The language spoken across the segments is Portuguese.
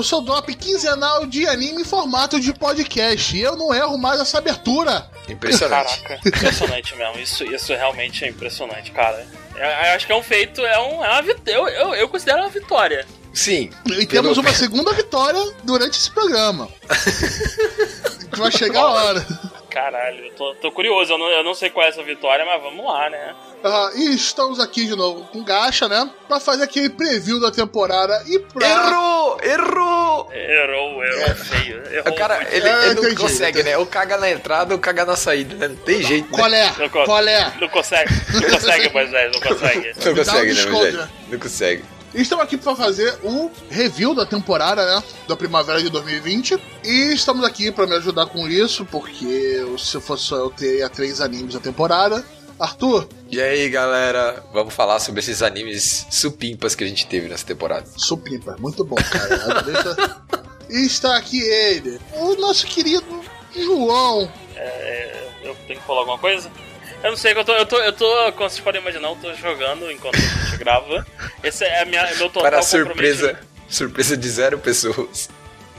o seu drop quinzenal de anime em formato de podcast. E eu não erro mais essa abertura. Impressionante. Caraca, impressionante mesmo. Isso, isso realmente é impressionante, cara. Eu, eu acho que é um feito, é, um, é uma vitória. Eu, eu, eu considero uma vitória. Sim. E temos uma segunda vitória durante esse programa. Que vai chegar a hora. Caralho, eu tô, tô curioso. Eu não, eu não sei qual é essa vitória, mas vamos lá, né? Ah, e estamos aqui de novo com o Gacha, né? Pra fazer aquele preview da temporada e pra. Errou! Errou! Errou, errou feio. Errou O cara, ele, É, ele não entendi, consegue, entendi. né? Ou caga na entrada ou caga na saída, né? Não tem jeito, né? Qual é? Não Qual é? Não consegue, não consegue, Moisés, não consegue. Não um consegue, né, né? Não consegue. Estamos aqui para fazer o review da temporada, né? Da primavera de 2020. E estamos aqui para me ajudar com isso, porque se fosse só eu teria três animes da temporada. Arthur, E aí, galera? Vamos falar sobre esses animes supimpas que a gente teve nessa temporada. supimpa, muito bom, cara. Deixa- e está aqui ele, o nosso querido João. É, eu tenho que falar alguma coisa? Eu não sei, eu tô, eu tô, eu tô, como vocês podem imaginar, eu tô jogando enquanto a gente grava. Esse é a minha, meu total Para a comprometimento. surpresa, surpresa de zero pessoas.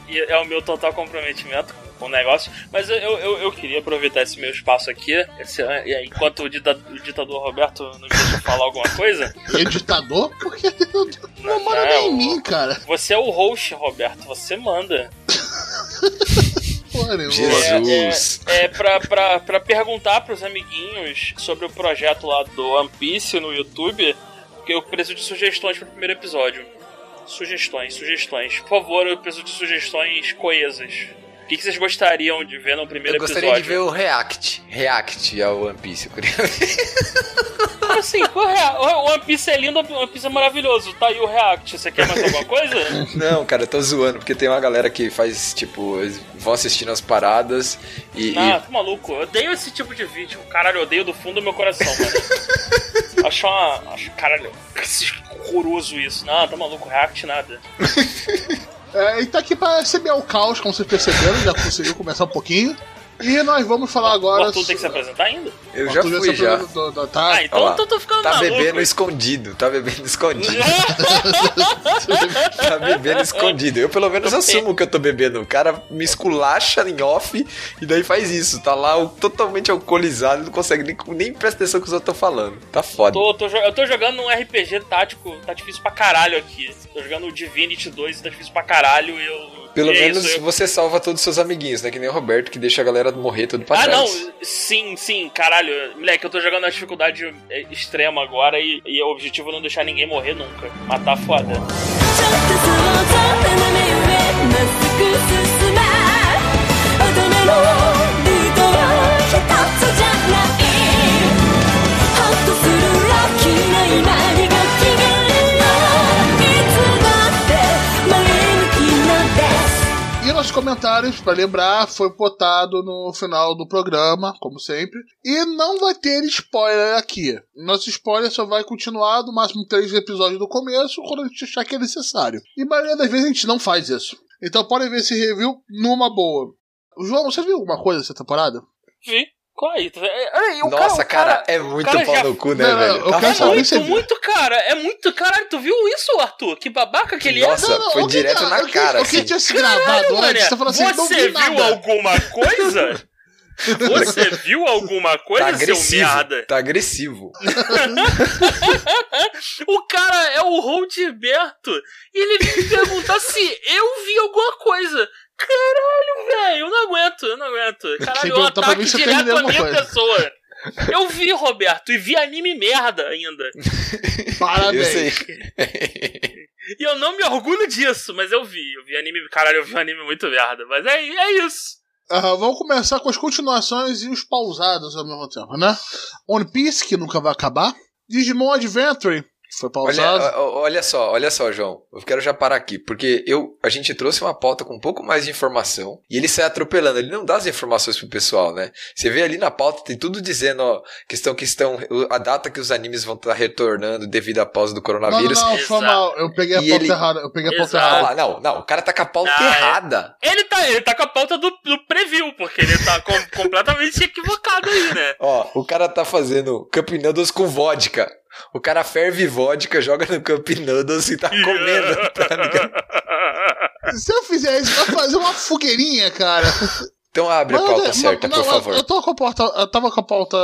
E é o meu total comprometimento com o negócio. Mas eu, eu, eu queria aproveitar esse meu espaço aqui, esse, e aí, enquanto o, dita- o ditador Roberto não deixa falar alguma coisa. E ditador? Porque eu não manda nem em mim, cara. Você é o host, Roberto, você manda. Porra nenhuma. Jesus. É, é pra, pra, pra perguntar pros amiguinhos sobre o projeto lá do One Piece no YouTube, porque eu preciso de sugestões pro primeiro episódio. Sugestões, sugestões. Por favor, eu preciso de sugestões coesas. O que, que vocês gostariam de ver no primeiro Eu gostaria episódio? de ver o React. React ao One Piece. eu queria ver. Assim? Qual é? O One Piece é lindo, o One Piece é maravilhoso. Tá aí o React. Você quer mais alguma coisa? Não, cara, eu tô zoando, porque tem uma galera que faz, tipo, vão assistindo as paradas e. Ah, e- tá maluco. Eu odeio esse tipo de vídeo. Caralho, eu odeio do fundo do meu coração, mano. acho uma. Acho, caralho, horroroso isso. Não, tá maluco, React nada. É, e tá aqui pra semear o caos, como vocês perceberam, já conseguiu começar um pouquinho. E nós vamos falar O agora. Arthur tem que se apresentar ainda? eu já fui já. apresentou, do- tá? Ah, então eu tô, tô ficando Tá maluco. bebendo escondido, tá bebendo escondido. tá bebendo escondido. Eu pelo menos assumo que eu tô bebendo. O cara me esculacha em off e daí faz isso. Tá lá o- totalmente alcoolizado, não consegue nem, nem prestar atenção no que os outros estão falando. Tá foda. Tô, tô eu tô jogando um RPG tático, tá difícil pra caralho aqui. Tô jogando o Divinity 2 e tá difícil pra caralho e eu. Pelo e é menos isso, eu- você salva todos os seus amiguinhos, né? Que nem o Roberto que deixa a galera morrer tudo pra Ah, trás. não, sim, sim, caralho. Moleque, eu tô jogando na dificuldade é, extrema agora e, e o objetivo é não deixar ninguém morrer nunca. Matar foda. ち comentários, pra lembrar, foi botado no final do programa, como sempre. E não vai ter spoiler aqui. Nosso spoiler só vai continuar no máximo três episódios do começo, quando a gente achar que é necessário. E a maioria das vezes a gente não faz isso. Então podem ver esse review numa boa. João, você viu alguma coisa dessa temporada? Vi. Qual aí? É, o Nossa, cara, o é muito cara pau já- no cu, né, Não, não, velho? eu Tá quero É muito, muito, cara. É muito. Caralho, tu viu isso, Arthur? Que babaca que ele Nossa, é. Não, não, foi que- direto na o que- cara, O que assim. tinha se gravado antes? Você assim, não você vi viu nada. alguma coisa? Você viu alguma coisa, Tá seu agressivo. merda? Tá agressivo. O cara é o Roldberto e ele vem me perguntar se eu vi alguma coisa. Caralho, velho, eu não aguento, eu não aguento. Caralho, que eu ataque mim direto à minha coisa. pessoa. Eu vi, Roberto, e vi anime merda ainda. Parabéns. E eu não me orgulho disso, mas eu vi. Eu vi anime. Caralho, eu vi um anime muito merda. Mas é, é isso. Aham, vamos começar com as continuações e os pausados ao mesmo tempo, né? One Piece, que nunca vai acabar. Digimon Adventure, foi pausado. Olha, olha só, olha só, João. Eu quero já parar aqui, porque eu, a gente trouxe uma pauta com um pouco mais de informação e ele sai atropelando. Ele não dá as informações pro pessoal, né? Você vê ali na pauta, tem tudo dizendo, ó, questão que estão, a data que os animes vão estar retornando devido à pausa do não, não, coronavírus. não, foi mal. Eu peguei a E pauta ele- errada. Eu peguei a pauta Exato. Ah errada. lá, não, não, o cara tá com a pauta Ah, é. errada. Ele tá, ele tá com a pauta do, do completamente equivocado aí, né? Ó, o cara tá fazendo Cup Noodles com vodka. O cara ferve vodka, joga no Cup Noodles e tá comendo, tá ligado? Se eu fizer isso, vai fazer uma fogueirinha, cara. Então abre a Mas, pauta mas- certa, não, por eu- favor. Eu, tô com a pauta, eu tava com a pauta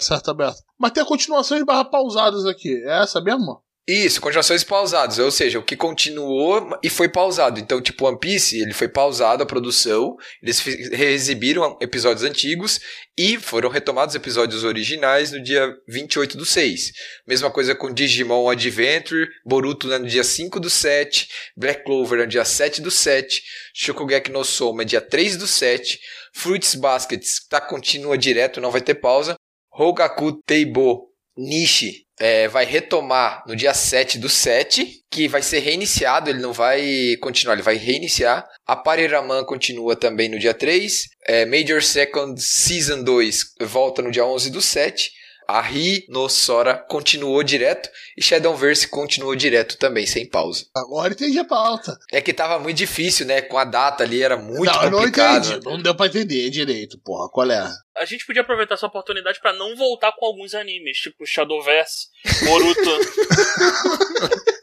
certa aberta. Mas tem continuações barra pausadas aqui. É essa mesmo? Isso, continuações pausadas, ou seja, o que continuou e foi pausado. Então, tipo, One Piece, ele foi pausado a produção, eles reexibiram episódios antigos e foram retomados episódios originais no dia 28 do 6. Mesma coisa com Digimon Adventure, Boruto no dia 5 do 7, Black Clover no dia 7 do 7, Shokugeki no Soma dia 3 do 7, Fruits Baskets tá continua direto, não vai ter pausa. Hogaku Teibo Nishi é, vai retomar no dia 7 do 7, que vai ser reiniciado, ele não vai continuar, ele vai reiniciar. A Pariraman continua também no dia 3. É, Major Second Season 2 volta no dia 11 do 7. A Ri no Sora continuou direto e Shadowverse continuou direto também, sem pausa. Agora entendi a pauta. É que tava muito difícil, né? Com a data ali era muito não, não complicado. entendi. Não deu pra entender direito, porra. Qual é? A gente podia aproveitar essa oportunidade pra não voltar com alguns animes, tipo Shadowverse, Boruto.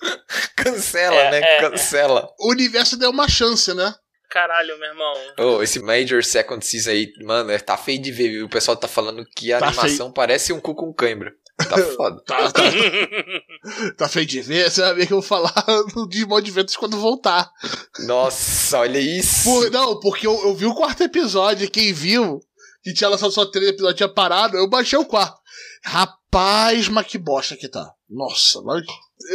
Cancela, É, né? é, é. Cancela. O universo deu uma chance, né? Caralho, meu irmão. Oh, esse Major Second Season aí, mano, é- tá feio de ver, viu? O pessoal tá falando que a Tá animação parece um cu com cãibra. Tá foda. Tá, tá, tá feio de ver. Você vai ver que eu vou falar do Digimon Adventures quando voltar. Nossa, olha isso. Por- não, porque eu, eu vi o quarto episódio. e Quem viu que tinha lançado só três episódios, tinha parado. Eu baixei o quarto. Rapaz, mas que bosta que tá. Nossa, mas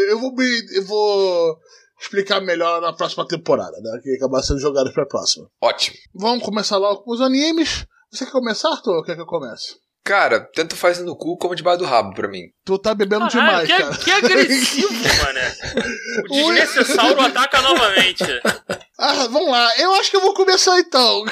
eu vou me, eu vou explicar melhor na próxima temporada, né? Que acabar sendo jogado pra próxima. Ótimo. Vamos começar logo com os animes. Você quer começar, Arthur? Ou quer que eu comece? Cara, tanto faz no cu como debaixo do rabo pra mim. Tu tá bebendo Caralho, demais, que, cara. que agressivo, mané. O desnecessauro ataca novamente. Ah, vamos lá. Eu acho que eu vou começar então.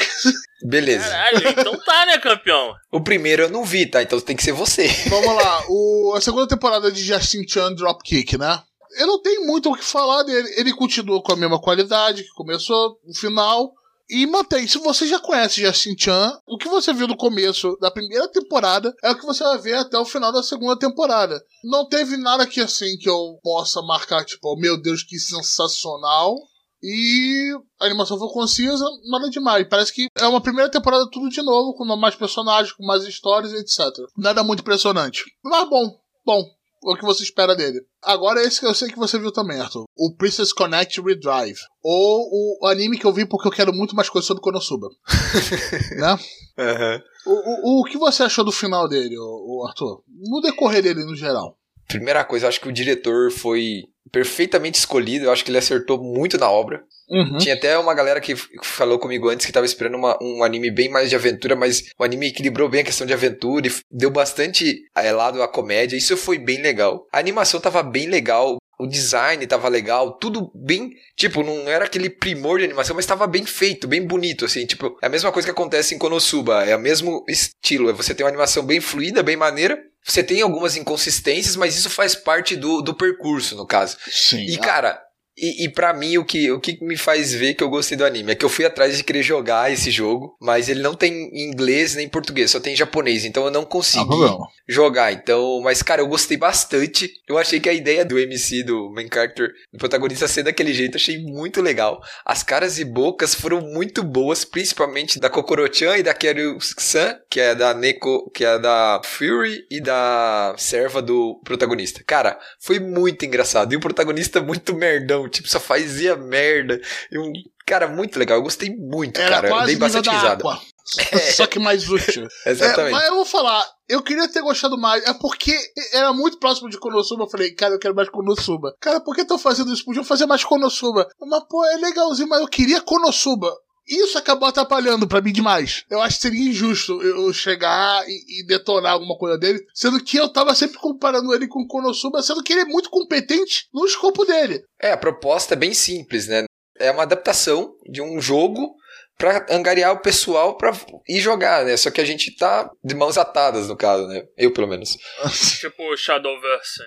Beleza. Caralho, então tá, né, campeão? O primeiro eu não vi, tá? Então tem que ser você. Vamos lá. O, a segunda temporada de Justin Chan Dropkick, né? Eu não tenho muito o que falar dele. Ele continua com a mesma qualidade que começou no final. E mantém. Se você já conhece Justin Chan, o que você viu no começo da primeira temporada é o que você vai ver até o final da segunda temporada. Não teve nada que assim que eu possa marcar, tipo, oh, meu Deus, que sensacional. E a animação foi concisa, nada demais. Parece que é uma primeira temporada tudo de novo, com mais personagens, com mais histórias, etc. Nada muito impressionante. Mas bom, bom. O que você espera dele. Agora esse que eu sei que você viu também, Arthur. O Princess Connect Redrive. Ou o anime que eu vi porque eu quero muito mais coisas sobre Konosuba. né? Aham. O, o, o que você achou do final dele, o, Arthur? No decorrer dele, no geral. Primeira coisa, eu acho que o diretor foi perfeitamente escolhido. Eu acho que ele acertou muito na obra. Uhum. Tinha até uma galera que falou comigo antes que tava esperando uma- um anime bem mais de aventura, mas o anime equilibrou bem a questão de aventura e deu bastante eh, lado à comédia. Isso foi bem legal. A animação tava bem legal. O design tava legal, tudo bem. Tipo, não era aquele primor de animação, mas tava bem feito, bem bonito, assim. Tipo, é a mesma coisa que acontece em Konosuba, é o mesmo estilo. é Você tem uma animação bem fluida, bem maneira. Você tem algumas inconsistências, mas isso faz parte do, do percurso, no caso. Sim. E, cara, e, e para mim, o que, o que me faz ver que eu gostei do anime é que eu fui atrás de querer jogar esse jogo, mas ele não tem em inglês nem em português, só tem em japonês, então eu não Ah, consegui problema. jogar. Então, mas cara, eu gostei bastante. Eu achei que a ideia do MC, do main character, do protagonista ser daquele jeito, achei muito legal. As caras e bocas foram muito boas, principalmente da Kokoro-chan e da Kyaru-san, que é da Neko, que é da Fury e da serva do protagonista. Cara, foi muito engraçado. E o protagonista muito merdão, tipo, só fazia merda. E um cara muito legal. Eu gostei muito, Era cara. Eu quase dei bastante da risada. Aqua. Só que mais útil. É, Exatamente. mas eu vou falar, eu queria ter gostado mais. É porque era muito próximo de Konosuba. Eu falei, cara, eu quero mais Konosuba. Cara, por que estão fazendo isso? Podiam fazer mais Konosuba. Mas, pô, é legalzinho, mas eu queria Konosuba. Isso acabou atrapalhando pra mim demais. Eu acho que seria injusto eu chegar e, e detonar alguma coisa dele, sendo que eu tava sempre comparando ele com Konosuba, sendo que ele é muito competente no escopo dele. É, a proposta é bem simples, né? É uma adaptação de um jogo pra angariar o pessoal pra ir jogar, né? Só que a gente tá de mãos atadas, no caso, né? Eu, pelo menos. Tipo Shadowverse.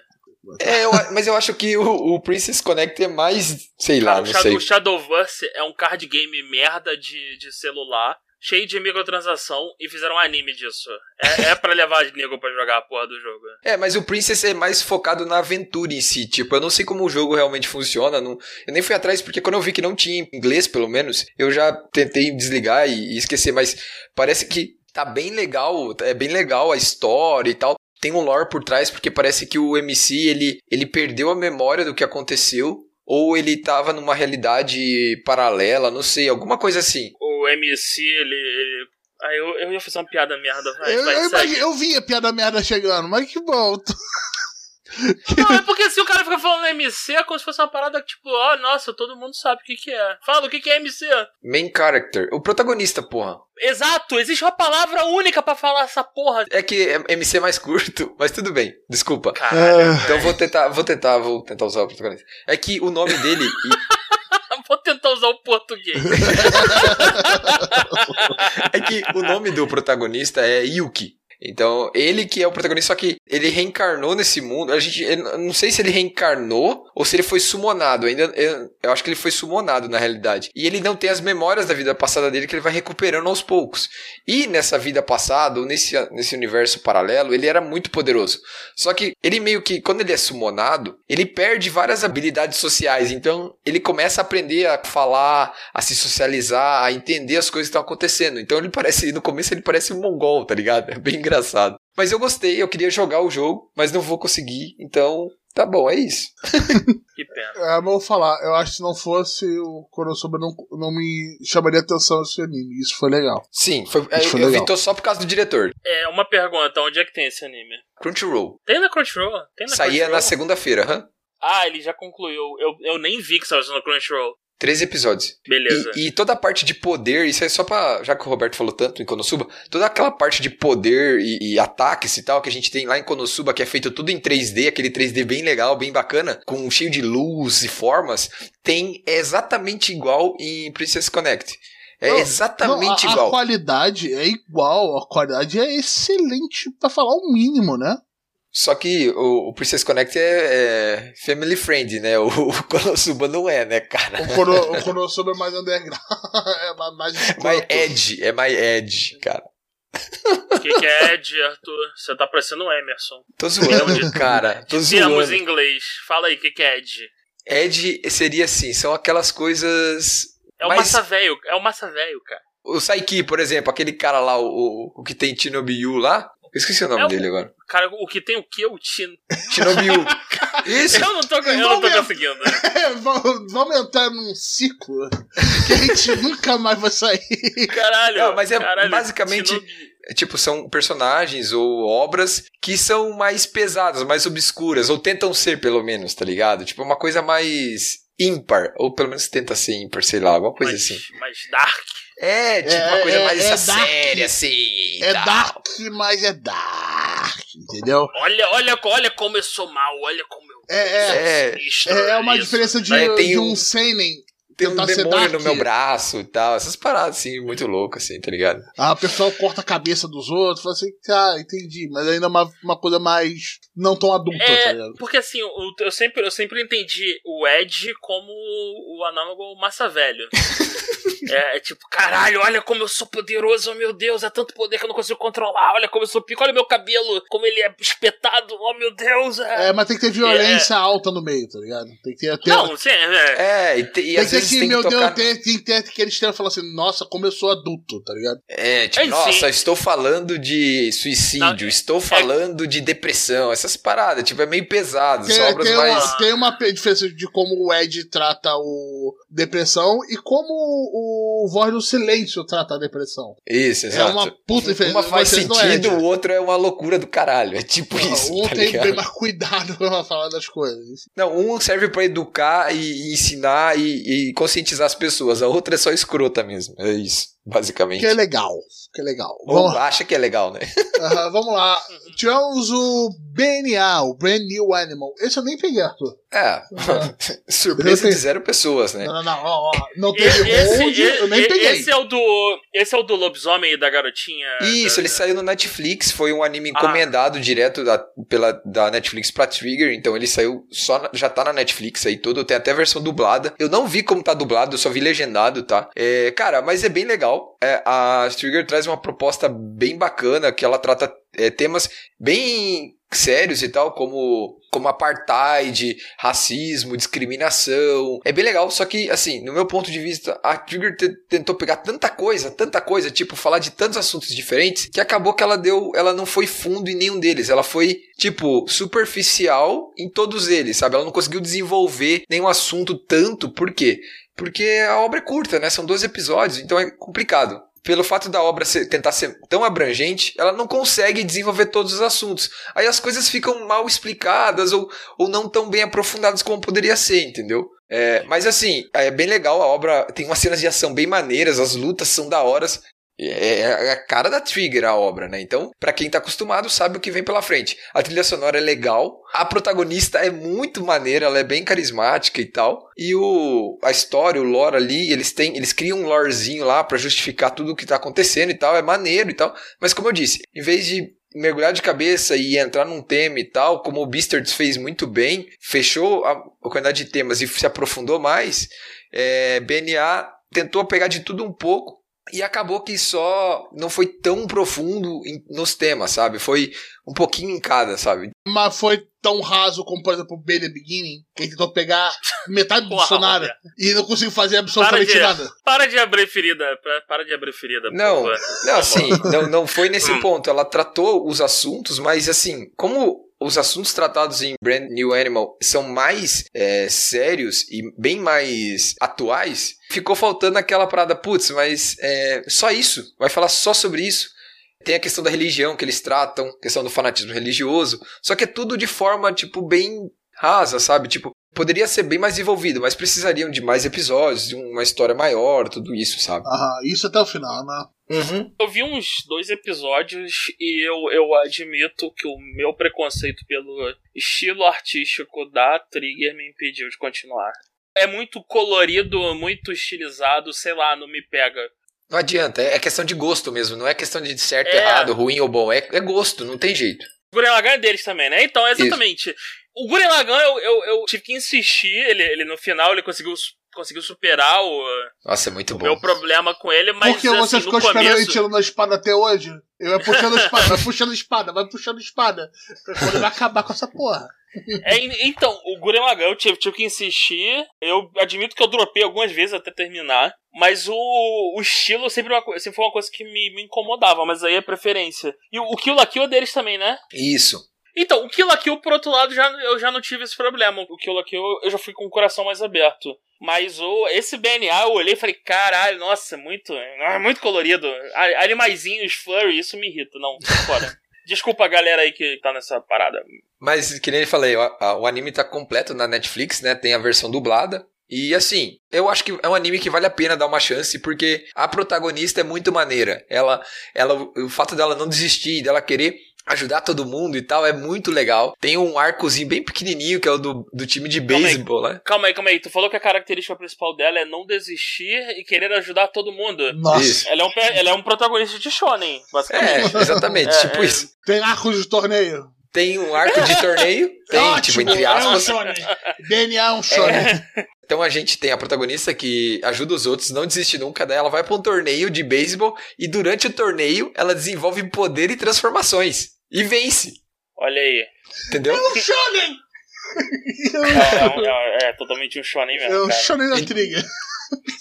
É, eu mas eu acho que o, o Princess Connect é mais, sei lá, Cara, não Shadow, sei. o Shadowverse é um card game merda de, de celular, cheio de microtransação, e fizeram um anime disso. É, é pra levar nego pra jogar a porra do jogo. É, mas o Princess é mais focado na aventura em si. Tipo, eu não sei como o jogo realmente funciona. Não, eu nem fui atrás, porque quando eu vi que não tinha em inglês, pelo menos, eu já tentei desligar e, e esquecer. Mas parece que tá bem legal. É bem legal a história e tal. Tem um lore por trás, porque parece que o MC ele, ele perdeu a memória do que aconteceu. Ou ele tava numa realidade paralela, não sei, alguma coisa assim. O MC, ele. ele... Ah, eu, eu ia fazer uma piada merda, vai, Eu, vai, eu, eu vi a piada merda chegando, mas que bom. Não, é porque se o cara fica falando MC, é como se fosse uma parada que, tipo, ó, nossa, todo mundo sabe o que que é. Fala, o que que é MC? Main character, o protagonista, porra. Exato, existe uma palavra única pra falar essa porra. É que é MC é mais curto, mas tudo bem, desculpa. Caralho, Então eu vou tentar, vou tentar, vou tentar usar o protagonista. É que o nome dele. vou tentar usar o português. é que o nome do protagonista é Yuki. Então, ele que é o protagonista, só que ele reencarnou nesse mundo. A gente, não sei se ele reencarnou ou se ele foi sumonado. Ainda, eu, eu acho que ele foi sumonado na realidade. E ele não tem as memórias da vida passada dele que ele vai recuperando aos poucos. E nessa vida passada, ou nesse, nesse universo paralelo, ele era muito poderoso. Só que ele meio que, quando ele é sumonado, ele perde várias habilidades sociais. Então, ele começa a aprender a falar, a se socializar, a entender as coisas que estão acontecendo. Então, ele parece, no começo, ele parece um mongol, tá ligado? É bem engraçado. Mas eu gostei, eu queria jogar o jogo, mas não vou conseguir. Então, tá bom, é isso. Que pena. É, mas eu vou falar, eu acho que se não fosse o Konosuba não, não me chamaria atenção esse anime. Isso foi legal. Sim, foi, é, foi eu legal. vi tô só por causa do diretor. É, uma pergunta, onde é que tem esse anime? Crunchyroll. Tem na Crunchyroll? Tem na Saía Crunchyroll? na segunda-feira, hã? Ah, ele já concluiu. Eu, eu nem vi que saiu no Crunchyroll. 13 episódios. Beleza. E, e toda a parte de poder, isso é só pra. Já que o Roberto falou tanto em Konosuba, toda aquela parte de poder e, e ataques e tal que a gente tem lá em Konosuba, que é feito tudo em 3D, aquele 3D bem legal, bem bacana, com cheio de luz e formas, tem exatamente igual em Princess Connect. É Não, exatamente Não, a, igual. A qualidade é igual, a qualidade é excelente, pra falar o mínimo, né? Só que o, o Princess Connect é, é family friend, né? O, o Konosuba não é, né, cara? O, Kono, o Konosuba é mais underground. é mais, mais My. Edge, é My Edge, cara. O que, que é Ed, Arthur? Você tá parecendo o Emerson. Tô zoando, cara. Tô Dizemos zoando. em inglês. Fala aí, o que, que é Ed? Edge seria assim, são aquelas coisas. É o Mas- massa velho. É o massa velho, cara. O Saiki, por exemplo, aquele cara lá, o, o, que tem Shinobiyu lá. Eu esqueci o nome É o- dele agora. Cara, o que tem o que? O Tino. Shinobiyu. Isso! Eu não tô, eu não tô conseguindo. É, vamos, entrar num ciclo que a gente nunca mais vai sair. Caralho. Não, mas é caralho, basicamente- Shinobi. É, Tipo, são personagens ou obras que são mais pesadas, mais obscuras, ou tentam ser, pelo menos, tá ligado? Tipo, uma coisa mais ímpar, ou pelo menos tenta ser ímpar, sei lá, alguma coisa mais, assim. mais dark. É, tipo, É, uma coisa é, mais é dark. séria, assim. É tal. dark, mas é dark, entendeu? Olha, olha, olha como eu sou mal, olha como eu É, é, É, é, uma diferença de, de um- um seinen Tem um demônio dark. no meu braço e tal. Essas paradas, assim, muito loucas, assim, tá ligado? A pessoa corta a cabeça dos outros, fala assim, ah, entendi, mas ainda é uma, uma coisa mais não tão adulta, tá É, ligado? porque assim, o- eu sempre, eu sempre entendi o Ed como o análogo ao Massa Velho. é, é tipo, caralho, olha como eu sou poderoso, oh meu Deus, é tanto poder que eu não consigo controlar, olha como eu sou pico, olha meu cabelo, como ele é espetado, oh meu Deus. É... É, mas tem que ter violência alta no meio, tá ligado? Tem que ter. ter Não, sim, é, É, e, te- e tem às que ter vezes que, tem que meu tocar... Deus, tem, tem que ter aquele extremo falando assim, nossa, como eu sou adulto, tá ligado? É, tipo, É, nossa, estou falando de suicídio, Não, é- estou falando de depressão, essas paradas, tipo, é meio pesado, Tem, são obras tem mais... uma, tem uma diferença de como o Ed trata o depressão e como o Voz do Silêncio trata a depressão. Isso, É exato. uma puta diferença. Uma faz não sentido, Ed. o outro é uma loucura do caralho, é tipo isso, um tá tem ligado? bem mais cuidado pra falar das coisas. Não, um serve pra educar e, e ensinar e, e conscientizar as pessoas, a outra é só escrota mesmo, é isso, basicamente. Que é legal. Que é legal. Ou acha que é legal, né? Vamos lá. Tivemos o BNA, o Brand New Animal. Esse eu nem peguei, Arthur. É, surpresa Eu de zero pessoas, né? Não, não, não. Ó, ó, não teve Esse, hold, eu nem peguei. esse é o do. Esse é o do lobisomem e da garotinha. Isso, da- ele saiu no Netflix, foi um anime Ah. encomendado direto da, pela, da Netflix pra Trigger, então ele saiu só, na- já tá na Netflix aí todo, tem até a versão dublada. Eu não vi como tá dublado, eu só vi legendado, tá? É, cara, mas é bem legal. É, a Trigger traz uma proposta bem bacana, que ela trata é, temas bem sérios e tal, como, como apartheid, racismo, discriminação. É bem legal, só que, assim, no meu ponto de vista, a Trigger te- tentou pegar tanta coisa, tanta coisa, tipo, falar de tantos assuntos diferentes, que acabou que ela deu, ela não foi fundo em nenhum deles, ela foi, tipo, superficial em todos eles, sabe? Ela não conseguiu desenvolver nenhum assunto tanto, por quê? Porque a obra é curta, né? São 12 episódios, então é complicado pelo fato da obra ser- tentar ser tão abrangente, ela não consegue desenvolver todos os assuntos. Aí as coisas ficam mal explicadas ou, ou não tão bem aprofundadas como poderia ser, entendeu? É, mas assim, é bem legal a obra, tem umas cenas de ação bem maneiras, as lutas são da horas. É, é a cara da Trigger a obra, né? Então, pra quem tá acostumado, sabe o que vem pela frente. A trilha sonora é legal, a protagonista é muito maneira, ela é bem carismática e tal. E o a história, o lore ali, eles têm, eles criam um lorezinho lá pra justificar tudo o que tá acontecendo e tal, é maneiro e tal. Mas como eu disse, em vez de mergulhar de cabeça e entrar num tema e tal, como o Beastars fez muito bem, fechou a, a quantidade de temas e se aprofundou mais, é, BNA tentou pegar de tudo um pouco e acabou que só não foi tão profundo em- nos temas, sabe? Foi um pouquinho em cada, sabe? Mas foi tão raso como, por exemplo, o Baby Beginning, que ele tentou pegar metade do dicionário Roberto. e não conseguiu fazer absolutamente Para nada. Para de abrir ferida. pa- Para de abrir ferida. por Não, favor. não, assim, não, não foi nesse Hum. ponto. Ela tratou os assuntos, mas assim, como os assuntos tratados em Brand New Animal são mais é, sérios e bem mais atuais, ficou faltando aquela parada, putz, mas é, só isso? Vai falar só sobre isso? Tem a questão da religião que eles tratam, questão do fanatismo religioso, só que é tudo de forma, tipo, bem rasa, sabe? Tipo, poderia ser bem mais envolvido, mas precisariam de mais episódios, de uma história maior, tudo isso, sabe? Aham, isso até o final, né? Uhum. Eu vi uns dois episódios e eu, eu admito que o meu preconceito pelo estilo artístico da Trigger me impediu de continuar. É muito colorido, muito estilizado, sei lá, não me pega. Não adianta, é questão de gosto mesmo, não é questão de certo, É. errado, ruim ou bom, é, é gosto, não tem jeito. Gurren Lagann é deles também, né? Então, exatamente. O Gurren Lagann, eu, eu, eu tive que insistir, ele, ele no final ele conseguiu, conseguiu superar o, Nossa, é muito o bom. meu problema com ele, mas Porque assim, você no ficou esperando ele começo... tirando a espada até hoje? Ele vai puxando a espada, vai puxando a espada, vai puxando a espada. Quando ele vai acabar com essa porra. É, en- então, o Gurren Lagann eu tive, tive que insistir. Eu admito que eu dropei algumas vezes até terminar. Mas o, o estilo sempre, uma, co- sempre foi uma coisa que me, me incomodava, mas aí é preferência. E o, o Kill la Kill é deles também, né? Isso. Então, o Kill la Kill, por outro lado, já, eu já não tive esse problema. O Kill la Kill eu já fui com o coração mais aberto. Mas o, esse BNA eu olhei e falei, caralho, nossa, muito, ah, muito colorido. Animaizinhos, furry, isso me irrita. Não, tô fora. Desculpa a galera aí que tá nessa parada. Mas, que nem eu falei, o, a- o anime tá completo na Netflix, né? Tem a versão dublada. E assim, eu acho que é um anime que vale a pena dar uma chance, porque a protagonista é muito maneira. Ela, ela, o fato dela não desistir, dela querer ajudar todo mundo e tal, é muito legal. Tem um arcozinho bem pequenininho, que é o do, do time de beisebol, né? Calma aí, calma aí. Tu falou que a característica principal dela é não desistir e querer ajudar todo mundo. Nossa. Isso. Ela é um, ela é um protagonista de shonen, basicamente. É, exatamente, É, tipo é. isso. Tem arcos de torneio. Tem um arco de torneio, tem, Ótimo, tipo, entre É um aspas. shonen. DNA é um shonen. Então a gente tem a protagonista que ajuda os outros, não desiste nunca, daí ela vai pra um torneio de beisebol e durante o torneio ela desenvolve poder e transformações. E vence, Olha aí. entendeu? É um shonen! É, é é- é totalmente um shonen É mesmo, um cara. shonen da Trigger.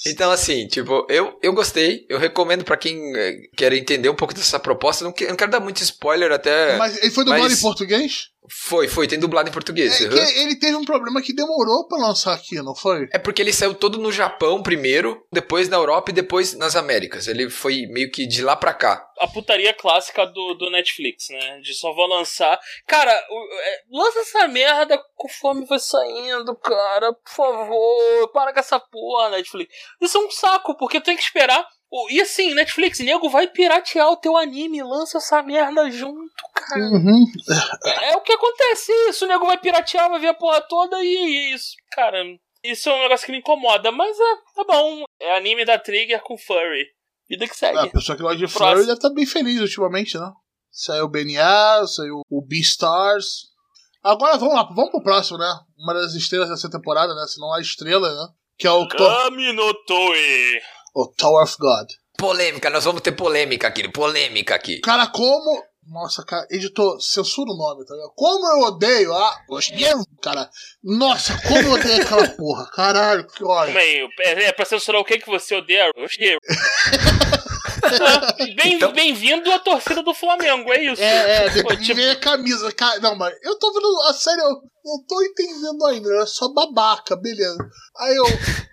Então assim, tipo, eu, eu gostei, eu recomendo pra quem eh, quer entender um pouco dessa proposta, não, que- não quero dar muito spoiler até... Mas ele foi dublado mas- em português? Foi, foi, tem dublado em português. É uhum. que ele teve um problema que demorou pra lançar aqui, não foi? É porque ele saiu todo no Japão primeiro, depois na Europa e depois nas Américas. Ele foi meio que de lá pra cá. A putaria clássica do, do Netflix, né? De só vou lançar. Cara, é, lança essa merda conforme vai saindo, cara. Por favor, para com essa porra, Netflix. Isso é um saco, porque tem que esperar. E assim, Netflix, nego vai piratear o teu anime, lança essa merda junto, Cara, Uhum. é o que acontece, é isso. O nego vai piratear, vai ver a porra toda e é isso. Cara, isso é um negócio que me incomoda, mas é, tá bom. É anime da Trigger com furry. Vida que segue. Ah, a pessoa que gosta de. Furry deve estar bem feliz ultimamente, né? Saiu o BNA, saiu o Beastars. Agora vamos lá, vamos pro próximo, né? Uma das estrelas dessa temporada, né? Se não a estrela, né? Que é o, Thor- Kami no Toei. O Tower of God. Polêmica, nós vamos ter polêmica aqui, polêmica aqui. Cara, como. Nossa, cara, editor, censura o nome, tá ligado? Como eu odeio a. Cara, nossa, como eu odeio aquela porra. Caralho, que ódio. Calma aí, é, é pra censurar o que que você odeia? Bem- Então- Bem-vindo à torcida do Flamengo, é isso. É, é, Pô, depois tipo, a camisa. Cara, não, mas eu tô vendo. A sério, eu não tô entendendo ainda. É só babaca, beleza. Aí eu.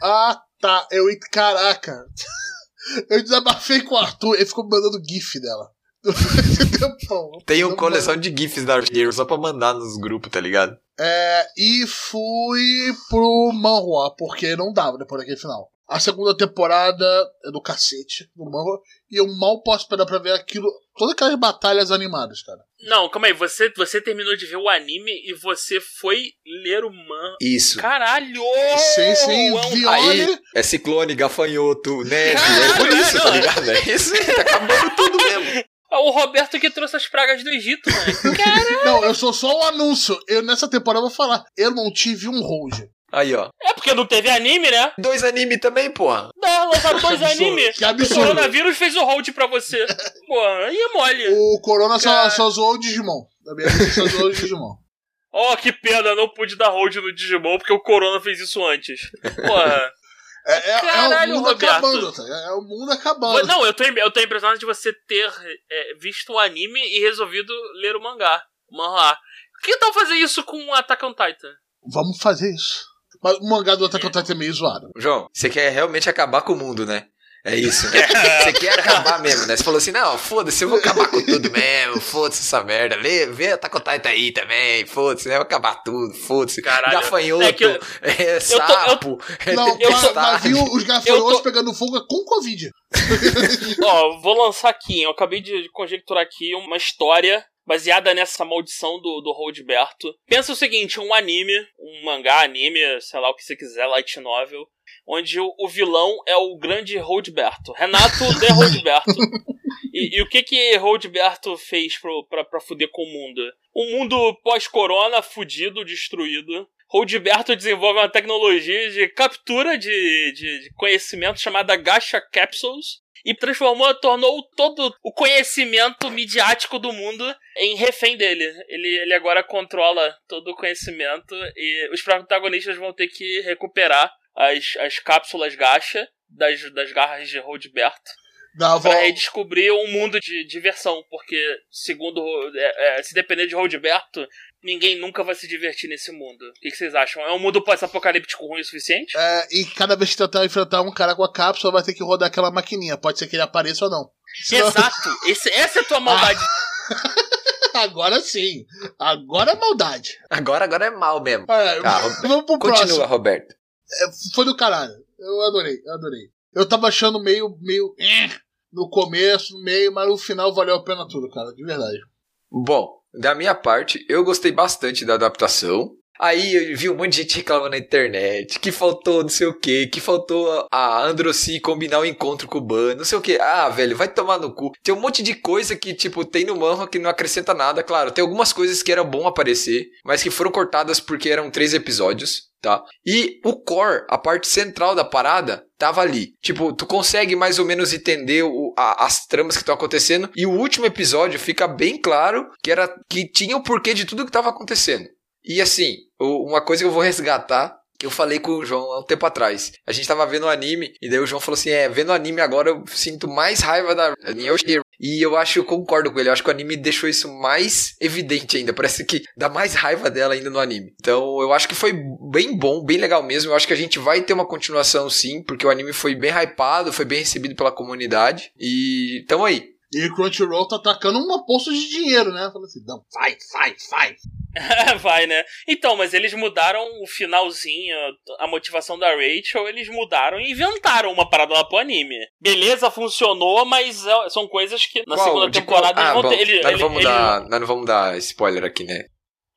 Ah, tá. Eu. Caraca. Eu desabafei com o Arthur, ele ficou mandando GIF dela. Tem uma coleção de GIFs da Hero só pra mandar nos grupos, tá ligado? É, e fui pro manhwa, porque não dava depois daquele final. A segunda temporada é do cacete, do manhwa, e eu mal posso esperar pra ver aquilo, todas aquelas batalhas animadas, cara. Não, calma aí, você, você terminou de ver o anime e você foi ler o man. Isso. Caralho! Sim, sim, um- Viole. Aí, é ciclone, gafanhoto, neve, Caralho, é por isso, tá ligado? É isso, tá acabando tudo mesmo. É o Roberto que trouxe as pragas do Egito, mano. Não, eu sou só o anúncio. Eu nessa temporada vou falar, eu não tive um hold. Aí, ó. É porque não teve anime, né? Dois anime também, porra. Dá, lançaram dois animes. que O absurdo. coronavírus fez o hold pra você. Pô, aí é mole. O Corona só, só zoou o Digimon. Da minha vida, só zoou o Digimon. Oh, que pena, não pude dar hold no Digimon porque o Corona fez isso antes. Porra. É, é- é Caralho, o mundo Roberto. acabando, tá? É o mundo acabando. Não, eu tô, eu tô impressionado de você ter é, visto o anime e resolvido ler o mangá. O manhwa. Que tal fazer isso com Attack on Titan? Vamos fazer isso. Mas o mangá do Attack on Titan é meio zoado. João, você quer realmente acabar com o mundo, né? É isso, né? Você quer acabar mesmo, né? Você falou assim, não, foda-se, eu vou acabar com tudo mesmo, foda-se essa merda. Lê, vê a Tacotaita aí também, foda-se, né? Eu vou acabar tudo, foda-se. Caralho. Gafanhoto, É que eu- é, eu- sapo, é Não, Eu mas, tô- mas viu os eu gafanhotos tô- pegando fogo com Covid. Ó, vou lançar aqui, eu acabei de conjecturar aqui uma história baseada nessa maldição do, do Roldberto. Pensa o seguinte, um anime, um mangá, anime, sei lá o que você quiser, light novel, onde o, o vilão é o grande Roldberto, Renato de Roldberto. E, e o que que Roldberto fez pro, pra, pra fuder com o mundo? Um mundo pós-corona, fudido, destruído. Roldberto desenvolve uma tecnologia de captura de, de, de conhecimento chamada Gacha Capsules, e transformou, tornou todo o conhecimento midiático do mundo em refém dele. Ele, ele agora controla todo o conhecimento e os protagonistas vão ter que recuperar as, as cápsulas gacha das, das garras de Rodberto Dá a para volta. redescobrir um mundo de diversão, porque segundo é, é, se depender de Rodberto, ninguém nunca vai se divertir nesse mundo. O que, que vocês acham? É um mundo pós-apocalíptico ruim o suficiente? É, e cada vez que tentar enfrentar um cara com a cápsula, vai ter que rodar aquela maquininha. Pode ser que ele apareça ou não. Senão- Exato! Esse, essa é a tua maldade. Agora sim. Agora é maldade. Agora, agora é mal mesmo. É, Tá, vamos pro Continua, próximo. Roberto. Foi do caralho. Eu adorei, eu adorei. Eu tava achando meio, meio eh, no começo, no meio, mas no final valeu a pena tudo, cara, de verdade. Bom, da minha parte, eu gostei bastante da adaptação. Aí eu vi um monte de gente reclamando na internet que faltou não sei o que, que faltou a Androssi combinar o encontro com o Ban, não sei o que. Ah, velho, vai tomar no cu. Tem um monte de coisa que, tipo, tem no manhwa que não acrescenta nada. Claro, tem algumas coisas que era bom aparecer, mas que foram cortadas porque eram três episódios, tá? E o core, a parte central da parada, tava ali. Tipo, tu consegue mais ou menos entender o- a- as tramas que estão acontecendo. E o último episódio fica bem claro que era que tinha o porquê de tudo que tava acontecendo. E assim, uma coisa que eu vou resgatar, que eu falei com o João há um tempo atrás. A gente tava vendo o anime, e daí o João falou assim: É, vendo o anime agora eu sinto mais raiva da Yoshiro. E eu acho, eu concordo com ele, eu acho que o anime deixou isso mais evidente ainda. Parece que dá mais raiva dela ainda no anime. Então eu acho que foi bem bom, bem legal mesmo. Eu acho que a gente vai ter uma continuação sim, porque o anime foi bem hypado, foi bem recebido pela comunidade. E tamo aí. E o Crunchyroll tá atacando uma poça de dinheiro, né? Falando assim, não, vai, vai, vai. Vai, né? Então, mas eles mudaram o finalzinho, a motivação da Rachel, eles mudaram e inventaram uma parada lá pro anime. Beleza, funcionou, mas é- são coisas que na Qual? segunda De temporada qual? eles Ah, vão bom, ter. Ele, nós, não ele- vamos ele- dar, nós não vamos dar spoiler aqui, né?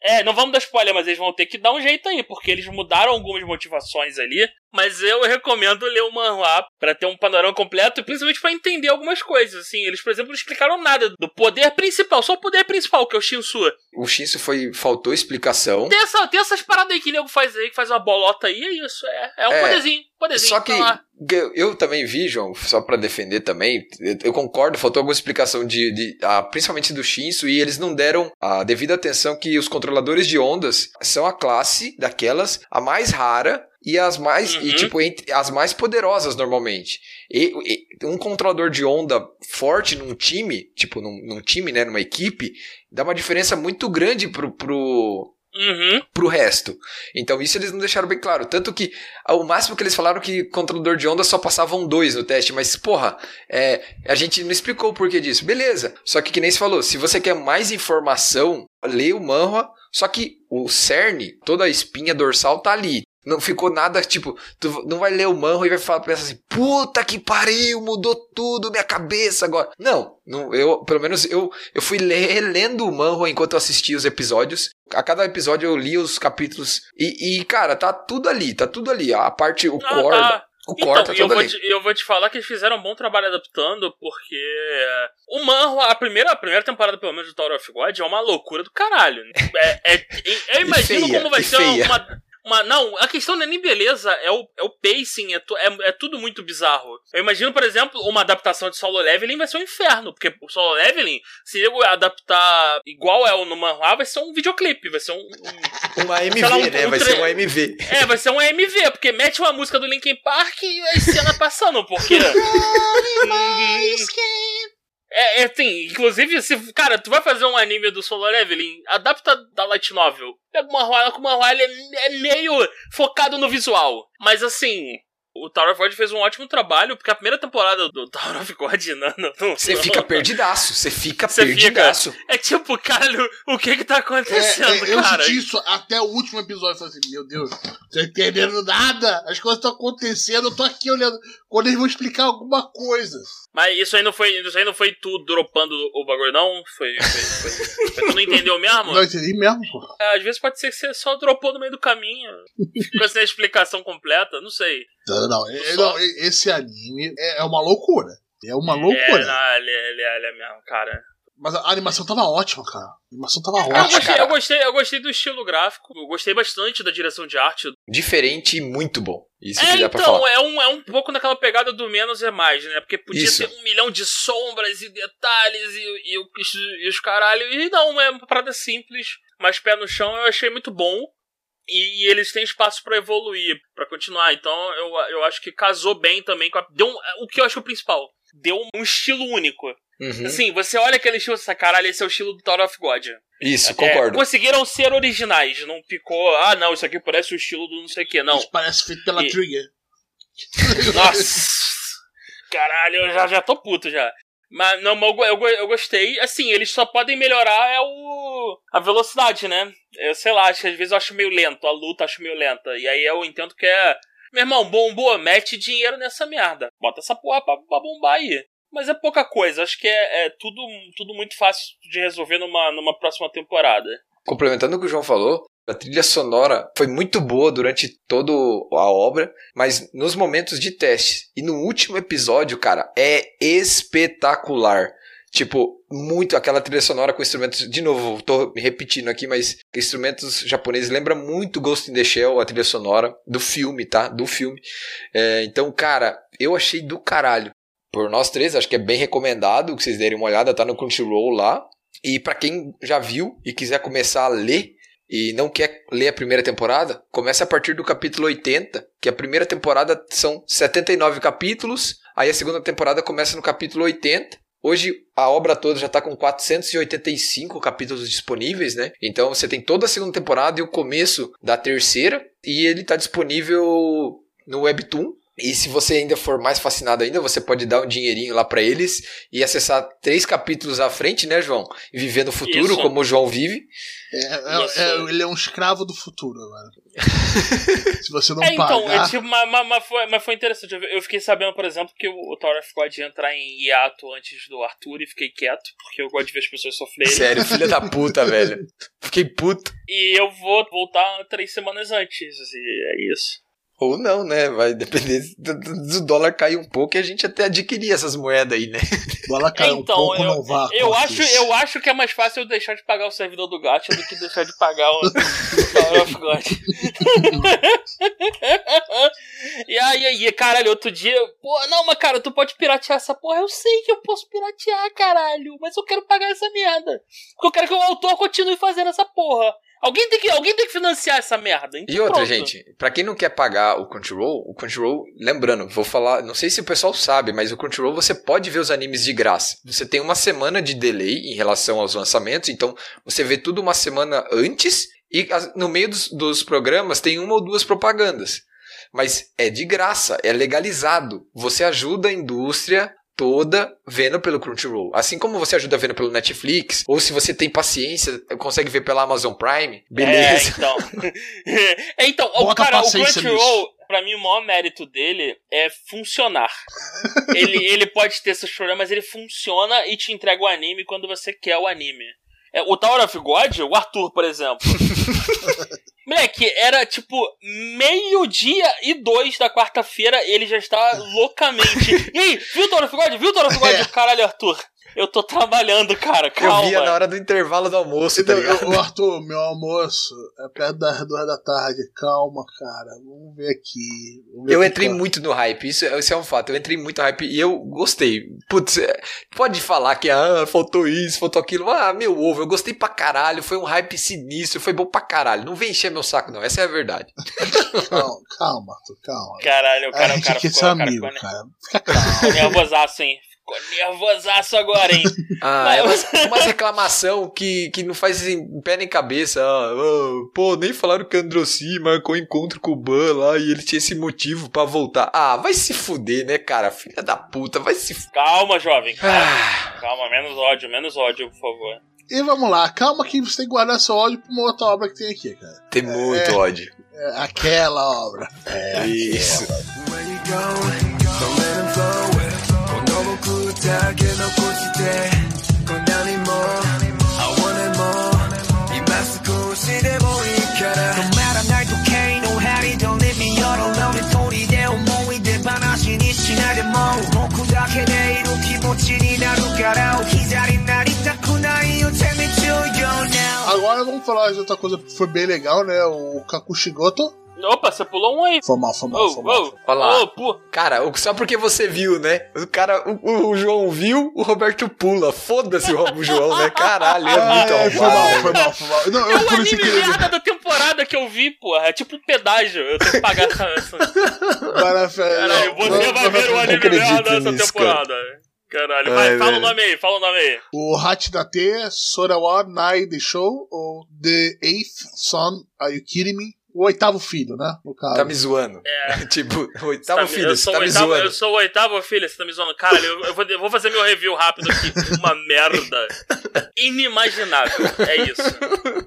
É, não vamos dar spoiler, mas eles vão ter que dar um jeito aí, porque eles mudaram algumas motivações ali. Mas eu recomendo ler o manhwa pra ter um panorama completo e principalmente pra entender algumas coisas. Assim, eles, por exemplo, não explicaram nada do poder principal, só o poder principal, que é o Shinsu. O Shinsu foi. faltou explicação. Tem, essa, tem essas paradas aí que o nego faz aí, que faz uma bolota aí, é isso. É, é um É, poderzinho, poderzinho. Só que tá eu, eu também vi, João, só pra defender também, eu, eu concordo, faltou alguma explicação de, de ah, principalmente do Shinsu, e eles não deram a devida atenção que os controladores de ondas são a classe daquelas, a mais rara e as mais, e Uhum. tipo, entre, as mais poderosas normalmente. E, e um controlador de onda forte num time, tipo, num, num time, né, numa equipe, dá uma diferença muito grande pro, pro, Uhum. pro resto. Então isso eles não deixaram bem claro. Tanto que ah, o máximo que eles falaram que controlador de onda só passavam dois no teste. Mas, porra, é, a gente não explicou o porquê disso. Beleza. Só que que nem se falou, se você quer mais informação, lê o manhwa. Só que o cerne, toda a espinha dorsal tá ali. Não ficou nada, tipo, tu não vai ler o manhwa e vai falar, pensa assim, puta que pariu, mudou tudo, minha cabeça agora. Não, não eu, pelo menos eu, eu fui ler, lendo o manhwa enquanto eu assistia os episódios. A cada episódio eu li os capítulos e, e, cara, tá tudo ali, tá tudo ali. A parte, o Ah, core, tá. o Então, core tá eu vou, ali. te, eu vou te falar que eles fizeram um bom trabalho adaptando, porque o Manhwa, a primeira, a primeira temporada, pelo menos, do Tower of God, é uma loucura do caralho. É, é- eu imagino feia, como vai ser feia. uma, uma. Não, a questão não é nem beleza, é o, é o pacing, é, tu- é, é tudo muito bizarro. Eu imagino, por exemplo, uma adaptação de solo leveling vai ser um inferno, porque o solo leveling, se eu adaptar igual é o no Manhwa, vai ser um videoclipe, vai ser um- um Uma MV, sei lá, um- né? um Vai tre- ser um AMV. é, vai ser um AMV, porque mete uma música do Linkin Park e a cena passando, porque. É, é, assim, inclusive, se, cara, tu vai fazer um anime do Solo Leveling, adapta da Light Novel. Pega uma Royal com uma Royal, é, é meio focado no visual. Mas assim, o Tower of God fez um ótimo trabalho, porque a primeira temporada do Tower of God, não, Você fica perdidaço, você fica fica- perdidaço. É tipo, caralho, o que que tá É, acontecendo, é, eu cara? senti isso até o último episódio. Eu falei assim, meu Deus, tô entendendo nada. As coisas estão acontecendo, eu tô aqui olhando. Quando eles vão explicar alguma coisa. Mas isso aí não foi, isso aí não foi tu dropando o bagulho, não? Foi, foi, foi, tu não entendeu mesmo? Não entendi mesmo, pô. É, às vezes pode ser que você só dropou no meio do caminho. Ficou sem a explicação completa, não sei. Não, não, é- Só- não, e- esse anime é, é uma loucura. É uma É, loucura. não, ele, ele, ele é mesmo, cara. Mas a animação tava ótima, cara. A animação tava Eu ótima. gostei, cara. eu, gostei, eu gostei do estilo gráfico, eu gostei bastante da direção de arte. Diferente e muito bom. Isso É, que dá pra então, falar. é um, é um pouco naquela pegada do menos é mais, né? Porque podia Isso. ter um milhão de sombras e detalhes e, e, o- e os caralho. E não, é uma parada simples, mas pé no chão eu achei muito bom. E, e eles têm espaço pra evoluir, pra continuar. Então eu, eu acho que casou bem também com a, deu um, o que eu acho é o principal. Deu um estilo único. Uhum. Assim, você olha aquele estilo, essa caralho, esse é o estilo do Tower of God. Isso, É, concordo. conseguiram ser originais, não ficou, ah não, isso aqui parece o estilo do não sei o que, não. Isso parece feito pela E- Trigger. Nossa! Caralho, eu já, já tô puto já. Mas não, eu, eu, eu gostei. Assim, eles só podem melhorar é o. a velocidade, né? Eu sei lá, acho que às vezes eu acho meio lento, a luta eu acho meio lenta. E aí eu entendo que é. Meu irmão, bombou, mete dinheiro nessa merda. Bota essa porra pra, pra bombar aí. Mas é pouca coisa, acho que é, é tudo, tudo muito fácil de resolver numa, numa próxima temporada. Complementando o que o João falou, a trilha sonora foi muito boa durante toda a obra, mas nos momentos de teste e no último episódio, cara, é espetacular. Tipo, muito aquela trilha sonora com instrumentos. De novo, tô me repetindo aqui, mas instrumentos japoneses lembra muito Ghost in the Shell, a trilha sonora do filme, tá? Do filme. É, então, cara, eu achei do caralho. Por nós três, acho que é bem recomendado que vocês derem uma olhada, tá no Crunchyroll lá. E pra quem já viu e quiser começar a ler e não quer ler a primeira temporada, comece a partir do capítulo 80, que a primeira temporada são 79 capítulos, aí a segunda temporada começa no capítulo 80. Hoje a obra toda já está com 485 capítulos disponíveis, né? Então você tem toda a segunda temporada e o começo da terceira, e ele está disponível no Webtoon. E se você ainda for mais fascinado ainda, você pode dar um dinheirinho lá pra eles e acessar três capítulos à frente, né, João? E viver no futuro, Isso. como o João vive. É, é- Isso. é- ele é um escravo do futuro agora. Se você não É, então, pagar. é, tipo, mas, mas- mas foi, mas foi interessante. Eu- fiquei sabendo, por exemplo, que o Tower of God ia entrar em hiato antes do Arthur e fiquei quieto, porque eu gosto de ver as pessoas sofrerem. Sério, filha da puta, velho. Fiquei puto. E eu vou voltar três semanas antes, e é isso. Ou não, né? Vai depender do, dólar cair um pouco e a gente até adquirir essas moedas aí, né? Bola caiu um então, pouco, eu, não vá. eu, acho, eu acho que é mais fácil eu deixar de pagar o servidor do Gacha do que deixar de pagar o Tower of God. e aí, aí, caralho, outro dia, pô, não, mas cara, tu pode piratear essa porra. Eu sei que eu posso piratear, caralho, mas eu quero pagar essa merda. Porque eu quero que o autor continue fazendo essa porra. Alguém tem que, alguém tem que financiar essa merda. Então E outra, pronto. gente, pra quem não quer pagar o Crunchyroll, o Crunchyroll, lembrando, vou falar, não sei se o pessoal sabe, mas o Crunchyroll você pode ver os animes de graça. Você tem uma semana de delay em relação aos lançamentos, então você vê tudo uma semana antes e no meio dos, dos programas tem uma ou duas propagandas. Mas é de graça, é legalizado. Você ajuda a indústria toda vendo pelo Crunchyroll. Assim como você ajuda vendo pelo Netflix, ou se você tem paciência, consegue ver pela Amazon Prime, beleza. É, então. É, então, o cara, o Crunchyroll, pra mim, o maior mérito dele é funcionar. ele, ele pode ter seus problemas, mas ele funciona e te entrega o anime quando você quer o anime. É, o Tower of God, o Arthur, por exemplo. Moleque, era tipo meio-dia e dois da quarta-feira, ele já está loucamente. E aí, viu o Tower of God? Viu o Tower of God? É. Caralho, Arthur. Eu tô trabalhando, cara. Calma. Eu via na hora do intervalo do almoço, tá ligado? eu- Arthur, meu almoço é perto das duas da tarde. Calma, cara. Vamos ver aqui. Vamos ver Eu o entrei muito no hype, isso, isso é um fato. Eu entrei muito no hype e eu gostei. Putz, é, pode falar que ah, faltou isso, faltou aquilo. Ah, meu ovo, eu gostei pra caralho. Foi um hype sinistro, foi bom pra caralho. Não vem encher meu saco, não. Essa é a verdade. Calma, calma, Arthur, calma. Caralho, o cara, a o gente cara quer ficou, ser o cara amigo, ficou, cara. Fica calmo. nervosaço, hein? Ficou nervosaço agora, hein? Ah, é umas, umas reclamação que, que não faz em pé nem cabeça. Ah, ah, pô, nem falaram que o Androssi marcou encontro com o Ban lá e ele tinha esse motivo pra voltar. Ah, vai se fuder, né, cara? Filha da puta, vai se fuder. Calma, jovem. Calma, Ah, calma, menos ódio, menos ódio, por favor. E vamos lá, calma que você tem que guardar seu ódio pra uma outra obra que tem aqui, cara. tem muito ódio. É aquela obra. É isso. Where you going? Don't let him flow. 너무 굿하게 놓고 싶대. 건강이 more. I want it more. 이 마스크 시대 보이켜라. No matter 날 독해, no harry, don't leave me alone. 내 소리 대오 모이 대 반하신 이 시나데 모. 모쿠 다케 내 이루 기보치니 나루 가라. 기다린 날이 자꾸 나이 요체미 추요 now. Agora vamos falar de outra coisa que foi bem legal, né? O Kakushigoto. Opa, você pulou um aí. Foi mal, foi mal, Ô, foi mal. Olha ô, pu- Cara, o- só porque você viu, né? O cara, o, o João viu, o Roberto pula. Foda-se o o João, né? Caralho, é muito É, foi mal, foi mal, foi mal. Não, É eu o por isso anime que merda da temporada que eu vi, porra. É tipo um pedágio. Eu tenho que pagar essa. Caralho, você vai ver o anime merda dessa nisso, temporada. Caralho, Ai, vai, fala velho. o nome aí, fala o nome aí. O Hachidate Sorawa Nai The Show, ou The Eighth Son, Are You Kidding Me? O oitavo filho, né? No caso. Tá me zoando. É. tipo, o Tá oitavo me- filho, eu você sou tá o me oitavo, zoando. Eu sou o oitavo filho, você tá me zoando. Caralho, eu, eu vou, eu vou fazer meu review rápido aqui. Uma merda. Inimaginável. É isso.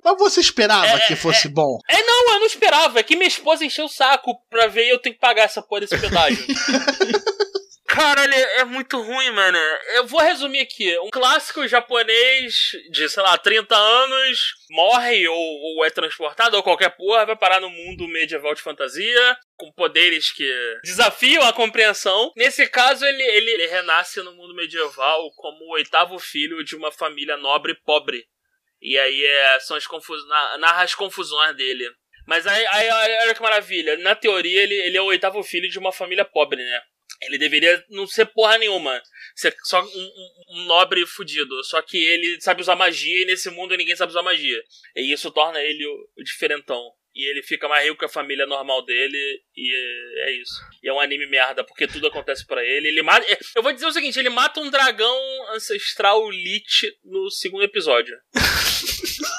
Mas você esperava É, que fosse bom? É, não, eu não esperava. É que minha esposa encheu o saco pra ver e eu tenho que pagar essa porra desse pedágio. Caralho, é é muito ruim, mano. Eu vou resumir aqui. Um clássico japonês de, sei lá, 30 anos morre ou, ou é transportado ou qualquer porra, vai parar no mundo medieval de fantasia, com poderes que desafiam a compreensão. Nesse caso, ele, ele, ele renasce no mundo medieval como o oitavo filho de uma família nobre pobre. E aí é, são as confus... na- narra as confusões dele. Mas aí, aí, aí, olha que maravilha. Na teoria, ele, ele é o oitavo filho de uma família pobre, né? Ele deveria não ser porra nenhuma. Ser só um, um- um nobre fudido. Só que ele sabe usar magia e nesse mundo ninguém sabe usar magia. E isso torna ele o, o diferentão. E ele fica mais rico que a família normal dele. E é, é isso. E é um anime merda, porque tudo acontece pra ele. Ele mata. é, Eu vou dizer o seguinte: ele mata um dragão ancestral Lich no segundo episódio.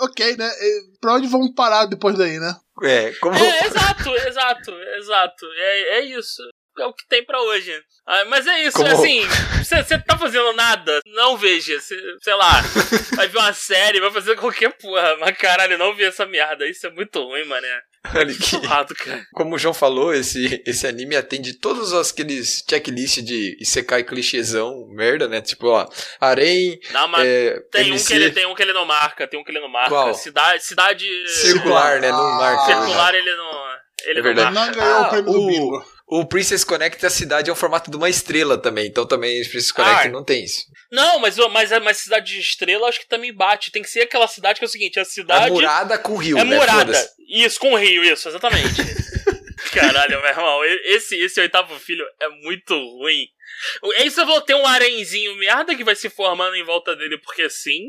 Ok, né? E Pra onde vamos parar depois daí, né? É, como. É, exato, exato, exato. É, é isso. É o que tem pra hoje. Ah, mas é isso, Como- assim, você tá fazendo nada, não veja. Cê, sei lá, vai ver uma série, vai fazer qualquer porra. Mas caralho, não vê essa merda. Isso é muito ruim, mané. Olha que- cara. Como o João falou, esse, esse anime atende todos aqueles checklist de Isekai clichêzão, merda, né? Tipo, ó, Arém, Não, mas é, tem, um MC, que ele, tem um que ele não marca, tem um que ele não marca. Qual? Cidade, cidade circular, né? Não Ah, marca. circular, ele não. Ele É não verdade. marca. Não ganhou Ah, o prêmio do o- bingo. O Princess Connect, a cidade é o formato de uma estrela também. Então também o Princess Connect Ah. não tem isso. Não, mas, mas, mas cidade de estrela acho que também bate. Tem que ser aquela cidade que é o seguinte: a É cidade. murada com rio, É né? murada. Isso, com o rio, isso, exatamente. Caralho, meu irmão, esse, esse oitavo filho é muito ruim. Aí você vai ter um arenzinho merda que vai se formando em volta dele porque sim.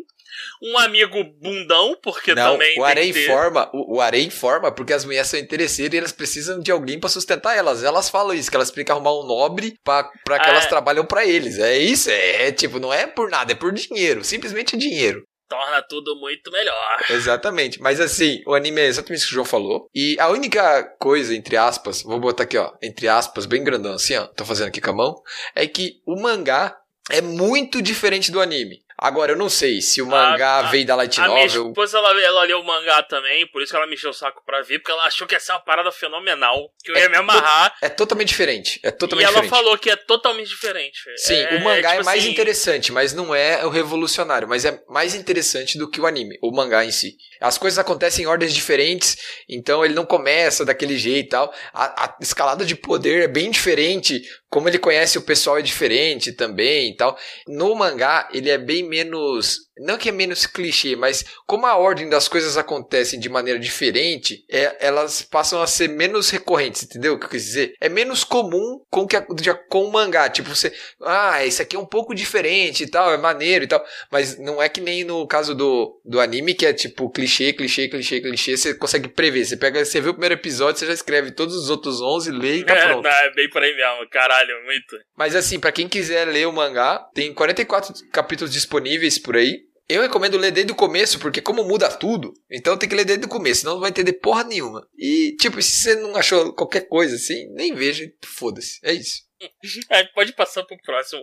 Um amigo bundão, porque Não, também. o Arém que ter. forma, o, o Arém forma porque as mulheres são interesseiras e elas precisam de alguém pra sustentar elas. Elas falam isso, que elas têm que arrumar um nobre pra, pra que É. elas trabalham pra eles. É isso, é, é tipo, não é por nada, é por dinheiro. Simplesmente é dinheiro. Torna tudo muito melhor. Exatamente. Mas assim, o anime é exatamente isso que o João falou. E a única coisa, entre aspas, vou botar aqui, ó, entre aspas, bem grandão assim, ó, tô fazendo aqui com a mão, é que o mangá é muito diferente do anime. Agora, eu não sei se o mangá a- veio da Light A minha Novel. esposa, ela, ela leu o mangá também, por isso que ela me encheu o saco pra ver, porque ela achou que ia ser uma parada fenomenal, que eu ia É me amarrar, É totalmente diferente. É e totalmente ela diferente. falou que é totalmente diferente. Sim, É- o mangá é, tipo mais assim, interessante, mas não é o revolucionário, mas é mais interessante do que o anime, o mangá em si. As coisas acontecem em ordens diferentes, então ele não começa daquele jeito e tal. A, a escalada de poder é bem diferente, como ele conhece o pessoal é diferente também e tal. No mangá, ele é bem menos. Não que é menos clichê, mas como a ordem das coisas acontecem de maneira diferente, é- elas passam a ser menos recorrentes, entendeu o que eu quis dizer? É menos comum com, que, com o mangá. Tipo, você. Ah, esse aqui é um pouco diferente e tal, é maneiro e tal. Mas não é que nem no caso do, do anime, que é tipo clichê, clichê, clichê, clichê. Você consegue prever. Você pega, você vê o primeiro episódio, você já escreve todos os outros 11, lê e tá É, pronto. não, é bem por aí mesmo, caralho, muito. Mas assim, pra quem quiser ler o mangá, tem 44 capítulos disponíveis por aí. Eu recomendo ler desde o começo, porque como muda tudo, então tem que ler desde o começo, senão não vai entender porra nenhuma. E, tipo, se você não achou qualquer coisa assim, nem veja, foda-se. É isso. É, pode passar pro próximo,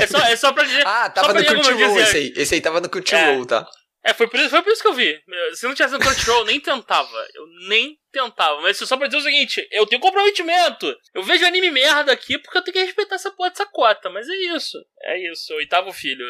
é, só, é só pra dizer. Ah, tava no Crunchyroll esse aí. Esse aí tava no Crunchyroll, tá? É, foi por, isso, foi por isso que eu vi. Se não tivesse no Crunchyroll, eu nem tentava. Eu nem tentava. Mas só pra dizer o seguinte, eu tenho comprometimento. Eu vejo anime merda aqui porque eu tenho que respeitar essa porra dessa cota. Mas é isso. É isso. Oitavo filho.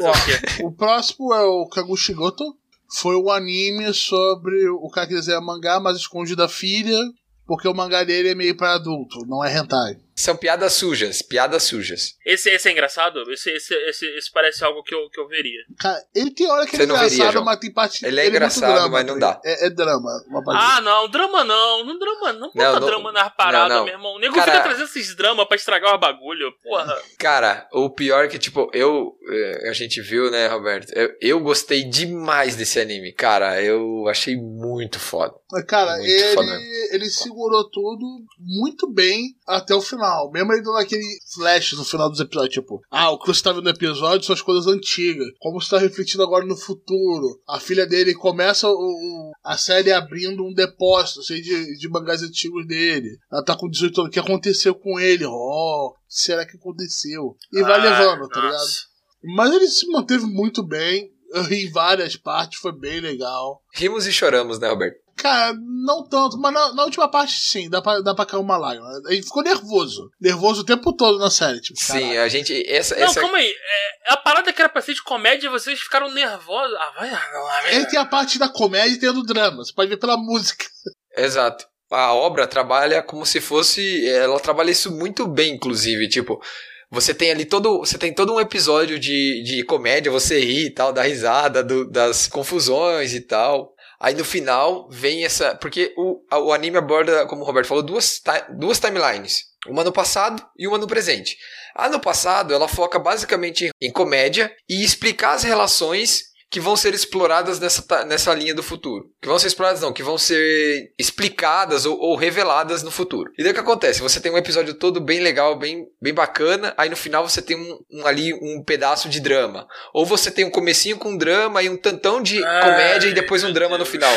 Fazer Ó. o quê? O próximo é o Kaguchigoto. Foi o anime sobre o cara que desenha mangá, mas esconde da filha, porque o mangá dele é meio para adulto, não é hentai. São piadas sujas, piadas sujas. Esse, esse é engraçado? Esse, esse, esse, esse parece algo que eu, que eu veria. Cara, ele tem hora que Você é não veria, engraçado, João. mas tem parte. Ele é muito engraçado, drama, mas não tá dá. É, é drama. Uma parte. Ah, não, drama não. Não drama, não bota Não, não- drama nas paradas, não, não. meu irmão. O nego Cara- fica trazendo esses dramas pra estragar os bagulho. Porra. Cara, o pior é que, tipo, eu. eh, A gente viu, né, Roberto? Eu, eu gostei demais desse anime. Cara, eu achei muito foda. Cara, Muito foda ele, ele segurou tudo muito bem até o final. Mesmo ele dando aquele flash no final dos episódios, tipo, ah, o Cruz tá vendo o episódio, são as coisas antigas. Como está refletindo agora no futuro. A filha dele começa o, o- a série abrindo um depósito cheio de, de mangás antigos dele. Ela tá com 18 anos. O que aconteceu com ele? Oh, o que será que aconteceu? E vai Ah, levando, tá ligado? nossa. Mas ele se manteve muito bem. Eu ri em várias partes, foi bem legal. Rimos e choramos, né, Roberto? Cara, não tanto, mas na, na última parte sim, dá pra, dá pra cair uma lágrima. Ele ficou nervoso. Nervoso o tempo todo na série. Tipo, Sim, caralho. a gente. Essa, Não, essa calma aí. É, a parada que era pra ser de comédia, vocês ficaram nervosos. Ah, vai, vai, vai. Ele tem a parte da comédia e tem a do drama. Você pode ver pela música. Exato. A obra trabalha como se fosse. Ela trabalha isso muito bem, inclusive. Tipo, você tem ali todo. Você tem todo um episódio de, de comédia, você ri e tal, dá risada do- das confusões e tal. Aí no final vem essa. Porque o, o anime aborda, como o Roberto falou, duas, duas timelines. Uma no passado e uma no presente. A no passado, ela foca basicamente em comédia e explicar as relações que vão ser exploradas nessa, nessa linha do futuro. Que vão ser exploradas, não, que vão ser explicadas ou, ou reveladas no futuro. E daí o que acontece? Você tem um episódio todo bem legal, bem, bem bacana, aí no final você tem um, um ali um pedaço de drama. Ou você tem um comecinho com drama e um tantão de Ai, comédia e depois um drama no final.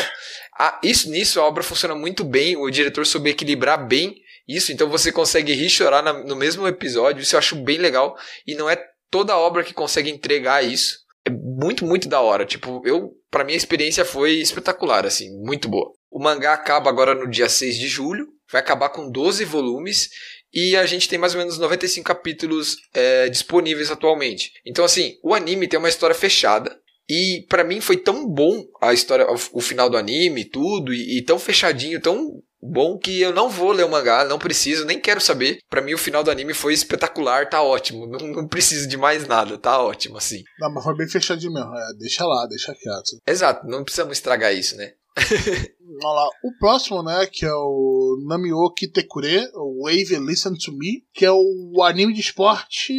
Ah, isso, nisso a obra funciona muito bem, o diretor soube equilibrar bem isso, então você consegue rir e chorar na- no mesmo episódio, isso eu acho bem legal, e não é toda obra que consegue entregar isso. É muito, muito da hora. Tipo, eu, para mim a experiência foi espetacular, assim, muito boa. O mangá acaba agora no dia 6 de julho, vai acabar com 12 volumes, e a gente tem mais ou menos 95 capítulos é, disponíveis atualmente. Então, assim, o anime tem uma história fechada. E pra mim foi tão bom a história, o, o final do anime, tudo, e, e tão fechadinho, tão bom que eu não vou ler o mangá, não preciso, nem quero saber. Pra mim o final do anime foi espetacular, tá ótimo. Não, não preciso de mais nada, tá ótimo, assim. Não, mas foi bem fechadinho mesmo. É, deixa lá, deixa quieto. Exato, não precisamos estragar isso, né? Vamos lá. O próximo, né, que é o Namioki Tekure, o Wave Listen to Me, que é o anime de esporte,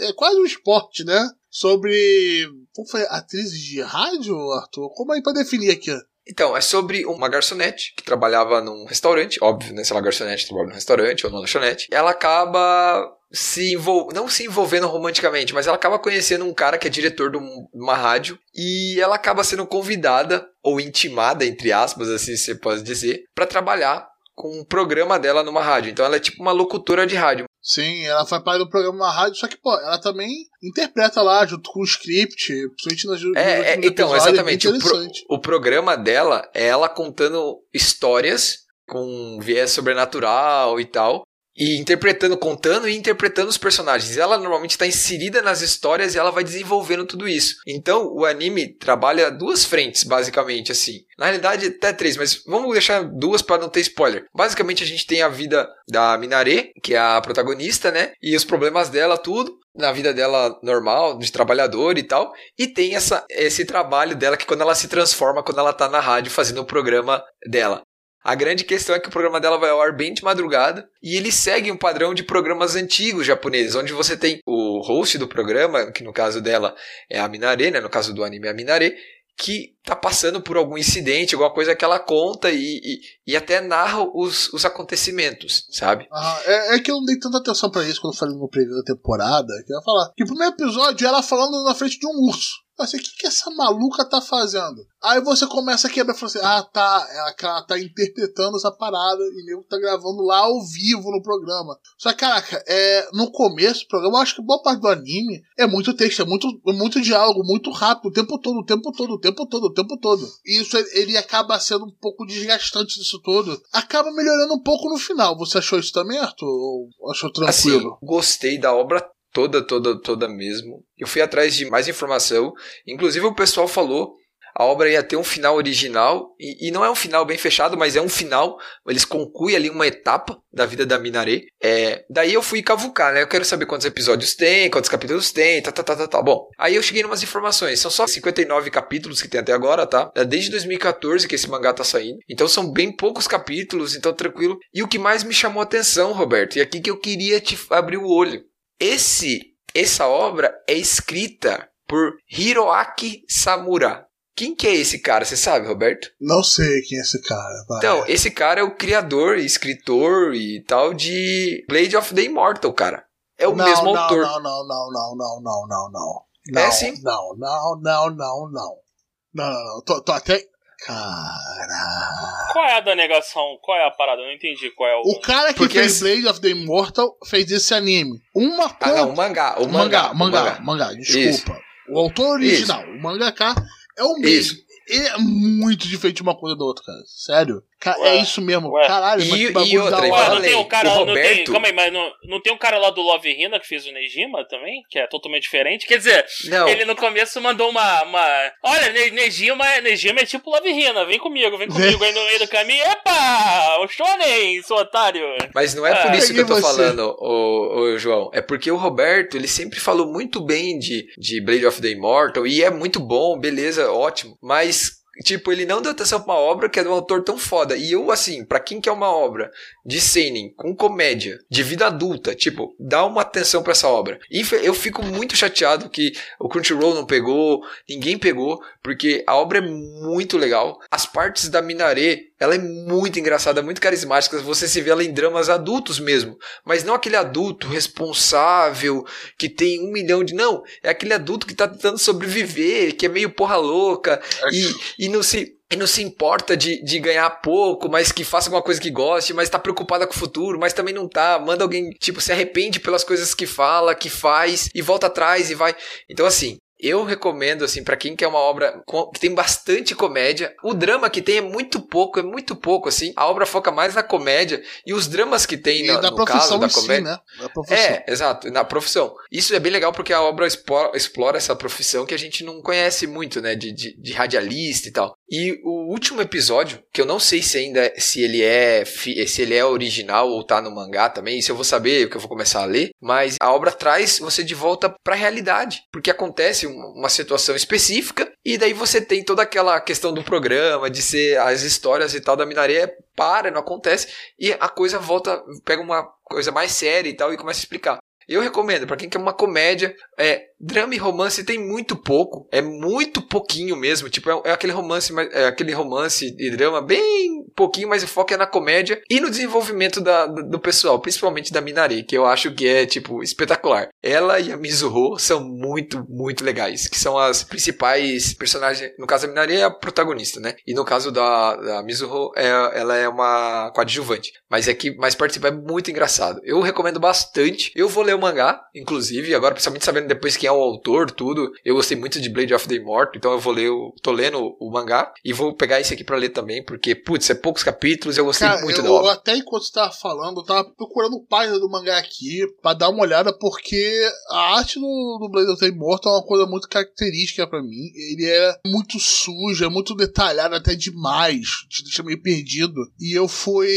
é quase um esporte, né? Sobre. Como foi? Atrizes de rádio, Arthur? Como é pra definir aqui? Então, é sobre uma garçonete que trabalhava num restaurante, óbvio, né? Se ela é garçonete, trabalha num restaurante ou numa lanchonete. Ela acaba se envol... não se envolvendo romanticamente, mas ela acaba conhecendo um cara que é diretor de um- uma rádio e ela acaba sendo convidada ou intimada, entre aspas, assim você pode dizer, pra trabalhar com um programa dela numa rádio. Então ela é tipo uma locutora de rádio. Sim, ela faz parte do programa na rádio, só que, pô, ela também interpreta lá, junto com o script, principalmente nas É, é, então, é exatamente. O, pro- o programa dela é ela contando histórias com viés sobrenatural e tal. E interpretando, contando e interpretando os personagens. Ela normalmente está inserida nas histórias e ela vai desenvolvendo tudo isso. Então, o anime trabalha duas frentes, basicamente, assim. Na realidade, até três, mas vamos deixar duas para não ter spoiler. Basicamente, a gente tem a vida da Minare, que é a protagonista, né? E os problemas dela, tudo. Na vida dela normal, de trabalhador e tal. E tem essa, esse trabalho dela que quando ela se transforma, quando ela tá na rádio fazendo o programa dela. A grande questão é que o programa dela vai ao ar bem de madrugada e ele segue um padrão de programas antigos japoneses, onde você tem o host do programa, que no caso dela é a Minare, né? No caso do anime é a Minare, que tá passando por algum incidente, alguma coisa que ela conta e, e, e até narra os, os acontecimentos, sabe? Ah, é, é que eu não dei tanta atenção pra isso quando falei no preview da temporada, que eu ia falar. Que o primeiro episódio ela falando na frente de um urso. Eu sei, o que, que essa maluca tá fazendo? Aí você começa a quebrar e fala assim: ah, tá, ela, que ela tá interpretando essa parada e nego tá gravando lá ao vivo no programa. Só que, caraca, é, no começo do programa, eu acho que boa parte do anime é muito texto, é muito, muito diálogo, muito rápido, o tempo todo, o tempo todo, o tempo todo, o tempo todo. E isso ele acaba sendo um pouco desgastante disso todo. Acaba melhorando um pouco no final. Você achou isso também, Arthur? Ou achou Assim, tranquilo? gostei da obra toda, toda, toda mesmo. Eu fui atrás de mais informação. Inclusive o pessoal falou a obra ia ter um final original e, e não é um final bem fechado, mas é um final. Eles concluem ali uma etapa da vida da Minare. É, daí eu fui cavucar, né? Eu quero saber quantos episódios tem, quantos capítulos tem, tá, tá, tá, tá, tá. Bom, aí eu cheguei em umas informações. São só 59 capítulos que tem até agora, tá? É desde 2014 que esse mangá tá saindo. Então são bem poucos capítulos, então tranquilo. E o que mais me chamou a atenção, Roberto, e aqui que eu queria te abrir o olho. Esse, essa obra é escrita por Hiroaki Samura. Quem que é esse cara, você sabe, Roberto? Não sei quem é esse cara. vai. Então, esse cara é o criador, escritor e tal de Blade of the Immortal, cara. É o não, mesmo não, autor. Não, não, não, não, não, não, não, não. É Não, sim. Não, não, não, não, não. Não, não, não. Tô, tô até. Cara. Qual é a da negação? Qual é a parada? Eu não entendi qual é o. O cara que Porque fez esse- Blade of the Immortal fez esse anime. Uma Ah, coisa. não, o mangá. O mangá, mangá. mangá, o mangá, desculpa. O autor original, o mangaka, é o Isso. mesmo. Ele é muito diferente de uma coisa da outra, cara. Sério. Ca- Ué, é isso mesmo. ué. Caralho, E- mas e outra. Ué, não tem um cara. o Não tem, Roberto- calma aí, mas não, não tem um cara lá do Love Hina que fez o Nejima também? Que é totalmente diferente? Quer dizer, Não, ele no começo mandou uma. uma Olha, Ne- Nejima, é- Nejima é tipo Love Hina, vem comigo, vem comigo aí no meio do caminho. Epa! O Shonen, seu otário! mas não é por Ah, isso que eu tô você. falando, ô, João. É porque o Roberto, ele sempre falou muito bem de, de Blade of the Immortal e é muito bom, beleza, ótimo. Mas Tipo, ele não deu atenção pra uma obra que é de um autor tão foda. E eu, assim, pra quem quer uma obra de seinen, com comédia, de vida adulta, tipo, dá uma atenção pra essa obra. E eu fico muito chateado que o Crunchyroll não pegou, ninguém pegou, porque a obra é muito legal. As partes da Minaré, ela é muito engraçada, muito carismática. Você se vê ela em dramas adultos mesmo. Mas não aquele adulto responsável, que tem um milhão de. Não, é aquele adulto que tá tentando sobreviver, que é meio porra louca. E, e não se e não se importa de, de ganhar pouco, mas que faça alguma coisa que goste, mas tá preocupada com o futuro, mas também não tá. Manda alguém, tipo, se arrepende pelas coisas que fala, que faz, e volta atrás e vai. Então, assim, eu recomendo, assim, para quem quer uma obra que tem bastante comédia. O drama que tem é muito pouco, é muito pouco, assim. A obra foca mais na comédia e os dramas que tem no, no caso da comédia. Si, né? Da é, exato, na profissão. Isso é bem legal porque a obra explora, explora essa profissão que a gente não conhece muito, né? De, de, de, radialista e tal. E o último episódio, que eu não sei se ainda se ele é se ele é original ou tá no mangá também, isso eu vou saber, que eu vou começar a ler, mas a obra traz você de volta para a realidade, porque acontece uma situação específica, e daí você tem toda aquela questão do programa, de ser as histórias e tal da minaria, para, não acontece, e a coisa volta, pega uma coisa mais séria e tal, e começa a explicar. Eu recomendo, para quem quer uma comédia, é, drama e romance tem muito pouco, é muito pouquinho mesmo, tipo, é, é aquele romance, é aquele romance e drama bem pouquinho, mas o foco é na comédia e no desenvolvimento da, do, do pessoal, principalmente da Minari, que eu acho que é, tipo, espetacular. Ela e a Mizuho são muito, muito legais, que são as principais personagens, no caso a Minari é a protagonista, né? E no caso da, da Mizuho, é, ela é uma coadjuvante, mas é que mais participa é muito engraçado. Eu recomendo bastante, eu vou ler mangá, inclusive, agora principalmente sabendo depois quem é o autor, tudo. Eu gostei muito de Blade of the Immortal, então eu vou ler, o, tô lendo o mangá e vou pegar esse aqui para ler também, porque, putz, é poucos capítulos, eu gostei Cara, muito eu, da obra. Até enquanto você tava falando, eu tava procurando o página do mangá aqui para dar uma olhada, porque a arte do, do Blade of the Immortal é uma coisa muito característica para mim. Ele é muito sujo, é muito detalhado até demais, te deixa meio perdido. E eu fui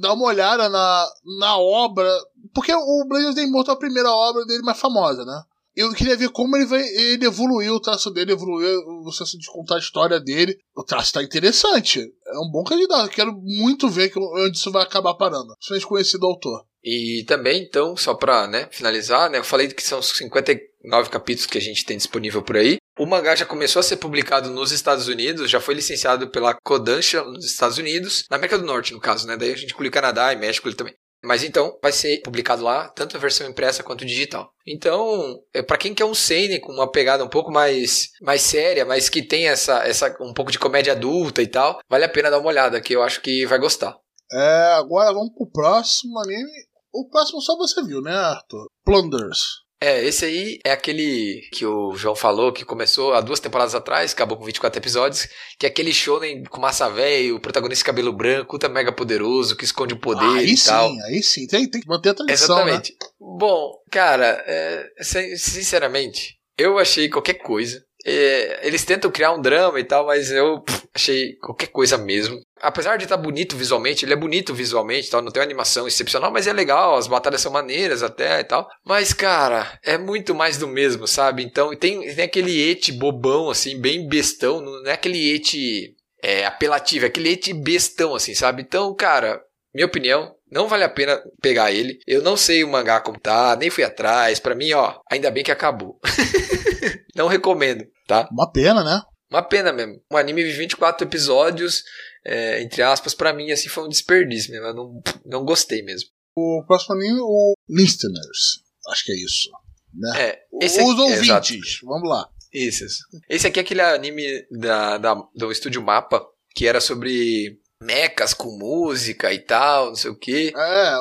dar uma olhada na, na obra porque o Blade of the Immortal é a primeira obra dele mais famosa, né? Eu queria ver como ele vai. Ele evoluiu, o traço dele evoluiu, o senso de contar a história dele. O traço tá interessante. É um bom candidato. Quero muito ver onde isso vai acabar parando. Principalmente conhecido autor. E também, então, só pra né, finalizar, né? Eu falei que são 59 capítulos que a gente tem disponível por aí. O mangá já começou a ser publicado nos Estados Unidos, já foi licenciado pela Kodansha nos Estados Unidos, na América do Norte, no caso, né? Daí a gente inclui Canadá e México também. Mas então vai ser publicado lá, tanto a versão impressa quanto digital. Então, é para quem quer um seinen com uma pegada um pouco mais mais séria, mas que tem essa essa um pouco de comédia adulta e tal, vale a pena dar uma olhada, que eu acho que vai gostar. É, agora vamos pro próximo anime. O próximo só você viu, né, Arthur? Plunders. É, esse aí é aquele que o João falou, que começou há duas temporadas atrás, acabou com 24 episódios, que é aquele shonen com massa velho, o protagonista de cabelo branco, ultra mega poderoso, que esconde o poder aí e sim, tal. Aí sim, tem, tem que manter a tradição, Exatamente. Né? Bom, cara, é, sinceramente, eu achei qualquer coisa. É, eles tentam criar um drama e tal, mas eu pff, achei qualquer coisa mesmo. Apesar de estar tá bonito visualmente, ele é bonito visualmente, tal, não tem uma animação excepcional, mas é legal, as batalhas são maneiras até e tal. Mas, cara, é muito mais do mesmo, sabe? Então tem, tem aquele ete bobão, assim, bem bestão, não é aquele ete é, apelativo, é aquele ete bestão, assim, sabe? Então, cara, minha opinião, não vale a pena pegar ele. Eu não sei o mangá como tá, nem fui atrás. Para mim, ó, ainda bem que acabou. não recomendo, tá? Uma pena, né? Uma pena mesmo. Um anime de 24 episódios, é, entre aspas, para mim, assim, foi um desperdício mesmo. Eu não, não gostei mesmo. O próximo anime, o Listeners. Acho que é isso. Né? É, Os aqui, ouvintes. É, Vamos lá. Isso, isso. Esse aqui é aquele anime da, da, do estúdio Mapa, que era sobre mecas com música e tal, não sei o que. É,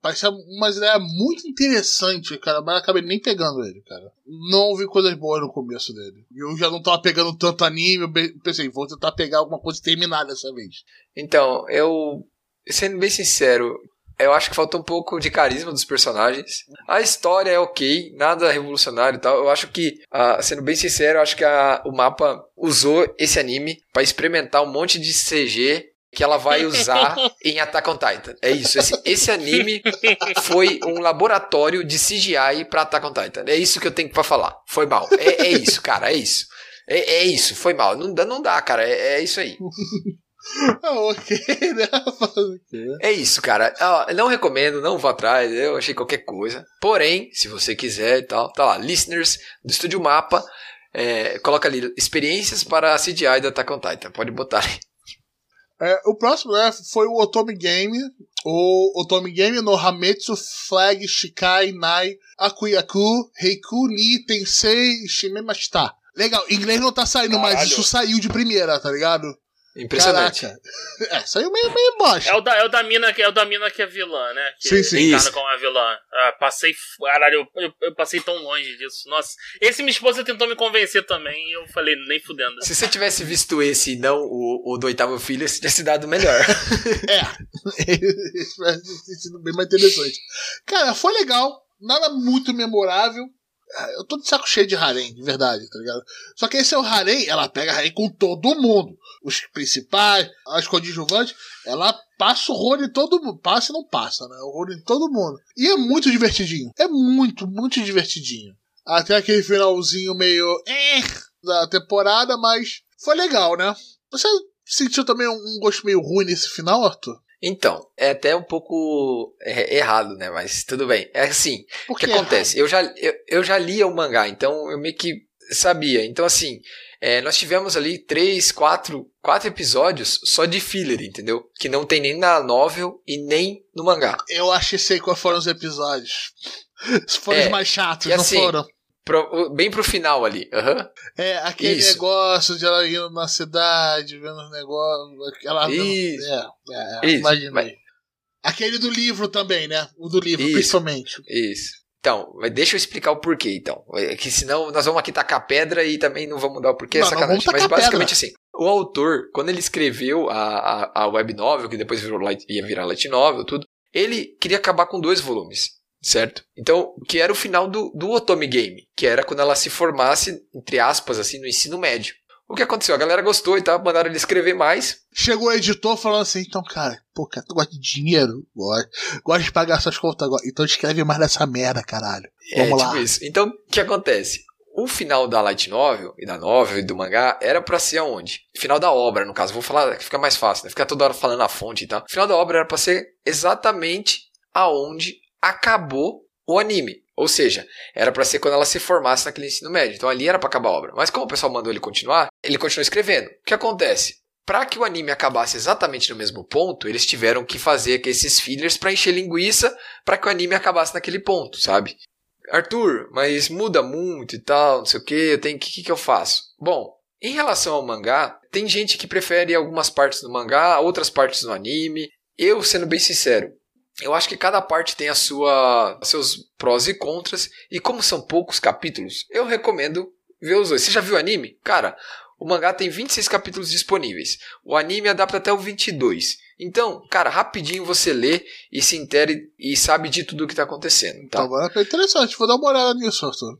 parece uma ideia muito interessante, cara, mas acabei nem pegando ele, cara. Não ouvi coisas boas no começo dele. Eu já não tava pegando tanto anime, eu pensei, vou tentar pegar alguma coisa terminada dessa vez. Então, eu, sendo bem sincero, eu acho que falta um pouco de carisma dos personagens. A história é ok, nada revolucionário e tal. Eu acho que, uh, sendo bem sincero, eu acho que a, o mapa usou esse anime para experimentar um monte de CG que ela vai usar em Attack on Titan. É isso. Esse, esse anime foi um laboratório de CGI pra Attack on Titan. É isso que eu tenho pra falar. Foi mal. É, é isso, cara. É isso. É, é isso, foi mal. Não dá, não dá cara. É, é isso aí. Ah, ok, né? É isso, cara. Não recomendo, não vou atrás, eu achei qualquer coisa. Porém, se você quiser e tal, tá lá, listeners do Estúdio Mapa, é, coloca ali experiências para a CGI da Attack on Titan. Pode botar aí. É, o próximo né, foi o Otome Game, o Otome Game no Hametsu Flag Shikai Nai Akuyaku Heiku Ni Tensei Shimemashita. Legal, em inglês não tá saindo, mas Caralho. isso saiu de primeira, tá ligado? Impressionante. Caraca. É, saiu meio, meio embaixo. É o, da, é, o da mina, que- é o da mina que é vilã, né? Que Sim, sim. Isso. como a vilã. Ah, passei. Caralho, eu, eu- eu passei tão longe disso. Nossa. Esse minha esposa tentou me convencer também e eu falei, nem fudendo. Se você tivesse visto esse e não o, o do oitavo filho, você teria se dado melhor. É. Ter sido bem mais interessante. Cara, foi legal. Nada muito memorável. Ah, Eu tô de saco cheio de harem, de verdade, tá ligado? Só que esse é o harem, ela pega harem com todo mundo. Os principais, as coadjuvantes, ela passa o rolo em todo mundo. Passa e não passa, né? O rolo em todo mundo. E é muito divertidinho. É muito, muito divertidinho. Até aquele finalzinho meio. eh, da temporada, mas foi legal, né? Você sentiu também um gosto meio ruim nesse final, Arthur? Então, é até um pouco é, errado, né? Mas tudo bem. É assim, o que acontece? Eu já, eu, eu já lia o mangá, então eu meio que sabia. Então, assim, é, nós tivemos ali três, quatro, quatro episódios só de filler, entendeu? Que não tem nem na novel e nem no mangá. Eu acho que sei quais foram os episódios. Foram É, os mais chatos, não assim, foram? Pro- bem pro final ali. aham. É, aquele isso. negócio de ela indo na cidade, vendo os negócios. Aquela. Isso. É, é, Isso, imaginei. mas- Aquele do livro também, né? O do livro, Isso. principalmente. Isso. Então, deixa eu explicar o porquê, então. É que senão nós vamos aqui tacar pedra e também não vamos dar o porquê, é Não, não sacanagem. Mas basicamente assim, o autor, quando ele escreveu a, a, a web novel, que depois virou light, ia virar light novel, tudo, ele queria acabar com dois volumes, certo? Então, que era o final do, do Otome Game, que era quando ela se formasse, entre aspas, assim, no ensino médio. O que aconteceu? A galera gostou e tal, mandaram ele escrever mais. Chegou o editor falando assim: então, cara, pô, cara, tu gosta de dinheiro? Gosta. Gosta de pagar suas contas agora. Então escreve mais dessa merda, caralho. Vamos é, lá. tipo isso. Então, o que acontece? O final da light novel, e da novel, e do mangá, era pra ser aonde? Final da obra, no caso. Vou falar que fica mais fácil, né? Ficar toda hora falando a fonte e tal. Final da obra era pra ser exatamente aonde acabou o anime. Ou seja, era pra ser quando ela se formasse naquele ensino médio. Então ali era pra acabar a obra. Mas como o pessoal mandou ele continuar, ele continuou escrevendo. O que acontece? Pra que o anime acabasse exatamente no mesmo ponto, eles tiveram que fazer esses fillers pra encher linguiça pra que o anime acabasse naquele ponto, sabe? Arthur, mas muda muito e tal, não sei o que, eu tenho que que, que eu faço? Bom, em relação ao mangá, tem gente que prefere algumas partes do mangá, outras partes do anime. Eu, sendo bem sincero, eu acho que cada parte tem a sua seus prós e contras, e como são poucos capítulos, eu recomendo ver os dois. Você já viu o anime? Cara, o mangá tem 26 capítulos disponíveis. O anime adapta até o 22. Então, cara, rapidinho você lê e se intere e sabe de tudo o que tá acontecendo, tá? Agora é interessante. Vou dar uma olhada nisso, Arthur.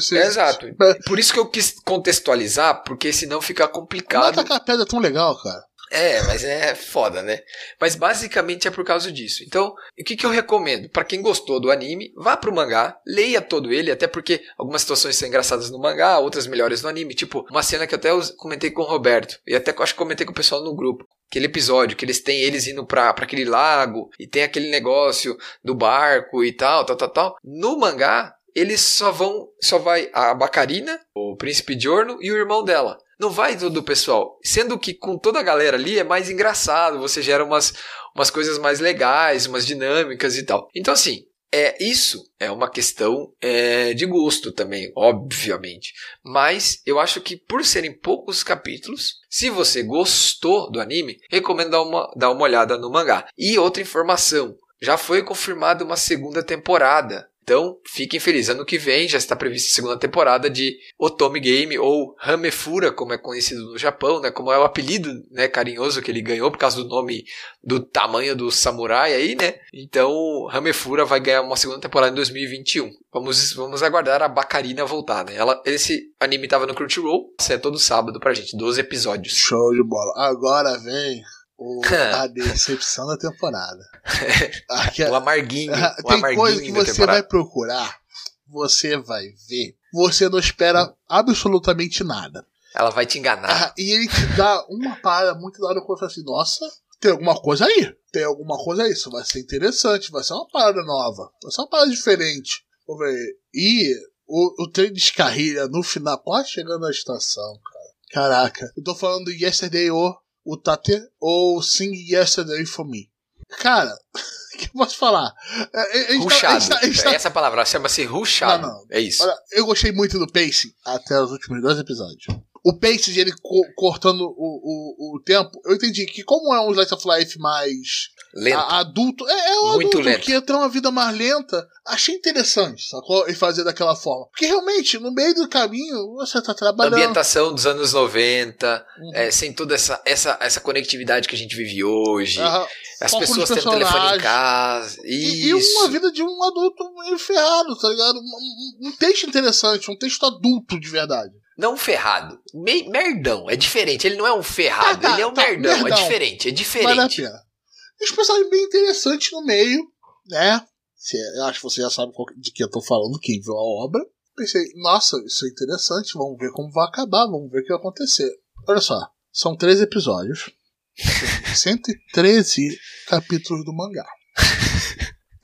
Se. É, exato. Por isso que eu quis contextualizar, porque senão fica é complicado. que a pedra é tão legal, cara? É, mas é foda, né? Mas basicamente é por causa disso. Então, o que, que eu recomendo? Pra quem gostou do anime, vá pro mangá, leia todo ele, até porque algumas situações são engraçadas no mangá, outras melhores no anime. Tipo, uma cena que eu até comentei com o Roberto, e até acho que comentei com o pessoal no grupo. Aquele episódio que eles têm eles indo pra, pra aquele lago, e tem aquele negócio do barco e tal, tal, tal, tal. No mangá, eles só vão, só vai a Bacarina, o príncipe Giorno e o irmão dela. Não vai todo o pessoal. Sendo que com toda a galera ali é mais engraçado, você gera umas, umas coisas mais legais, umas dinâmicas e tal. Então, assim, é isso é uma questão é, de gosto também, obviamente. Mas eu acho que por serem poucos capítulos, se você gostou do anime, recomendo dar uma, dar uma olhada no mangá. E outra informação: já foi confirmada uma segunda temporada. Então, fiquem felizes. Ano que vem já está prevista a segunda temporada de Otome Game, ou Hamefura, como é conhecido no Japão, né? Como é o apelido né, carinhoso que ele ganhou por causa do nome, do tamanho do samurai aí, né? Então, Hamefura vai ganhar uma segunda temporada em 2021. Vamos, vamos aguardar a Bacarina voltar, né? Ela, esse anime estava no Crunchyroll, sai todo sábado pra gente, 12 episódios. Show de bola. Agora vem o, a decepção da temporada. Aqui, O amarguinho, Ah, o tem amarguinho coisa que você temporada. vai procurar, você vai ver, você não espera absolutamente nada. Ela vai te enganar. Ah, e ele te dá uma parada muito da hora quando fala assim, nossa, tem alguma coisa aí. Tem alguma coisa aí. Isso vai ser interessante, vai ser uma parada nova. Vai ser uma parada diferente. Vou ver. E o, o trem descarrilha no final, quase chegando na estação, cara. Caraca. Eu tô falando do Yesterday ou o Tate ou Sing Yesterday for Me. Cara, o que eu posso falar? É, é, tá- Ruchado. tá- tá- Essa palavra chama-se ruchado. Não, não. É isso. Olha, eu gostei muito do pacing até os últimos dois episódios. O pacing de ele co- cortando o, o, o tempo, eu entendi que como é um Slice of Life mais Lento. a- adulto, é, é um Muito adulto lento. que entra uma vida mais lenta, achei interessante, sacou? E fazer daquela forma. Porque realmente, no meio do caminho, você tá trabalhando. Ambientação dos anos 90, Uhum. é, sem toda essa, essa, essa conectividade que a gente vive hoje. Aham. As foco pessoas tendo telefone em casa. E, e uma vida de um adulto meio ferrado, tá ligado? Um- um texto interessante, um texto adulto de verdade. Não ferrado. Me- merdão. É diferente. Ele não é um ferrado. Tá, tá, ele é um tá, merdão. É merdão. diferente. É Vale a diferente. pena. Os personagens bem interessantes no meio, né? Se- Eu acho que você já sabe de que eu tô falando, quem viu a obra. Pensei, nossa, isso é interessante, vamos ver como vai acabar, vamos ver o que vai acontecer. Olha só, são três episódios. 113 capítulos do mangá.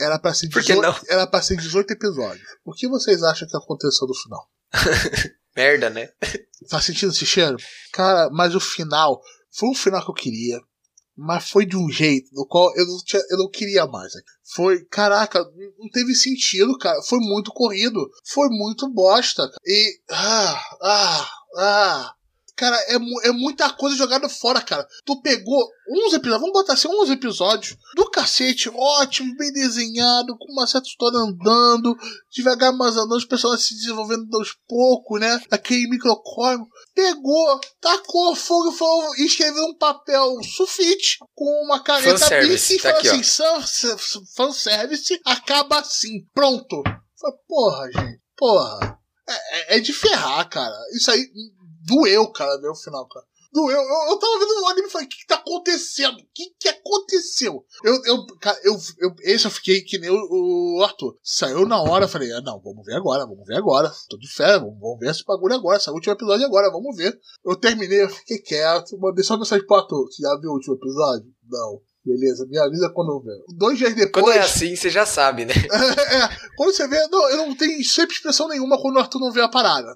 Era pra ser Por que 18, não? era pra ser 18 episódios. O que vocês acham que aconteceu no final? Merda, né? Tá sentindo esse cheiro? Cara, mas o final foi um final que eu queria. Mas foi de um jeito no qual eu não, tinha, eu não queria mais. Foi, caraca, não teve sentido, cara. Foi muito corrido. Foi muito bosta. E. Ah, ah, ah. Cara, é, é muita coisa jogada fora, cara. Tu pegou uns episódios, vamos botar assim, uns episódios do cacete, ótimo, bem desenhado, com uma certa história andando, devagar mas andando, os personagens se desenvolvendo aos poucos, né? Aquele microcosmo. Pegou, tacou fogo e e escreveu um papel sulfite com uma caneta Fanservice, e tá falou aqui, assim: "Fan- fanservice acaba assim. Pronto. Falei, porra, gente, porra. É, é- é de ferrar, cara. Isso aí doeu, cara, ver o final, cara. Doeu. Eu, eu tava vendo o anime e falei, o que, que tá acontecendo? O que, que aconteceu? Eu, eu, cara, eu, eu, esse eu fiquei que nem o, o Arthur. Saiu na hora, falei, ah, não, vamos ver agora, vamos ver agora. Tô de fé, vamos, vamos ver esse bagulho agora, esse último episódio agora, vamos ver. Eu terminei, eu fiquei quieto, mandei só mensagem pro Arthur. Você já viu o último episódio? Não. Beleza, me avisa quando eu ver. Dois dias depois. Quando é assim, você já sabe, né? É, quando você vê, não, eu não tenho sempre expressão nenhuma quando o Arthur não vê a parada.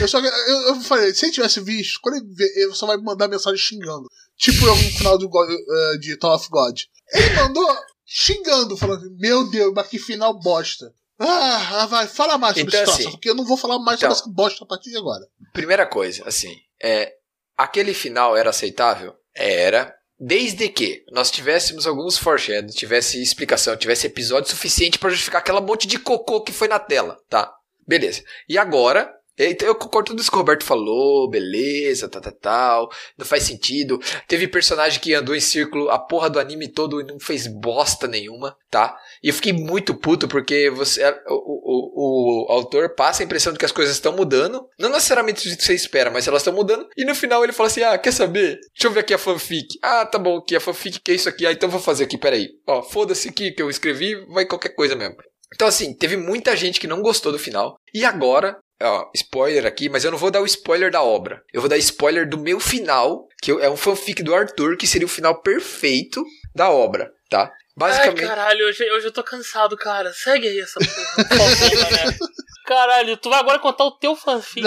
Eu só eu, eu falei, se ele tivesse visto, quando ele vê, ele só vai mandar mensagem xingando. Tipo eu no final do God, eh, de Tower of God. Ele mandou xingando, falando, meu Deus, mas que final bosta. Ah, ah, vai, fala mais sobre Então, essa situação, assim, porque eu não vou falar mais então- sobre essa bosta a partir de agora. Primeira coisa, assim, é, aquele final era aceitável? Era. Desde que nós tivéssemos alguns foreshadows, tivesse explicação, tivesse episódio suficiente pra justificar aquela monte de cocô que foi na tela, tá? Beleza. E agora, eu concordo tudo isso que o Roberto falou, beleza, tal, tal, tal, não faz sentido. Teve personagem que andou em círculo a porra do anime todo e não fez bosta nenhuma, tá? E eu fiquei muito puto porque você, o, o, o, o autor passa a impressão de que as coisas estão mudando, não necessariamente jeito que você espera, mas elas estão mudando, e no final ele fala assim: ah, quer saber? Deixa eu ver aqui a fanfic. Ah, tá bom, que a fanfic que é isso aqui, ah, então vou fazer aqui, peraí. Ó, foda-se aqui que eu escrevi, vai qualquer coisa mesmo. Então, assim, teve muita gente que não gostou do final. E agora, ó, spoiler aqui, mas eu não vou dar o spoiler da obra. Eu vou dar spoiler do meu final, que é um fanfic do Arthur, que seria o final perfeito da obra, tá? Basicamente. Ai, caralho, hoje, hoje eu tô cansado, cara. Segue aí essa porra. Por favor, né? Caralho, tu vai agora contar o teu fanfic.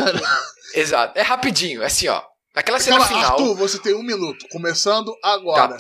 Exato. É rapidinho, é assim, ó. Naquela cena Calma, final. Arthur, você tem um minuto, começando agora.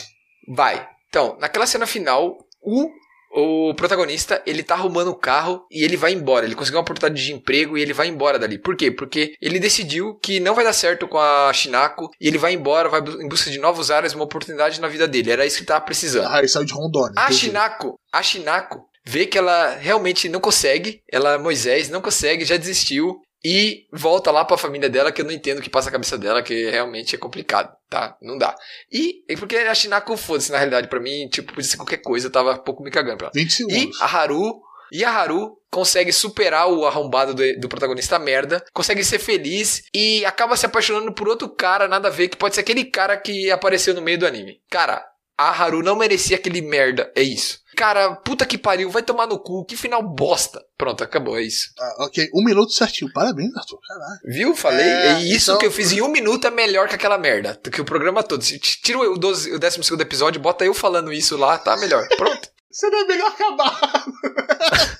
Vai. Então, naquela cena final, o, o protagonista, ele tá arrumando o carro e ele vai embora. Ele conseguiu uma oportunidade de emprego e ele vai embora dali. Por quê? Porque ele decidiu que não vai dar certo com a Shinako e ele vai embora, vai em busca de novos áreas, uma oportunidade na vida dele. Era isso que ele tava precisando. Ah, ele saiu de Rondônia. A entendi. Shinako, a Shinako vê que ela realmente não consegue, ela, Moisés, não consegue, já desistiu e volta lá pra família dela, que eu não entendo o que passa na cabeça dela, que realmente é complicado, tá? Não dá. E, e porque a Shinako, foda-se, na realidade, pra mim, tipo, podia ser qualquer coisa, eu tava um pouco me cagando pra ela. 20 E segundos. a Haru. E a Haru consegue superar o arrombado do, do protagonista merda, consegue ser feliz e acaba se apaixonando por outro cara, nada a ver, que pode ser aquele cara que apareceu no meio do anime. Cara, A Haru não merecia aquele merda. É isso. Cara, puta que pariu, vai tomar no cu, que final bosta. Pronto, acabou, é isso. Ah, ok, um minuto certinho. Parabéns, Arthur. Caralho. Viu? Falei. É, É, isso então- que eu fiz em um minuto é melhor que aquela merda. Do que o programa todo. Se tira o, 12, o 12 segundo episódio, bota eu falando isso lá, tá melhor. Pronto. Seria melhor acabar.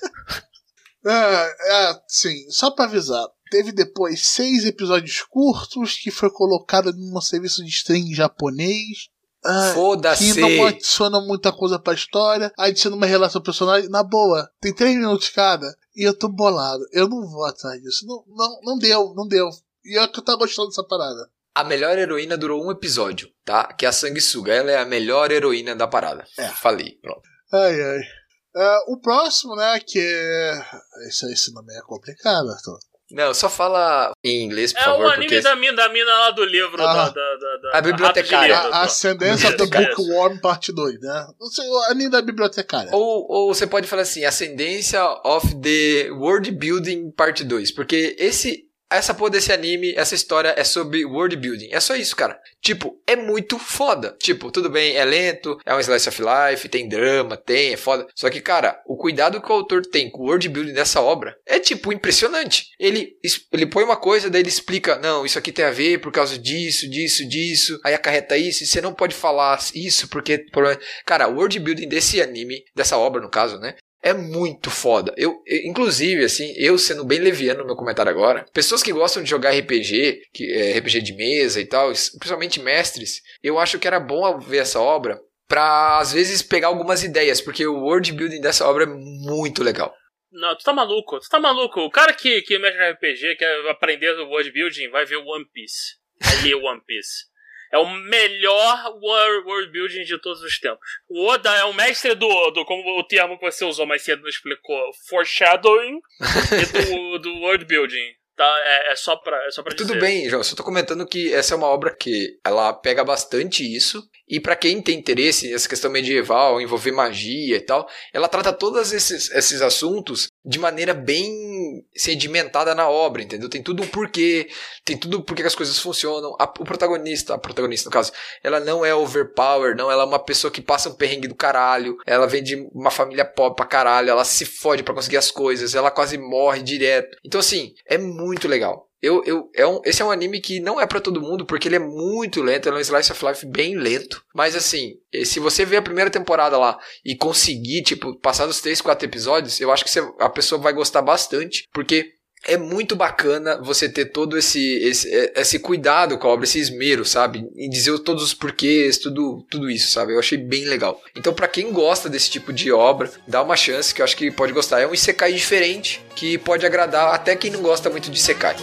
é, é, sim, só pra avisar. Teve depois seis episódios curtos que foi colocado num serviço de stream japonês. Ah, Foda-se. que não adiciona muita coisa pra história, adiciona uma relação personagem. Na boa, tem três minutos cada e eu tô bolado. Eu não vou atrás disso. Não, não, não deu, não deu. E eu que eu tava gostando dessa parada. A melhor heroína durou um episódio, tá? Que é a Sanguessuga. Ela é a melhor heroína da parada. É. Falei, pronto. Ai, ai. É, o próximo, né, que é. Esse, esse nome é complicado, Arthur. Não, só fala em inglês, por É favor, o anime porque... da mina, da mina lá do livro, Ah. da, da, da, da- A bibliotecária. A pô. Ascendência of the Bibliotecária. Bookworm, parte 2, né? Não sei, a linha da bibliotecária. Ou, ou você pode falar assim, Ascendência of the World Building Parte 2. Porque esse, essa porra desse anime, essa história é sobre world building. É só isso, cara. Tipo, é muito foda. Tipo, tudo bem, é lento, é um slice of life, tem drama, tem, é foda. Só que, cara, o cuidado que o autor tem com o world building dessa obra é, tipo, impressionante. Ele, ele põe uma coisa, daí ele explica, não, isso aqui tem a ver por causa disso, disso, disso. Aí acarreta isso, e você não pode falar isso porque... Cara, o world building desse anime, dessa obra no caso, né? É muito foda. Eu, eu- inclusive, assim, eu sendo bem leviano no meu comentário agora, pessoas que gostam de jogar RPG, que é RPG de mesa e tal, principalmente mestres, eu acho que era bom ver essa obra pra às vezes pegar algumas ideias, porque o world building dessa obra é muito legal. Não, tu tá maluco, tu tá maluco. O cara que, que mexe RPG, quer aprender o world building, vai ver One Piece. Ler One Piece. É o melhor wor- world building de todos os tempos. O Oda é o mestre do, do como o termo que você usou mais cedo não explicou, foreshadowing e do, do world building. Tá? É, é só pra, é só pra Tudo dizer. bem, João, só tô comentando que essa é uma obra que ela pega bastante isso, e pra quem tem interesse nessa questão medieval, envolver magia e tal, ela trata todos esses, esses assuntos de maneira bem sedimentada na obra, entendeu? Tem tudo um porquê, tem tudo porque que as coisas funcionam. A- o protagonista, a protagonista no caso, ela não é overpower, não, ela é uma pessoa que passa um perrengue do caralho, ela vem de uma família pobre pra caralho, ela se fode pra conseguir as coisas, ela quase morre direto. Então assim, é muito legal. Eu, eu, é um, esse é um anime que não é pra todo mundo, porque ele é muito lento, ele é um slice of life bem lento. Mas assim, eh, se você ver a primeira temporada lá e conseguir, tipo, passar dos 3, 4 episódios, eu acho que você- a pessoa vai gostar bastante, porque é muito bacana você ter todo esse, esse, eh, esse cuidado com a obra, esse esmero, sabe? E dizer todos os porquês, tudo, tudo isso, sabe? Eu achei bem legal. Então, pra quem gosta desse tipo de obra, dá uma chance que eu acho que pode gostar. É um Isekai diferente, que pode agradar até quem não gosta muito de Isekai.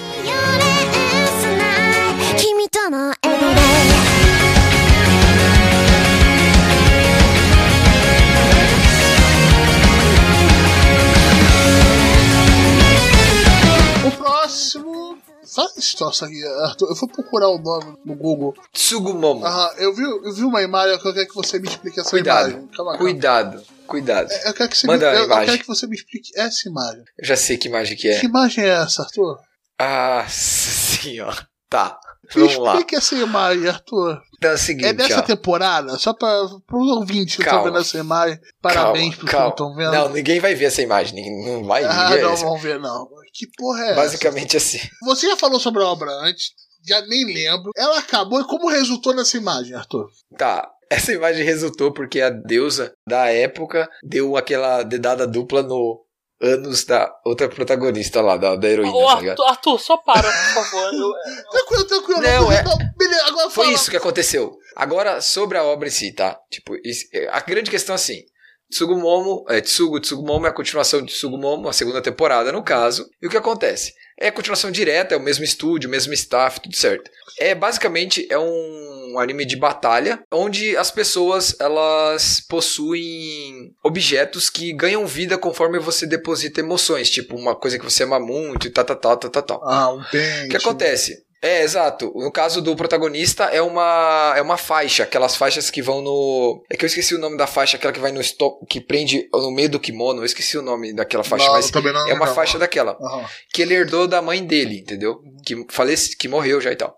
Fala esse troço aqui, Arthur. Eu vou procurar o nome no Google. Tsugumomo. Aham, eu vi, eu vi uma imagem que eu quero que você me explique essa Cuidado, imagem. Calma, calma. cuidado, cuidado. Eu quero, que você Manda me, a eu, eu quero que você me explique essa imagem. Eu já sei que imagem que é. Que imagem é essa, Arthur? Ah, sim, ó. Tá, vamos lá. explique essa imagem, Arthur. Então é o seguinte, É dessa ó. temporada? Só para os ouvintes que estão vendo essa imagem. Parabéns Calma, pros que não estão vendo. Não, ninguém vai ver essa imagem. ninguém- Não vai ah, ver não essa. vão ver, não. Que porra é Basicamente assim. essa? Você já falou sobre a obra antes, já nem lembro. Ela acabou e como resultou nessa imagem, Arthur? Tá. Essa imagem resultou porque a deusa da época deu aquela dedada dupla no ânus da outra protagonista lá, da, da heroína, Ô, tá ligado? Arthur, Arthur, só para, por favor. Eu- Tranquilo, tranquilo. Não, é- beleza, agora Foi fala. isso que aconteceu. Agora, sobre a obra em si, tá? Tipo, isso- a grande questão é assim. Tsugumomo, é, Tsugu, Tsugumomo é a continuação de Tsugumomo, a segunda temporada, no caso. E o que acontece? É continuação direta, é o mesmo estúdio, o mesmo staff, tudo certo. É, basicamente, é um anime de batalha, onde as pessoas, elas possuem objetos que ganham vida conforme você deposita emoções. Tipo, uma coisa que você ama muito e tal, tal, tal, tal, tal. Ah, um. O que acontece? É, exato. No caso do protagonista, é uma, é uma faixa. Aquelas faixas que vão no. É que eu esqueci o nome da faixa, aquela que vai no stop, que prende no meio do kimono. Eu esqueci o nome daquela faixa, Não, mas não é uma lembro. faixa daquela. Aham. Que ele herdou da mãe dele, entendeu? Que, falece, que morreu já e tal.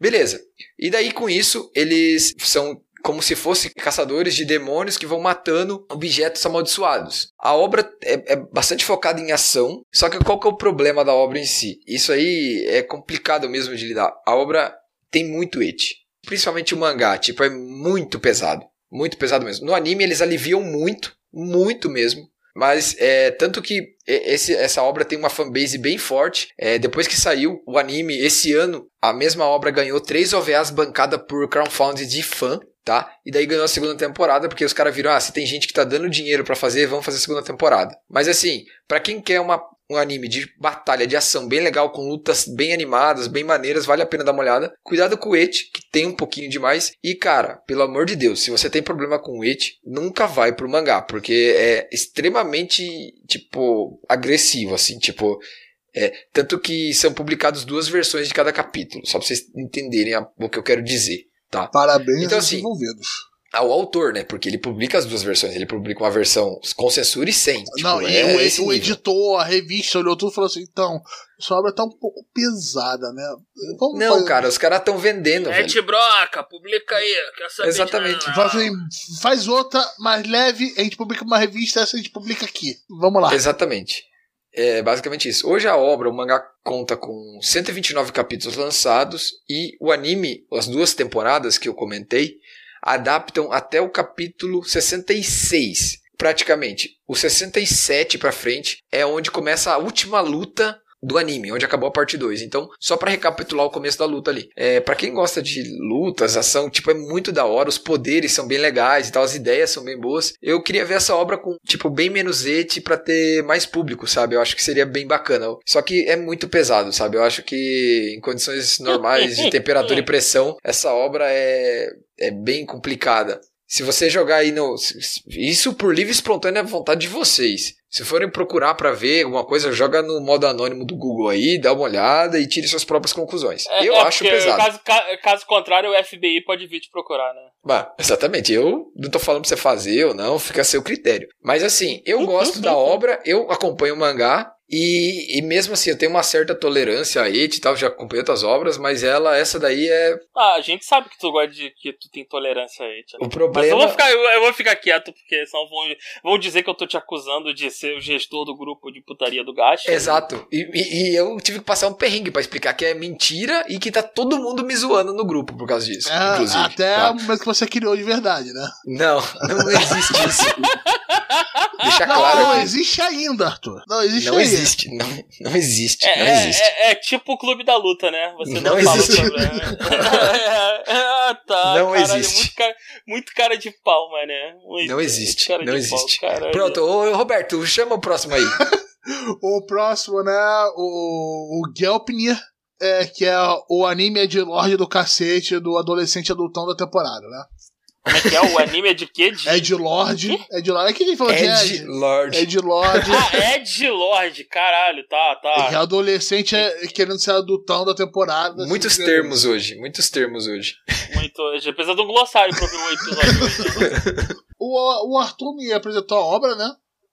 Beleza. E daí, com isso, eles são como se fossem caçadores de demônios que vão matando objetos amaldiçoados. A obra é, é bastante focada em ação, só que qual que é o problema da obra em si? Isso aí é complicado mesmo de lidar. A obra tem muito eti, principalmente o mangá, tipo, é muito pesado. Muito pesado mesmo. No anime eles aliviam muito, muito mesmo. Mas é tanto que esse, essa obra tem uma fanbase bem forte. É, depois que saiu o anime esse ano, a mesma obra ganhou três OVAs bancada por crowdfunding de fã, tá? E daí ganhou a segunda temporada porque os caras viram, ah, se tem gente que tá dando dinheiro para fazer, vamos fazer a segunda temporada. Mas assim, para quem quer uma um anime de batalha, de ação bem legal, com lutas bem animadas, bem maneiras, vale a pena dar uma olhada. Cuidado com o Eti, que tem um pouquinho demais. E cara, pelo amor de Deus, se você tem problema com o Eti, nunca vai pro mangá, porque é extremamente, tipo, agressivo, assim, tipo. É, tanto que são publicadas duas versões de cada capítulo, só pra vocês entenderem a, o que eu quero dizer, tá? Parabéns Então, aos assim, envolvidos. Ao autor, né? Porque ele publica as duas versões. Ele publica uma versão com censura e sem. Tipo, Não, e é o, o editor, a revista, olhou tudo e falou assim: então, sua obra tá um pouco pesada, né? Vamos Não, fazer- cara, os caras estão vendendo, velho. Mete broca, publica aí. Quer saber de Exatamente. Fala assim, faz outra mais leve, a gente publica uma revista, essa a gente publica aqui. Vamos lá. Exatamente. É basicamente isso. Hoje a obra, o mangá conta com 129 capítulos lançados e o anime, as duas temporadas que eu comentei, adaptam até o capítulo 66, praticamente. O 67 pra frente é onde começa a última luta do anime, onde acabou a parte 2. Então, só pra recapitular o começo da luta ali. É, para quem gosta de lutas, ação, tipo, é muito da hora, os poderes são bem legais e tal, as ideias são bem boas. Eu queria ver essa obra com, tipo, bem menos ete pra ter mais público, sabe? Eu acho que seria bem bacana. Só que é muito pesado, sabe? Eu acho que em condições normais de temperatura e pressão, essa obra é, é bem complicada. Se você jogar aí no. Isso por livre e espontânea vontade de vocês. Se forem procurar pra ver alguma coisa, joga no modo anônimo do Google aí, dá uma olhada e tire suas próprias conclusões. É- eu é acho pesado. Caso, ca- caso contrário, o FBI pode vir te procurar, né? Bah, exatamente. Eu não tô falando pra você fazer ou não, fica a seu critério. Mas assim, eu gosto da obra, eu acompanho o mangá. E, e mesmo assim, eu tenho uma certa tolerância a It e tal, já acompanhei outras obras, mas ela, essa daí é Ah, a gente sabe que tu gosta de que tu tem tolerância aí, Tia. o Mas eu problema. vou, ficar, eu, eu vou ficar quieto, porque senão vão, vão dizer que eu tô te acusando de ser o gestor do grupo de putaria do gasto. Exato. E, e- e eu tive que passar um perrengue pra explicar que é mentira e que tá todo mundo me zoando no grupo por causa disso. É, inclusive. até tá? o momento que você criou de verdade, né? Não, não existe isso. Deixa Não, claro. não que existe ainda, Arthur. Não existe Não aí. Existe. Não, não existe. É, não é- existe. é- é tipo o clube da luta, né? Você não, Não fala existe. o problema. ah, tá. Não caralho, existe. Muito cara, muito cara de pau, mané. Muito, Não existe. Não pau, existe. caralho. Pronto, ô Roberto, chama o próximo aí. O próximo, né? O, o Gelpnir, é, que é o anime de Lorde do cacete do adolescente adultão da temporada, né? Como é que é? O anime é de quê? De... É de Lorde. É de Lorde. É que gente falou de Ed Ed. Lord. É de Lorde. Ah, Ed Lord, caralho, tá, É tá. adolescente é querendo ser adultão da temporada. Muitos assim, termos hoje, muitos termos hoje. Muito. Já precisa de um glossário pra ouvir o episódio. hoje. O, o Arthur me apresentou a obra, né?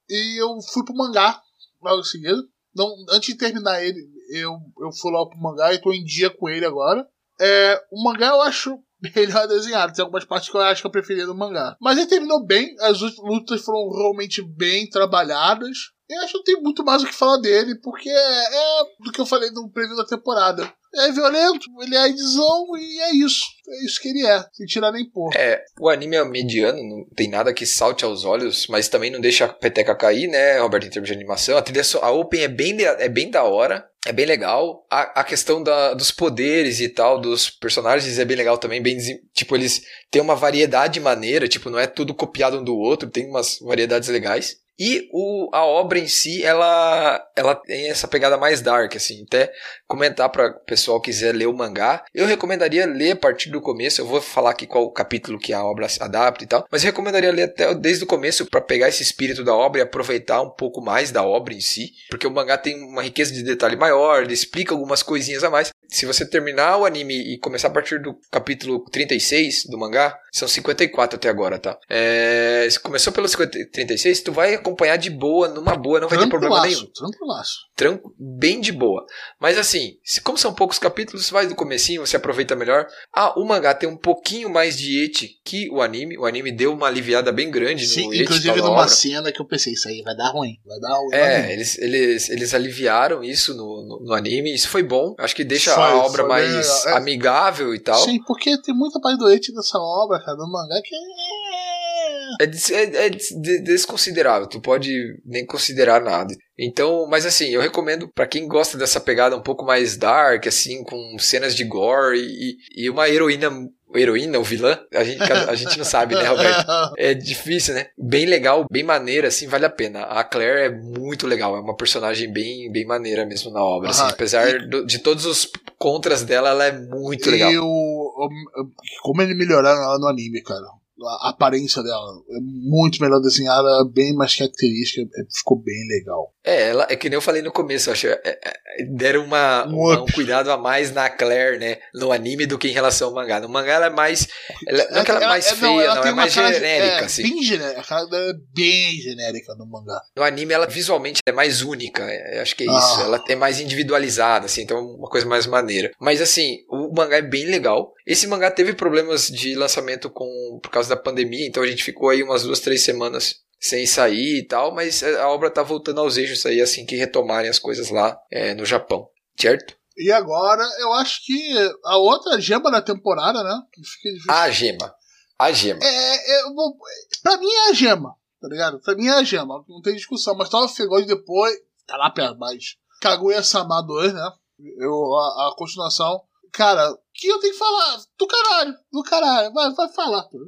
E eu fui pro mangá logo em seguida. Não, antes de terminar ele, eu, eu fui logo pro mangá e tô em dia com ele agora. É, o mangá eu acho melhor desenhado. Tem algumas partes que eu acho que eu preferi no mangá. Mas ele terminou bem, as lutas foram realmente bem trabalhadas. Eu acho que não tem muito mais o que falar dele, porque é, é do que eu falei no preview da temporada. É violento, ele é edição e é isso. É isso que ele é, sem tirar nem pôr. É, o anime é mediano, não tem nada que salte aos olhos, mas também não deixa a peteca cair, né, Roberto, em termos de animação. A trilha, a Open é bem, é bem da hora, é bem legal. A, a questão da, dos poderes e tal, dos personagens é bem legal também, bem, tipo, eles têm uma variedade maneira, tipo, não é tudo copiado um do outro, tem umas variedades legais. E o, a obra em si, ela, ela tem essa pegada mais dark, assim. Até comentar para o pessoal que quiser ler o mangá, eu recomendaria ler a partir do começo. Eu vou falar aqui qual o capítulo que a obra se adapta e tal, mas eu recomendaria ler até desde o começo para pegar esse espírito da obra e aproveitar um pouco mais da obra em si, porque o mangá tem uma riqueza de detalhe maior, ele explica algumas coisinhas a mais. Se você terminar o anime e começar a partir do capítulo 36 do mangá, são 54 até agora, tá? É, se começou pelo 50 36, tu vai acompanhar de boa, numa boa, não vai ter problema nenhum. Tranquilaço. Tran bem de boa. Mas assim, se, como são poucos capítulos, você vai do comecinho, você aproveita melhor. Ah, o mangá tem um pouquinho mais de eti que o anime. O anime deu uma aliviada bem grande Sim, no eti. inclusive tal da numa cena que eu pensei, isso aí vai dar ruim. Vai dar ruim. É, eles, eles, eles aliviaram isso no, no, no anime, isso foi bom. Acho que deixa Foi, a obra bem mais. É. amigável e tal. Sim, porque tem muita parte do eti dessa obra, cara, no mangá que é. É, é- é de- desconsiderável, tu pode nem considerar nada. Então, mas assim, eu recomendo pra quem gosta dessa pegada um pouco mais dark, assim, com cenas de gore e, e uma heroína, heroína ou vilã, a gente, a gente não sabe, né, Roberto? É difícil, né? Bem legal, bem maneira, assim, vale a pena. A Claire é muito legal, é uma personagem bem, bem maneira mesmo na obra, assim, apesar do- de todos os contras dela, ela é muito legal. E o, o- como ele melhoraram ela no anime, cara. A aparência dela é muito melhor desenhada, bem mais característica, é- ficou bem legal. É, ela, é que nem eu falei no começo, acho. é, é, deram uma, Um uma- um cuidado a mais na Claire, né? No anime do que em relação ao mangá. No mangá ela é mais. Ela, não é que ela é mais é- feia, ela não, é mais cara- genérica, é, assim. Bem genérica, a cara dela é bem genérica no mangá. No anime ela visualmente é mais única, é, acho que é Ah. isso. Ela é mais individualizada, assim, então é uma coisa mais maneira. Mas assim, o mangá é bem legal. Esse mangá teve problemas de lançamento com por causa da pandemia, então a gente ficou aí umas duas, três semanas sem sair e tal, mas a obra tá voltando aos eixos aí assim que retomarem as coisas lá é, no Japão, certo? E agora, eu acho que a outra gema da temporada, né? que fica difícil. A gema. A gema. É, é, eu vou- pra mim é a gema, tá ligado? Pra mim é a gema, não tem discussão. Mas tava Fegode depois, tá lá perto, mas Kaguya Sama 2, né? Eu, a, a continuação. Cara, que eu tenho que falar? Do caralho, do caralho. Vai, vai falar, pô.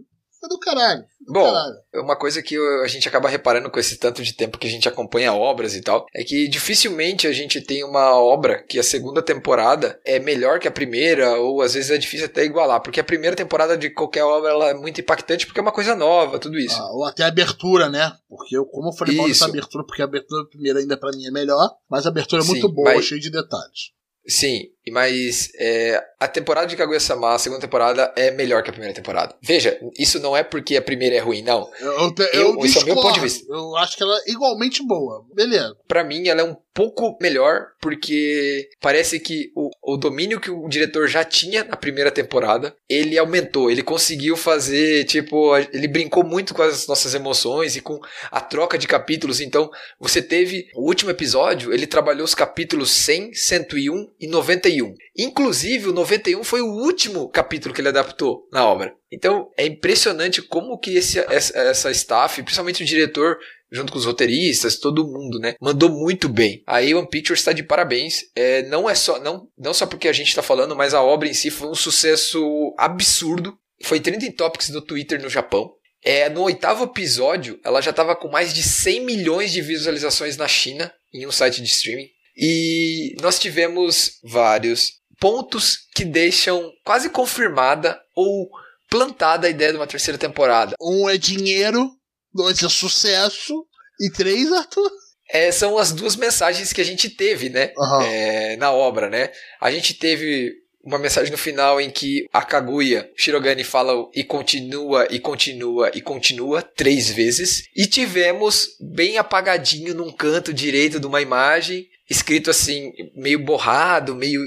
É do caralho. Do Bom, caralho. uma coisa que a gente acaba reparando com esse tanto de tempo que a gente acompanha obras e tal, é que dificilmente a gente tem uma obra que a segunda temporada é melhor que a primeira, ou às vezes é difícil até igualar, porque a primeira temporada de qualquer obra ela é muito impactante porque é uma coisa nova, tudo isso. Ah, ou até a abertura, né? Porque eu, como eu falei mal dessa abertura, porque a abertura primeira ainda pra mim é melhor, mas a abertura é muito Sim, boa, mas- cheia de detalhes. Sim, mas é, a temporada de Kaguya-sama, a segunda temporada, é melhor que a primeira temporada. Veja, isso não é porque a primeira é ruim, não. Eu, eu, Eu- eu esse é meu ponto de vista. Eu acho que ela é igualmente boa. Beleza. Pra mim, ela é um pouco melhor, porque parece que o, o domínio que o diretor já tinha na primeira temporada, ele aumentou, ele conseguiu fazer, tipo, ele brincou muito com as nossas emoções e com a troca de capítulos. Então, você teve o último episódio, ele trabalhou os capítulos 100, 101 e 91. Inclusive, o 91 foi o último capítulo que ele adaptou na obra. Então, é impressionante como que esse, essa, essa staff, principalmente o diretor, junto com os roteiristas, todo mundo, né? Mandou muito bem. A A1 Pictures está de parabéns. É, não é só não, não só porque a gente está falando, mas a obra em si foi um sucesso absurdo. Foi trending topics do Twitter no Japão. É, no oitavo episódio, ela já estava com mais de 100 milhões de visualizações na China, em um site de streaming. E nós tivemos vários pontos que deixam quase confirmada ou plantada a ideia de uma terceira temporada. Um é dinheiro, dois é sucesso, e três, Arthur. É, são as duas mensagens que a gente teve, né? Aham. é, na obra, né? A gente teve uma mensagem no final em que a Kaguya Shirogane fala e continua, e continua, e continua três vezes. E tivemos bem apagadinho num canto direito de uma imagem, escrito assim, meio borrado, meio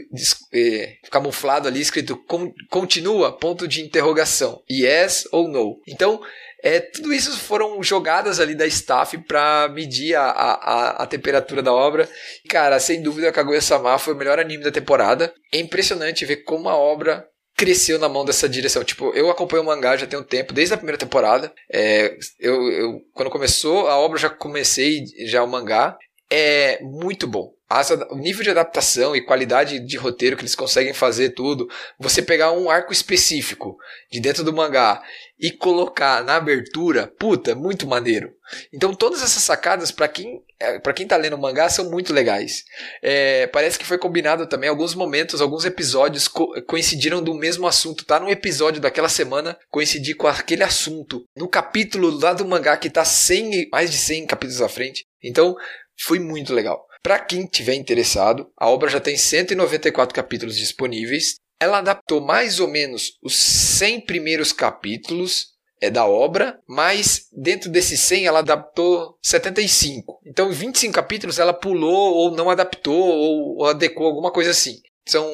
é, camuflado ali, escrito "Con- continua, ponto de interrogação. Yes ou no. Então, é, tudo isso foram jogadas ali da staff para medir a, a, a- temperatura da obra. Cara, sem dúvida, Kaguya-sama foi o melhor anime da temporada. É impressionante ver como a obra cresceu na mão dessa direção. Tipo, eu acompanho o mangá já tem um tempo, desde a primeira temporada. É, eu, eu- quando começou a obra, já comecei já o mangá. É muito bom. As- o nível de adaptação e qualidade de roteiro que eles conseguem fazer tudo. Você pegar um arco específico de dentro do mangá e colocar na abertura, puta, muito maneiro. Então todas essas sacadas para quem é, para quem tá lendo mangá são muito legais. É, parece que foi combinado também alguns momentos, alguns episódios co- coincidiram do mesmo assunto. Tá num episódio daquela semana coincidir com aquele assunto no capítulo lá do mangá que tá 100, e- mais de 100 capítulos à frente. Então foi muito legal. Pra quem tiver interessado, a obra já tem 194 capítulos disponíveis. Ela adaptou mais ou menos os 100 primeiros capítulos é da obra, mas dentro desses 100 ela adaptou 75. Então, em 25 capítulos ela pulou ou não adaptou ou, ou adequou alguma coisa assim. São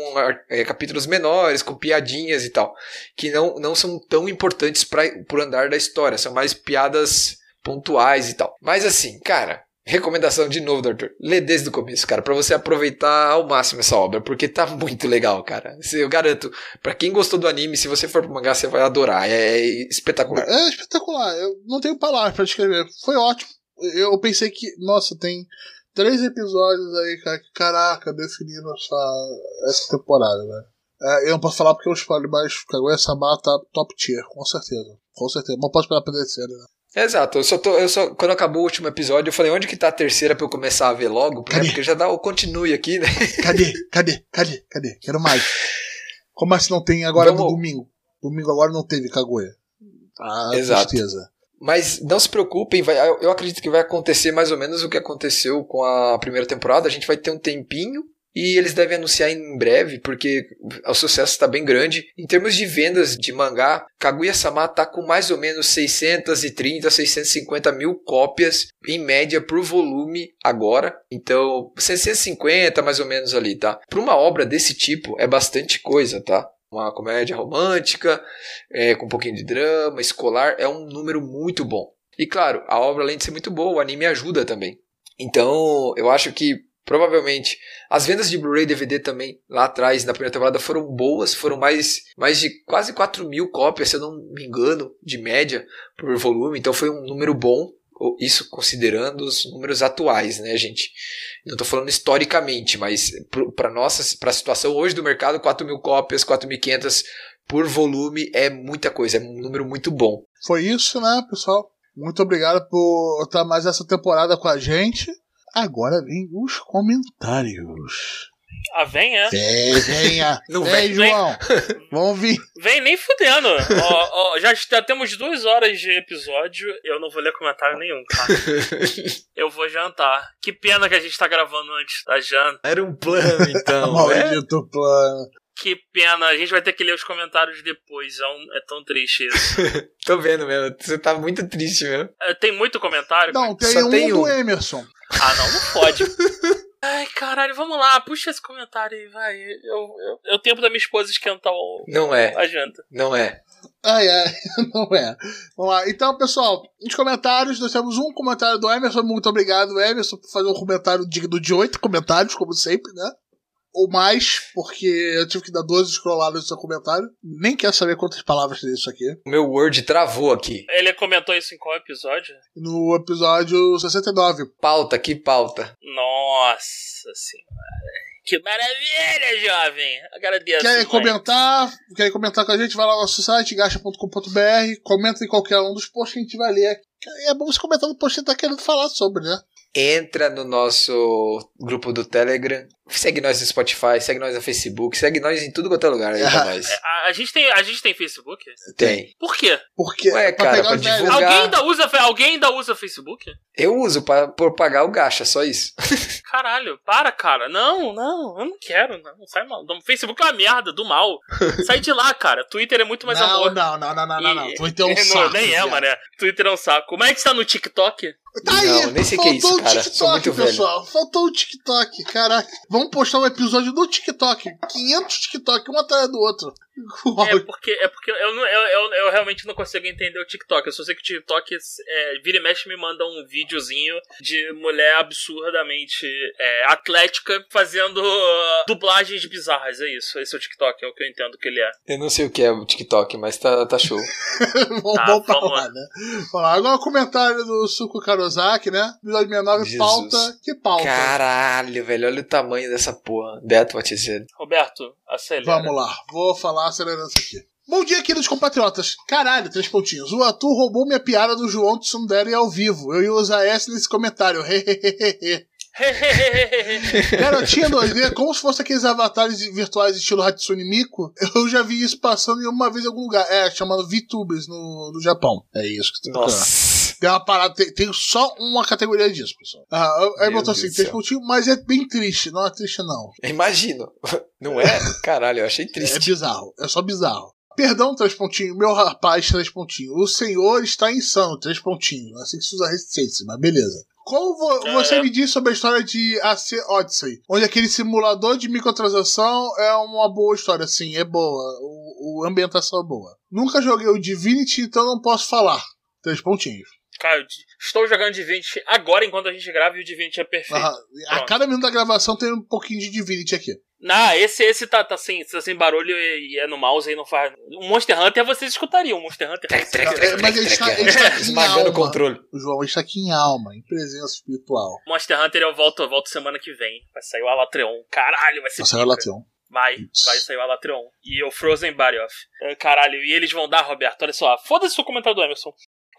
é, capítulos menores, com piadinhas e tal, que não, não são tão importantes para o andar da história, são mais piadas pontuais e tal. Mas assim, cara, Recomendação de novo, Arthur. Lê desde o começo, cara, para você aproveitar ao máximo essa obra, porque tá muito legal, cara. Eu garanto, para quem gostou do anime, se você for pro mangá, você vai adorar. É espetacular. É espetacular. Eu não tenho palavras para descrever. Foi ótimo. Eu pensei que, nossa, tem três episódios aí, cara, que caraca, definiram essa, essa temporada, né? É, eu não posso falar porque eu spoiler, mas Kaguya-sama tá top tier, com certeza. Com certeza. Mas pode esperar pra descer, né? Exato, eu só tô. Eu só, quando acabou o último episódio, eu falei, onde que tá a terceira pra eu começar a ver logo? Né? Porque já dá o continue aqui, né? Cadê? Cadê? Cadê? Cadê? Quero mais. Como assim não tem agora Vamos- no domingo? Domingo agora não teve Kaguya. Ah, Exato. tristeza. Mas não se preocupem, vai, eu acredito que vai acontecer mais ou menos o que aconteceu com a primeira temporada. A gente vai ter um tempinho e eles devem anunciar em breve, porque o sucesso está bem grande. Em termos de vendas de mangá, Kaguya-sama está com mais ou menos 630, 650 mil cópias em média por volume agora. Então, 650 mais ou menos ali, tá? Para uma obra desse tipo é bastante coisa, tá? Uma comédia romântica, é, com um pouquinho de drama, escolar, é um número muito bom. E claro, a obra, além de ser muito boa, o anime ajuda também. Então, eu acho que provavelmente as vendas de Blu-ray e DVD também lá atrás, na primeira temporada, foram boas, foram mais, mais de quase 4 mil cópias, se eu não me engano, de média por volume. Então, foi um número bom, isso considerando os números atuais, né, gente? Não estou falando historicamente, mas para nossa, para a situação hoje do mercado, 4 mil cópias, 4.500 por volume é muita coisa, é um número muito bom. Foi isso, né, pessoal? Muito obrigado por estar mais essa temporada com a gente. Agora vem os comentários. Ah, vem, é? Vem, venha. Não vem, vem. João. Vamos vir. Vem nem fudendo. ó, ó, já, já temos duas horas de episódio. Eu não vou ler comentário nenhum, cara. Eu vou jantar. Que pena que a gente tá gravando antes da janta. Era um plano, então. Maldito plano. Que pena. A gente vai ter que ler os comentários depois. É, um- é tão triste isso. Tô vendo mesmo, você tá muito triste mesmo. É, tem muito comentário? Não, tem Só um tem do um. Emerson. Ah, não, não pode. Ai, caralho, vamos lá. Puxa esse comentário aí, vai. Eu, eu, é o tempo da minha esposa esquentar o, Não é, a janta. não é. Ai, ai, não é. Vamos lá. Então, pessoal, nos comentários, nós temos um comentário do Emerson. Muito obrigado, Emerson, por fazer um comentário digno de oito comentários, como sempre, né? Ou mais, porque eu tive que dar 12 scrolladas no seu comentário. Nem quero saber quantas palavras tem isso aqui. O meu Word travou aqui. Ele comentou isso em qual episódio? No episódio 69. Pauta, que pauta. Nossa senhora. Que maravilha, jovem. Agradeço. Quer mãe. comentar? Quer comentar com a gente? Vai lá no nosso site, gacha.com.br. Comenta em qualquer um dos posts que a gente vai ler. É bom você comentar no post que você tá querendo falar sobre, né? Entra no nosso grupo do Telegram. Segue nós no Spotify, segue nós no Facebook, segue nós em tudo quanto é lugar aí pra nós. A, a gente tem, a gente tem Facebook? Tem. Por quê? Porque. Ué, cara, pra os velhos. divulgar. Alguém ainda, usa, alguém ainda usa Facebook? Eu uso pra, por pagar o gacha, só isso. Caralho, para, cara. Não, não, eu não quero. Não, sai mal. Não, Facebook é uma merda, do mal. Sai de lá, cara. Twitter é muito mais não, amor. não, não, não, não, não, não. E- Twitter é um Não, saco. Nem é, mano. Twitter é um saco. Mas a gente tá no TikTok? Tá aí, Não, nem sei o que é faltou isso, o cara. TikTok, muito velho. pessoal. Faltou o TikTok, caraca. Vamos postar um episódio do TikTok. 500 TikTok, um atrás do outro. É porque, é porque eu, não- eu, eu, eu realmente não consigo entender o TikTok. Eu só sei que o TikTok é, vira e mexe me manda um videozinho de mulher absurdamente é, atlética fazendo uh, dublagens bizarras. É isso. Esse é o TikTok, é o que eu entendo que ele é. Eu não sei o que é o TikTok, mas tá, tá show. vamos Tá, vamos pra lá, né? Vamos lá. Agora o comentário do Suco Karozaki, né? Episódio 69, Jesus. pauta. Que pauta? Caralho, velho, olha o tamanho dessa porra. That's what. Roberto, acelera. Vamos lá, vou falar acelerando isso aqui. Bom dia, queridos compatriotas. Caralho, três pontinhos. O Arthur roubou minha piada do João Tsundere ao vivo. Eu ia usar essa nesse comentário. Garotinha 2D, como se fosse aqueles avatares virtuais estilo Hatsune Miku. Eu já vi isso passando em uma vez em algum lugar. É, chamado VTubers no, no Japão. É isso que tá procurando. Nossa. Tem uma parada, tem, tem só uma categoria disso, pessoal. Ah, aí Meu botou Deus assim, três pontinhos, mas é bem triste. Não é triste, não. Imagino. Não é? Caralho, eu achei É triste. bizarro. É só bizarro. Perdão, três pontinhos. Meu rapaz, três pontinhos. O senhor está insano, três pontinhos. Assim que se usa resistência, mas beleza. Como vo- É. você me disse sobre a história de AC Odyssey, onde aquele simulador de microtransação é uma boa história, sim, é boa. O, o- a ambientação é boa. Nunca joguei o Divinity, então não posso falar. Três pontinhos. Cara, estou jogando Divinity agora enquanto a gente grava e o Divinity é perfeito. Ah, a Pronto. cada minuto da gravação tem um pouquinho de Divinity aqui. Não, esse, esse tá, tá, sem, tá sem barulho e, e é no mouse e não faz. O Monster Hunter vocês escutariam. O Monster Hunter. Trec, trec, trec, mas ele está- ele está aqui em Esmagando o alma. controle. O João está aqui em alma, em presença espiritual. Monster Hunter eu volto, eu volto semana que vem. Vai sair o Alatreon. Caralho, vai ser pica. ela tem um. Vai, vai sair o Alatreon. E o Frozen Barioff. É, Caralho, e eles vão dar, Roberto, olha só. Foda-se o comentário do Emerson.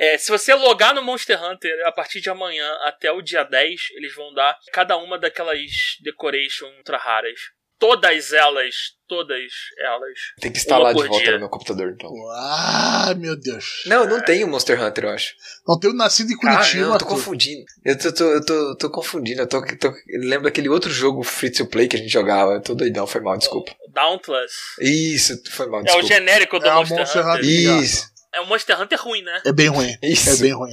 É, se você logar no Monster Hunter a partir de amanhã até o dia 10, eles vão dar cada uma daquelas decoration ultra raras. Todas elas, todas elas. Tem que instalar de volta dia. no meu computador, então. Ah, meu Deus. Não, não tem o Monster Hunter, eu acho. Não tenho nascido em Ah, Curitiba. não, eu tô Arthur. confundindo. Eu tô, tô, eu tô, tô confundindo. Eu tô, tô, lembro daquele outro jogo free to play que a gente jogava. Eu tô doidão, foi mal, desculpa. Dauntless. Isso, foi mal, É o desculpa. genérico do É o Monster, Monster Hunter. Hunter. Isso, É o Monster Hunter ruim, né? É bem ruim. isso. É bem ruim.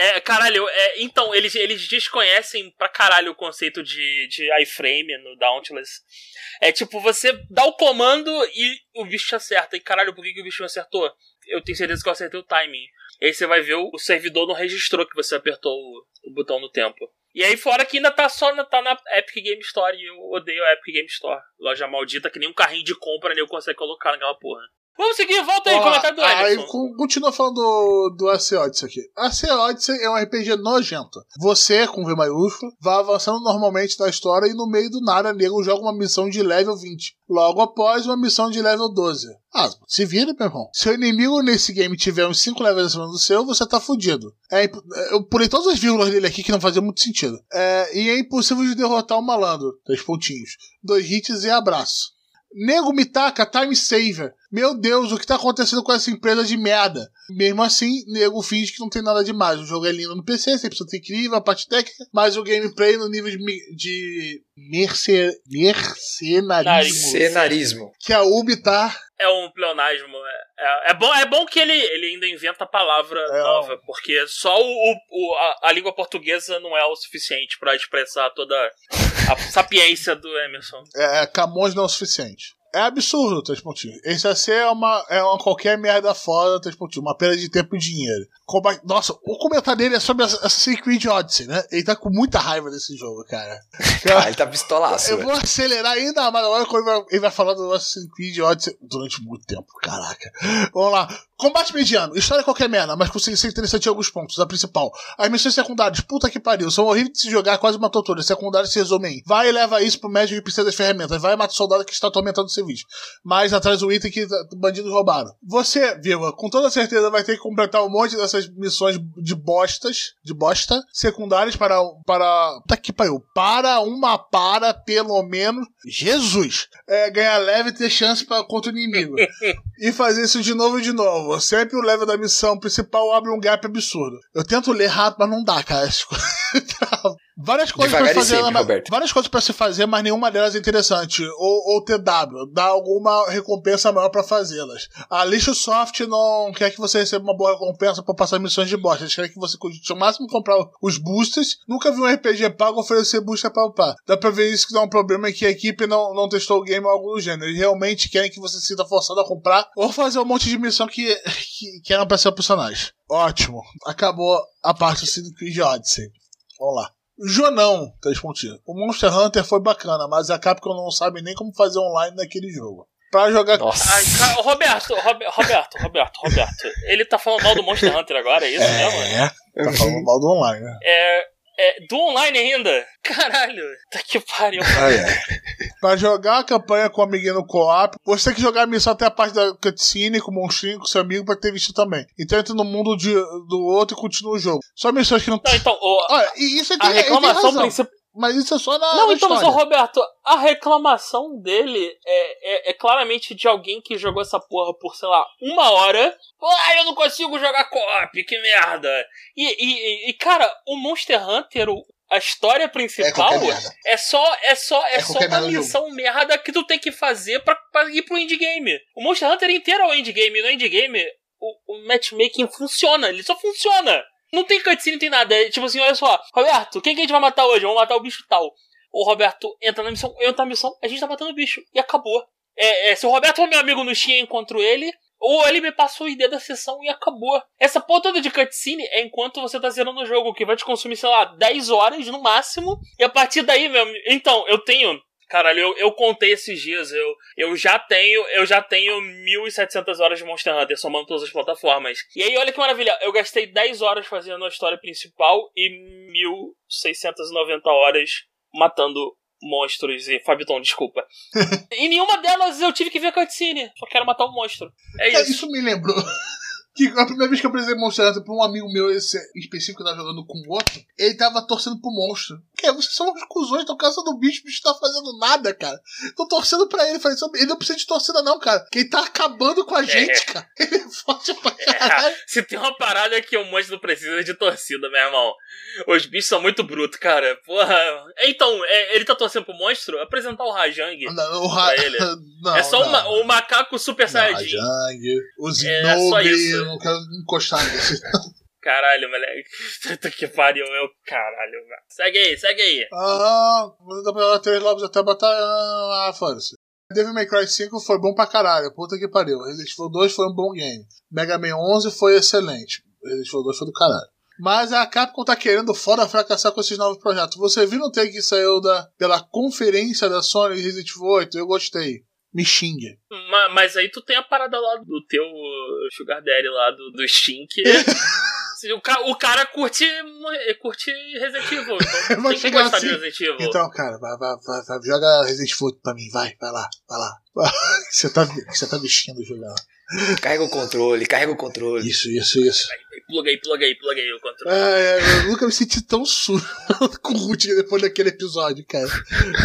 É, caralho, é, então, eles, eles desconhecem pra caralho o conceito de, de iframe no Dauntless. É tipo, você dá o comando e o bicho te acerta. E caralho, por que, que o bicho me acertou? Eu tenho certeza que eu acertei o timing. E aí você vai ver o, o servidor não registrou que você apertou o, o botão no tempo. E aí fora que ainda tá só na, tá na Epic Game Store e eu odeio a Epic Game Store. Loja maldita que nem um carrinho de compra nem eu consigo colocar naquela porra. Vamos seguir, volta aí, Ó, comentário do aí continua falando do, do AC Odyssey aqui. AC Odyssey é um RPG nojento. Você, com V maiúsculo, vai avançando normalmente na história e no meio do nada, nego joga uma missão de level 20. Logo após, uma missão de level 12. Ah, se vira, meu irmão. Se o inimigo nesse game tiver uns 5 levels acima do seu, você tá fudido. É, eu pulei todas as vírgulas dele aqui que não fazia muito sentido. É, e é impossível de derrotar o malandro. Três pontinhos. Dois hits e abraço. Nego me taca time saver. Meu Deus, o que tá acontecendo com essa empresa de merda? Mesmo assim, nego finge que não tem nada demais. O jogo é lindo no PC, 100% incrível, a parte técnica, mas o gameplay no nível de, de merce, mercenarismo Cenarismo. que a Ubi tá. É um pleonasmo. É, é, é bom, é bom que ele, ele ainda inventa palavra É, nova, porque só o, o- a, a língua portuguesa não é o suficiente pra expressar toda a sapiência do Emerson. É, Camões não é o suficiente. É absurdo, três pontinhos. Esse AC é uma, é uma qualquer merda foda, três pontinhos. Uma perda de tempo e dinheiro. Comba- Nossa, o comentário dele é sobre Assassin's Creed Odyssey, né? Ele tá com muita raiva desse jogo, cara. Ah, ele tá pistolaço, Eu velho. vou acelerar ainda mais agora quando ele vai, ele vai falar do Assassin's Creed Odyssey durante muito tempo. Caraca. Vamos lá. Combate mediano. História é qualquer merda, mas consegui ser interessante em alguns pontos. A principal. As missões secundárias. Puta que pariu. São horríveis de se jogar, quase uma tortura. Secundárias se resumem em. Vai e leva isso pro médico que precisa das ferramentas. Vai e mata o soldado que está atormentando o serviço. Mas atrás do item que bandidos roubaram. Você, Viva, com toda certeza vai ter que completar um monte dessas missões de bostas, de bosta, secundárias para. para. Puta que pariu. Para uma para, pelo menos. Jesus! É, ganhar leve e ter chance para contra o inimigo. e fazer isso de novo e de novo. Sempre o level da missão principal abre um gap absurdo. Eu tento ler rápido, mas não dá, cara. Várias coisas e fazer, sempre, mas- Roberto. várias coisas para se fazer, mas nenhuma delas é interessante. Ou, ou TW, dá alguma recompensa maior pra fazê-las. A Lixo Soft não quer que você receba uma boa recompensa pra passar missões de bosta. Eles querem que você curte o máximo comprar os boosters. Nunca vi um RPG pago oferecer booster pra upar. Dá pra ver isso que dá um problema é que a equipe não, não testou o game ou algo do gênero. Eles realmente querem que você se sinta forçado a comprar ou fazer um monte de missão que, que, que eram pra ser o personagem. Ótimo. Acabou a parte do Creed Odyssey. Vamos lá. Jonão, três pontinhos. O Monster Hunter foi bacana, mas a Capcom não sabe nem como fazer online naquele jogo. Pra jogar. Nossa. Ai, ca- Roberto, Robe- Roberto, Roberto, Roberto. Ele tá falando mal do Monster Hunter agora, é isso mesmo? É, tá falando mal do online, né? É, é. Do online ainda? Caralho, tá que pariu. Pra jogar a campanha com o amiguinho no co-op, você tem que jogar a missão até a parte da cutscene com o monstrinho, com seu amigo, pra ter visto também. Então entra no mundo de- do outro e continua o jogo. Só missões que não. Não, então, o- Olha, e isso é a reclamação principal. Mas isso é só na. Não, na então, história. Roberto, a reclamação dele é, é, é claramente de alguém que jogou essa porra por, sei lá, uma hora. Ah, eu não consigo jogar co-op, que merda. E, e, e, cara, o Monster Hunter, o- a história principal merda. é só é só é, É só uma missão merda que tu tem que fazer pra, pra ir pro endgame. O Monster Hunter inteiro é o endgame, no endgame o, o matchmaking funciona, ele só funciona. Não tem cutscene, não tem nada. É tipo assim, olha só, Roberto, quem que a gente vai matar hoje? Vamos matar o bicho tal. O Roberto entra na missão, eu entro na missão, a gente tá matando o bicho. E acabou. É, é, se o Roberto for meu amigo no Steam eu encontro ele, ou ele me passou o ID da sessão e acabou. Essa porra toda de cutscene é enquanto você tá zerando o jogo, que vai te consumir, sei lá, 10 horas no máximo. E a partir daí, meu. Então, eu tenho. Caralho, eu, eu contei esses dias, eu, eu já tenho, eu já tenho 1.700 horas de Monster Hunter, somando todas as plataformas. E aí, olha que maravilha, eu gastei 10 horas fazendo a história principal e 1.690 horas matando monstros e Fabiton, desculpa. em nenhuma delas eu tive que ver cutscene, só quero matar um monstro. É isso. isso me lembrou. Que a primeira vez que eu apresentei Monster Hunter pra um amigo meu, esse específico que tava jogando com o outro, ele tava torcendo pro monstro. Que vocês são uns cuzões, estão caçando o bicho, o bicho tá fazendo nada, cara. Tô torcendo pra ele. Falei, ele não precisa de torcida, não, cara. Que ele tá acabando com a gente, cara. Ele é forte pra caralho. Se tem uma parada que o monstro não precisa de torcida, meu irmão. Os bichos são muito brutos, cara. Porra. Então, é, ele tá torcendo pro monstro? Apresentar o Rajang. Não, o Ra... Pra ele. não, é só não. o ma- o macaco super saiyajin. Rajang, o É, isso. eu não quero encostar nesse. Caralho, moleque. Puta que pariu, meu caralho, velho. Segue aí, segue aí. Ah, dá pra jogar três lobos até botar. Ah, foda-se. Devil May Cry 5 foi bom pra caralho, puta que pariu. Resident Evil 2 foi um bom game. Mega Man 11 foi excelente. Resident Evil 2 foi do caralho. Mas a Capcom tá querendo fora fracassar com esses novos projetos. Você viu no take que saiu da, pela conferência da Sony de Resident Evil 8? Eu gostei. Me xingue. Ma- Mas aí tu tem a parada lá do teu Sugar Daddy lá do, do se o, ca- o cara curte, curte Resident Evil. Então tem que gostar assim. de Resident Evil. Então, cara, vai, vai, vai, vai, joga Resident Evil 8 pra mim. Vai, vai lá, vai lá. Você tá, você tá vestindo jogar. Carrega o controle, carrega o controle. Isso, isso, isso. Aí, pluga aí o controle. Ah, é, eu nunca me senti tão sujo com o Ruth depois daquele episódio, cara.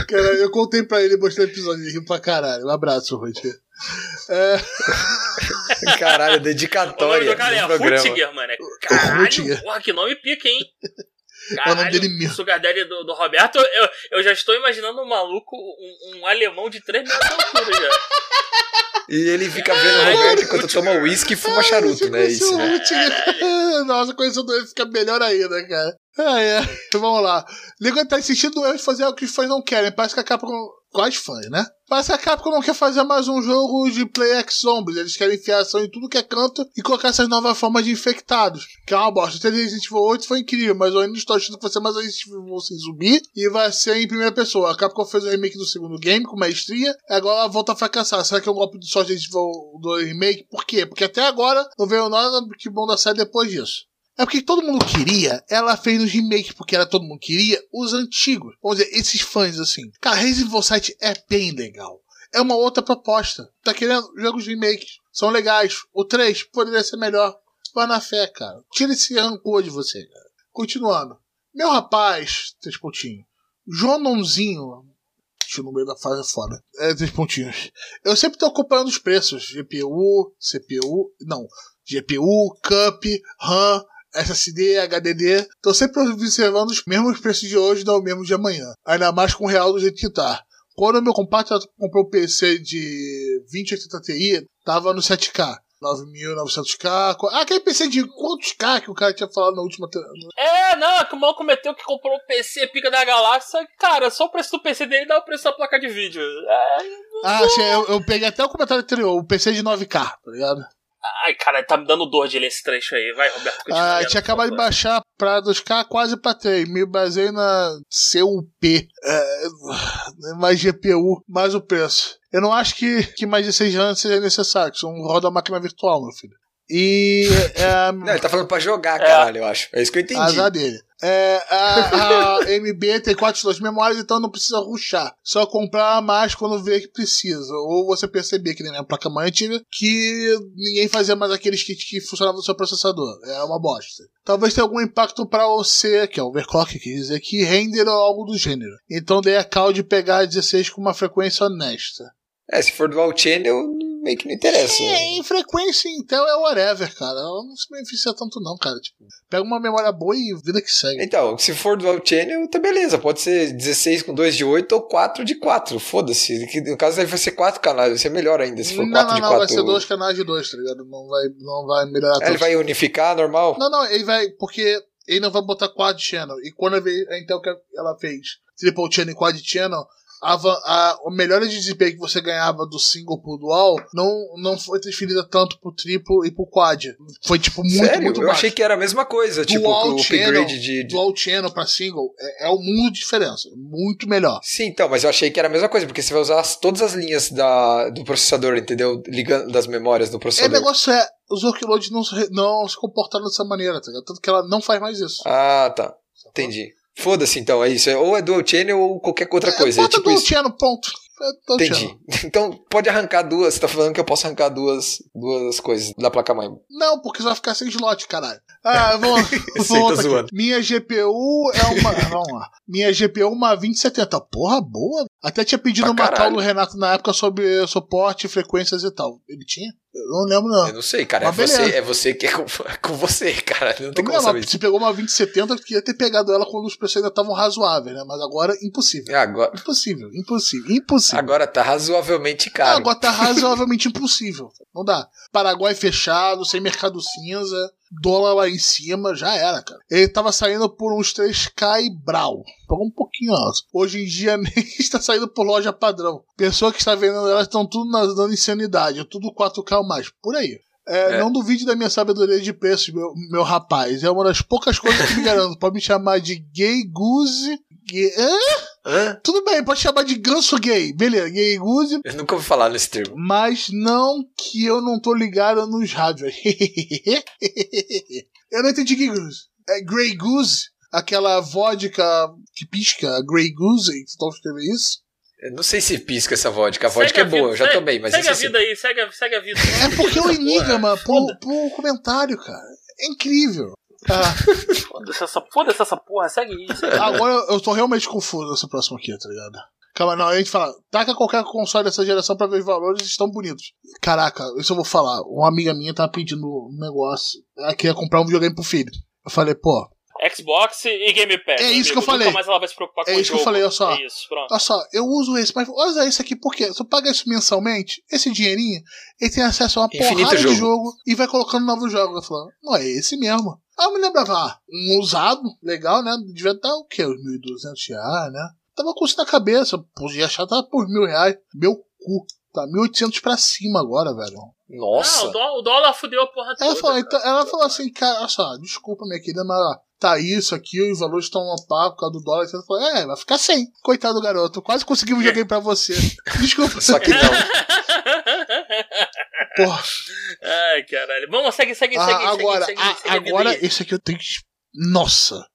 cara. Eu contei pra ele, mostrei o episódio, ele riu pra caralho. Um abraço, Ruth. É, Caralho, O nome dedicatória do cara é. Rutiger, mano. Caralho, Rutiger. porra, que nome pica, hein? É o nome dele mesmo. Sugar Daddy do, do Roberto, eu, eu já estou imaginando um maluco, um, um alemão de 3 metros de altura já. E ele fica vendo o Roberto enquanto toma uísque e fuma charuto, né? Isso, o né? Nossa, conhecendo ele fica melhor ainda, cara. Ah, é. Vamos lá. Nego tá insistindo no erro de fazer algo que os fãs não querem. Parece que a Capcom. Quais fãs, né? Que a Capcom não quer fazer mais um jogo de Play X Zombies. Eles querem enfiar ação em tudo que é canto e colocar essas novas formas de infectados. Que é uma bosta. De Resident Evil 8 foi incrível, mas eu ainda estou achando que vai ser mais Resident Evil sem zumbi e vai ser em primeira pessoa. A Capcom fez o remake do segundo game com maestria e agora volta a fracassar. Será que é um golpe de sorte de Resident Evil do remake? Por quê? Porque até agora não veio nada que bom da série depois disso. É porque todo mundo queria, ela fez os remakes, porque era todo mundo queria, os antigos. Vamos dizer, esses fãs assim. Cara, Resident Evil 7 é bem legal. É uma outra proposta. Tá querendo jogos de remakes. São legais. O 3 poderia ser melhor. Vai na fé, cara. Tira esse rancor de você, cara. Continuando. Meu rapaz, três pontinhos. Jonãozinho. No meio da fase fora. É, três pontinhos. Eu sempre tô acompanhando os preços. GPU, CPU. Não. GPU, Cup, RAM, SSD, HDD. Tô sempre observando os mesmos preços de hoje não o mesmo de amanhã. Ainda mais com o real do jeito que tá. Quando o meu compadre comprou o PC de 2080 Ti, tava no 7K. 9.900K. Ah, aquele PC de quantos K que o cara tinha falado na última. É, não, que o maluco meteu que comprou o PC pica da galáxia. Cara, só o preço do PC dele dá o preço da placa de vídeo. É, Ah, sim, eu, eu peguei até o comentário anterior, o PC de 9K, tá ligado? Ai, cara, tá me dando dor de ler esse trecho aí. Vai, Roberto, Ah, lendo, tinha acabado de baixar pra 2K quase pra 3. Me basei na CUP. É, mais GPU, mais o preço. Eu não acho que, que mais de 6 anos seja necessário, que isso não roda a máquina virtual, meu filho. E é, Não, ele tá falando pra jogar, É. caralho, eu acho. É isso que eu entendi. azar dele. É, a, a MB tem 4 slots de memória, então não precisa ruxar. Só comprar mais quando vê que precisa. Ou você perceber, que nem a placa mãe antiga, que ninguém fazia mais aqueles kits que funcionavam no seu processador. É uma bosta. Talvez tenha algum impacto para você, que é overclock, quer dizer que render ou algo do gênero. Então dê a cal de pegar 16 com uma frequência honesta. É, se for dual channel, meio que não interessa. É, né? em frequência, então, é whatever, cara. Ela não se beneficia tanto, não, cara. Tipo, pega uma memória boa e vida que segue. Então, se for dual channel, tá beleza. Pode ser 16 com 2 de 8 ou 4 de 4. Foda-se. Que No caso, aí vai ser 4 canais. Vai ser melhor ainda. Se for não, 4 não, de não, 4. vai ser dois canais de dois, tá ligado? Não vai, não vai melhorar ele tanto. vai unificar, normal? Não, não, ele vai. Porque ele não vai botar quad channel. E quando a Intel que ela fez triple channel e quad channel, a, a, a melhora de desempenho que você ganhava do single pro dual não, não foi transferida tanto pro triplo e pro quad. Foi tipo muito, Sério? muito eu baixo. achei que era a mesma coisa. tipo, Dual o channel, upgrade de. dual channel pra single é, é um mundo de diferença. Muito melhor. Sim, então, mas eu achei que era a mesma coisa, porque você vai usar as- todas as linhas da, do processador, entendeu? Ligando das memórias do É, o processador. negócio é, os workloads não, não se comportaram dessa maneira, tá ligado? Tanto que ela não faz mais isso. Ah, tá. Entendi. Foda-se então, é isso. É- Ou é dual channel ou qualquer outra coisa. É, É, tipo dual isso. channel, ponto. É Entendi. channel. Então pode arrancar duas. Você tá falando que eu posso arrancar duas, duas coisas da placa-mãe. Não, porque você vai ficar sem slot, caralho. Ah, vamos, vamos zoando. Minha GPU é uma. vamos lá. Minha GPU é uma 2070. Porra, boa. Até tinha pedido Pra uma caralho. do Renato na época sobre suporte, frequências e tal. Ele tinha? Eu não lembro, não. Eu não sei, cara. É você, é você que é com, é com você, cara. Não tem Não, como saber se pegou uma 2070, eu queria ter pegado ela quando os preços ainda estavam razoáveis, né? Mas agora, impossível. É, Agora, Impossível, impossível, impossível. agora tá razoavelmente caro. Agora tá razoavelmente impossível. Não dá. Paraguai fechado, sem mercado cinza, dólar lá em cima, já era, cara. Ele tava saindo por uns 3K e brau. Pagou um pouquinho alto. Hoje em dia nem está saindo por loja padrão. Pessoa que está vendendo elas estão tudo nas dando insanidade. Tudo 4K ou mais. Por aí. É, É. Não duvide da minha sabedoria de preços, meu, meu rapaz. É uma das poucas coisas que me garanto. Pode me chamar de gay goose. Gay... Hã? Hã? Tudo bem, pode chamar de ganso gay. Beleza, gay goose. Eu nunca ouvi falar nesse termo. Mas não que eu não tô ligado nos rádios. eu não entendi que Goose. É Grey Goose? Aquela vodka que pisca, Grey Goose? Tu tá escrevendo isso? Eu não sei se pisca essa vodka. A Segue vodka é boa, vida, eu já segue- tomei, mas Segue isso a assim. vida aí, segue a, segue a vida. É porque o Essa enigma foda- pro comentário, cara. É incrível. Ah, Foda-se essa, foda essa porra, segue isso. agora eu tô realmente confuso nesse próximo aqui, tá ligado? Calma, não, a gente fala, taca qualquer console dessa geração pra ver os valores, estão bonitos. Caraca, isso eu vou falar. Uma amiga minha tava pedindo um negócio. Ela queria comprar um videogame pro filho. Eu falei, pô, Xbox e Game Pass. É isso que eu amigo. falei. Nunca mais ela vai se preocupar com É isso que eu jogo. falei, olha só. É isso, pronto. Olha só, eu uso esse, mas usa esse aqui porque se eu pagar isso mensalmente, esse dinheirinho, ele tem acesso a uma Infinito porrada jogo. de jogo e vai colocando novos jogos. Eu falo, não, é esse mesmo. Aí eu me lembrava, ah, um usado, legal, né? Devia estar o quê? Uns 1.200 reais, né? Tava com isso na cabeça, podia achar, tava por mil reais. Meu cu, tá 1.800 pra cima agora, velho. Nossa. Ah, o, dó- o dólar fudeu a porra toda. Ela falou, então, ela falou assim, cara, olha só, desculpa, minha querida, mas tá isso aqui, os valores estão a par por causa do dólar. Ela falou, é, vai ficar sem. Coitado do garoto, quase consegui um videogame pra você. Desculpa. Só que não. Porra, Ai, caralho. Vamos, segue, segue, ah, segue, agora, segue, a- segue, segue a agora esse aqui eu tenho que. Nossa,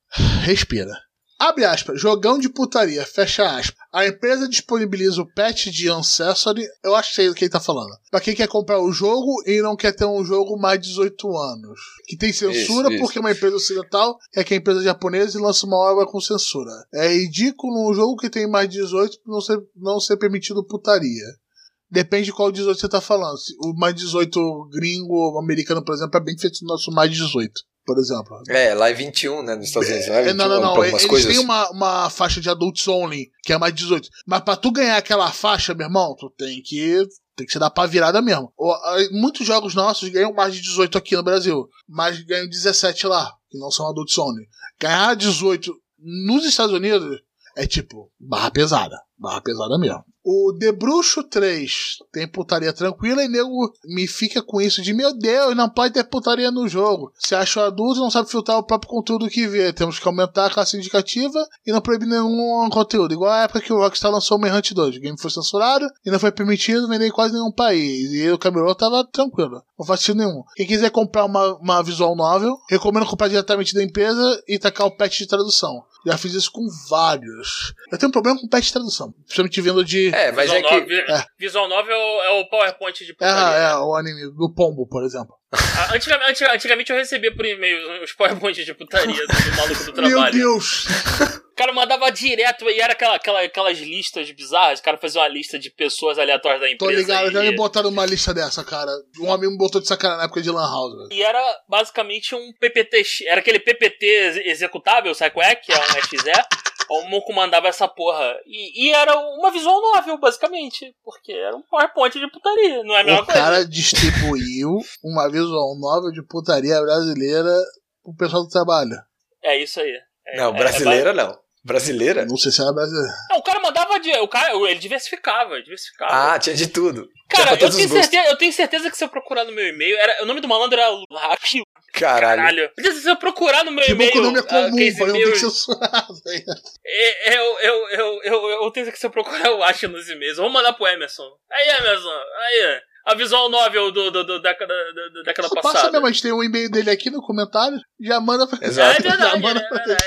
respira. Abre aspas, jogão de putaria, fecha aspas. A empresa disponibiliza o patch de Ancestry, eu acho que sei do que ele tá falando. Pra quem quer comprar o jogo e não quer ter um jogo mais de 18 anos. Que tem censura Isso, isso. porque é uma empresa ocidental é que é empresa japonesa e lança uma obra com censura. É ridículo um jogo que tem mais de 18 não ser, não ser permitido putaria. Depende de qual 18 você tá falando. O mais 18 gringo, americano, por exemplo, é bem feito no nosso mais 18, por exemplo. É, lá é 21, né, nos Estados Unidos. É, É, não, não, não. Algumas Eles coisas. têm uma, uma faixa de adults only, que é mais 18. Mas pra tu ganhar aquela faixa, meu irmão, tu tem que. Tem que se dar pra virada mesmo. Muitos jogos nossos ganham mais de 18 aqui no Brasil, mas ganham 17 lá, que não são adults only. Ganhar 18 nos Estados Unidos é tipo barra pesada. Barra pesada mesmo. O Debruxo 3 tem putaria tranquila e nego me fica com isso de meu Deus, não pode ter putaria no jogo. Se acha adulto não sabe filtrar o próprio conteúdo que vê. Temos que aumentar a classe indicativa e não proibir nenhum conteúdo. Igual a época que o Rockstar lançou o Manhunt 2. O game foi censurado e não foi permitido vender em quase nenhum país. E o Camelot tava tranquilo. Não faz sentido nenhum. Quem quiser comprar uma, uma visual novel, recomendo comprar diretamente da empresa e tacar o patch de tradução. Já fiz isso com vários. Eu tenho um problema com patch de tradução. Principalmente vindo de. É, mas é Visual que. 9, é. Visual 9 é o, é PowerPoint de É, putaria. é, o anime do Pombo, por exemplo. Ah, Antigamente, antiga- antigamente eu recebia por e-mail os PowerPoints de putaria do, maluco do Meu trabalho. Deus! O cara mandava direto e era aquela, aquela, aquelas listas bizarras. O cara fazia uma lista de pessoas aleatórias da Tô empresa. ligado, já e, me botaram numa lista dessa, cara. Um amigo me botou de sacanagem na época de Lan House. velho. e era basicamente um PPT. Era aquele PPT ex- executável, sabe qual é? Que é um XE. O Moco mandava essa porra. E, e era uma visual novel, basicamente. Porque era um PowerPoint de putaria. Não é a mesma O coisa. cara distribuiu uma visual novel de putaria brasileira pro pessoal do trabalho. É isso aí. É- Não, é- brasileira não. Brasileira? Não sei se era brasileira. é- Não, o cara mandava. De, o cara, ele diversificava, ele diversificava. Ah, tinha de tudo. Cara, eu tenho, certeza, eu tenho certeza que se eu procurar no meu e-mail. Era, o nome do malandro era Lucky. Caralho. Caralho. Se eu procurar no meu Que bom e-mail. que o nome é ah, comum, pra não ter e-mail- que censurar. velho. é- é- eu, eu, eu, eu, eu tenho que se eu procurar, eu acho nos e-mails. Vamos mandar pro Emerson. Aí, Emerson. Aí. A visual novel do, do, do, da, da, da, da década Passa passada. mesmo, a gente tem um e-mail dele aqui no comentário. Já manda pra É Exato. Já verdade, manda é pra verdade.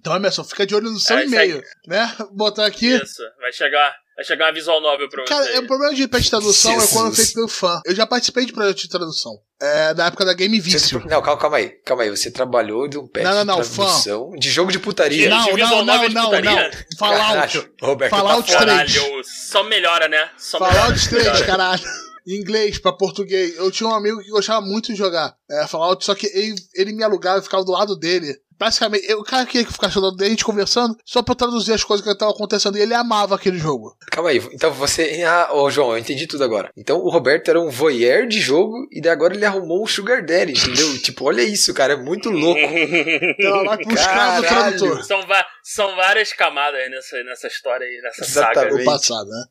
Então, Emerson, fica de olho no seu É, e-mail, né? Botar aqui. Isso. Vai chegar, vai chegar uma visual novel pra Cara, você. é, o problema de patch de tradução é Jesus. quando é feito pelo fã. Eu já participei de projeto de tradução. É, da época da Game Você- Vício. Não, calma, calma aí. Calma aí. Você trabalhou de um patch Não, não, não, de tradução de jogo de putaria. De- Não, de não, visual não, não, putaria? não. Fallout. Caralho, Roberto, Fallout tá fora. 3. Caralho, só melhora, né? Só melhora. Fallout 3, Melhora. caralho. Em inglês, pra português. Eu tinha um amigo que gostava muito de jogar é, Fallout, só que ele, ele me alugava e ficava do lado dele. Basicamente, eu, o cara queria que ficasse do lado dele, a gente conversando, só pra eu traduzir as coisas que estavam acontecendo. E ele amava aquele jogo. Calma aí. Então você. Ah, ô João, eu entendi tudo agora. Então o Roberto era um voyeur de jogo e daí agora ele arrumou um Sugar Daddy, entendeu? tipo, olha isso, cara. É muito louco. Então ela vai pro escravo Caralho. tradutor. São, são várias camadas nessa, nessa história aí, nessa saga. Exatamente. O passado, né?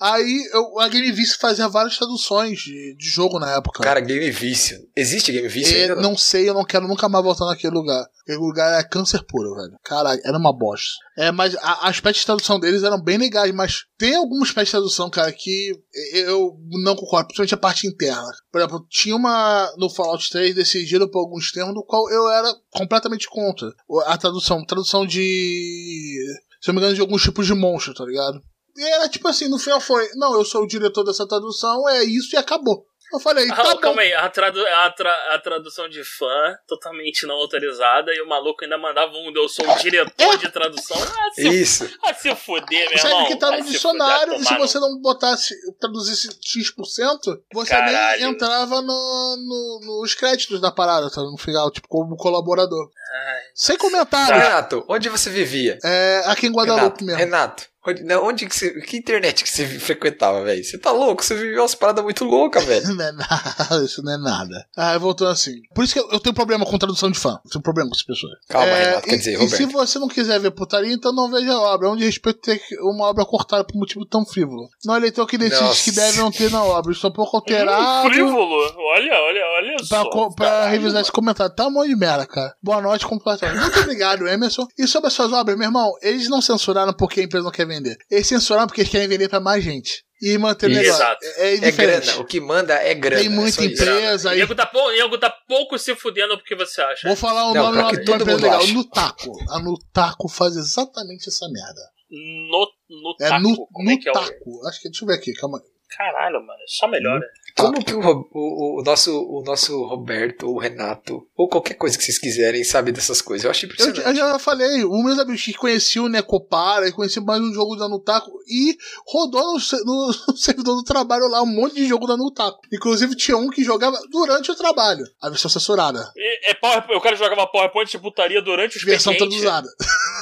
Aí eu, a Game Vício fazia várias traduções de, de jogo na época. Cara, Game Vício. Existe Game Vício E ainda? não sei, eu não quero nunca mais voltar naquele lugar. Aquele lugar é câncer puro, velho. Caralho, era uma bosta. É, mas a- as patches de tradução deles eram bem legais, mas tem algumas patches de tradução, cara, que eu não concordo, principalmente a parte interna. Por exemplo, tinha uma no Fallout 3 decidido por alguns termos, do qual eu era completamente contra. A tradução, tradução de. Se eu me engano, de alguns tipos de monstro, tá ligado? E era tipo assim, no final foi, não, eu sou o diretor dessa tradução, é isso e acabou. Eu falei, Ah, tá bom. calma aí, a, tradu a, tra a tradução de fã, totalmente não autorizada, e o maluco ainda mandava um eu sou o diretor de tradução. Ah, se, Isso. ah, se fuder, meu Sabe irmão. que tá no se dicionário, fuder, e se você não botasse, traduzisse X%, você Caralho. nem entrava no, no- nos créditos da parada, tá? No final, tipo, como colaborador. Ai, Sem comentário. Renato, onde você vivia? É, aqui em Guadalupe Renato, mesmo. Renato, onde, não, onde que você. Que internet que você frequentava, velho? Você tá louco? Você viveu umas paradas muito loucas, velho. Não é nada, isso não é nada. Ah, voltando assim. Por isso que eu, eu tenho problema com tradução de fã. Eu tenho problema com essas pessoas. Calma, É, Renato, quer e, dizer, e Roberto. se você não quiser ver putaria, então não veja a obra. Onde respeito ter uma obra cortada por motivo tão frívolo. Não é leitor que decide Nossa. que deve não ter na obra. Estou um pouco alterado. Hum, frívolo. Olha, olha, olha Pra, só. co- pra Caralho, revisar mano. esse comentário. Tá um monte de merda, cara. Boa noite, completamente. Muito obrigado, Emerson. E sobre as suas obras, meu irmão, eles não censuraram porque a empresa não quer vender. Eles censuraram porque eles querem vender pra mais gente. E manter o negócio. Exato. É, é É grana. O que manda é grana. Tem é muita isso. empresa aí. Nego tá, pou- nego tá pouco se fudendo porque você acha. Vou falar o Não, nome que uma todo empresa mundo legal. acha. Nutaco. A Nutaco faz exatamente essa merda. No, no É taco. nu, Como é que é o... Acho que deixa eu ver aqui, calma aí. Caralho, mano. Só melhora. Como que o, o, o nosso, o nosso Roberto, ou o Renato, ou qualquer coisa que vocês quiserem, sabe dessas coisas? Eu achei Eu, impressionante. eu já falei, o meus amigos que conheciam o Necopara e conheci mais um jogo da Nutaco e rodou no, no servidor do trabalho lá um monte de jogo da Nutaco. Inclusive tinha um que jogava durante o trabalho, a versão censurada, E, é power, eu quero jogar uma PowerPoint de putaria durante os versão traduzida.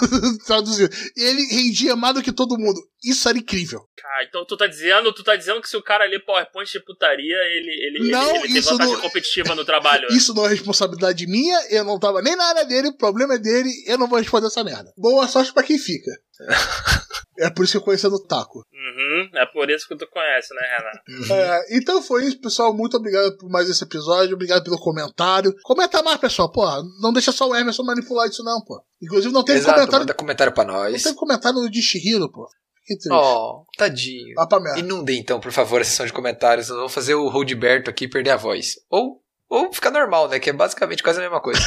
Traduzido. E ele rendia mais do que todo mundo. Isso era incrível. Ah, então tu tá dizendo, tu tá dizendo que se o cara lê PowerPoint de putaria, ele, ele, Não, ele, ele tem isso vantagem não- competitiva no trabalho. Isso não é responsabilidade minha, eu não tava nem na área dele, o problema é dele, eu não vou responder essa merda. Boa sorte pra quem fica. É por isso que eu conheci no Taco. Uhum, é por isso que tu conhece, né, Renato? É, então foi isso, pessoal. Muito obrigado por mais esse episódio. Obrigado pelo comentário. Comenta mais, pessoal. Pô, não deixa só o Emerson manipular isso, não, pô. Inclusive, não teve Exato, comentário. manda comentário pra Não nós. teve comentário no Dishihiro, pô. Que triste. Oh, tadinho. Vá pra merda. Inundem então, por favor, a sessão de comentários. Eu vou fazer o Roldberto aqui perder a voz. Ou, ou ficar normal, né? Que é basicamente quase a mesma coisa.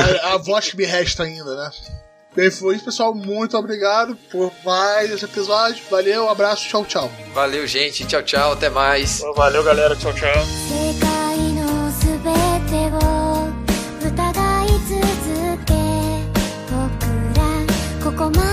a, a voz que me resta ainda, né? Bem, foi isso, pessoal. Muito obrigado por mais esse episódio. Valeu, abraço, tchau, tchau. Valeu, gente. Tchau, tchau. Até mais. Valeu, galera. Tchau, tchau. 世界のすべてを疑い続け僕らここまで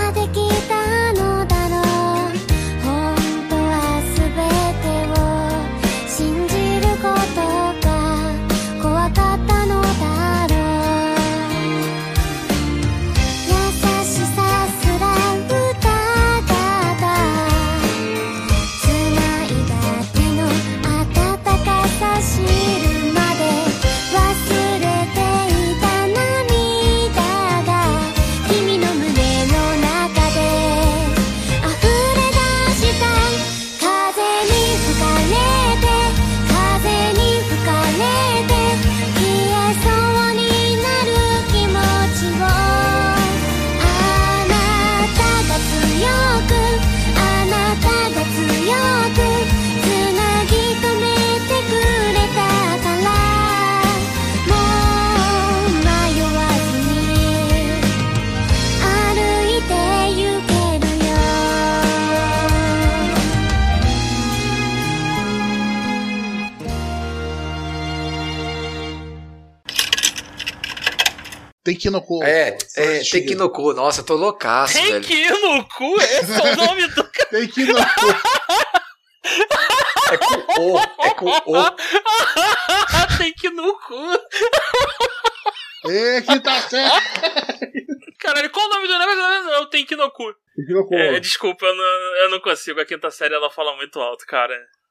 Tem que ir no cu. É, é de tem que ir no cu. Nossa, eu tô loucaço, Tem velho. que ir no cu, esse é o nome do cara. Tem que ir no cu. É com o. É com o. Tem que ir no cu. É que tá certo. Caralho, qual o nome do negócio? Eu tenho que ir no cu. Tem que ir no cu. É, desculpa, eu não, eu não consigo. A quinta série ela fala muito alto, cara.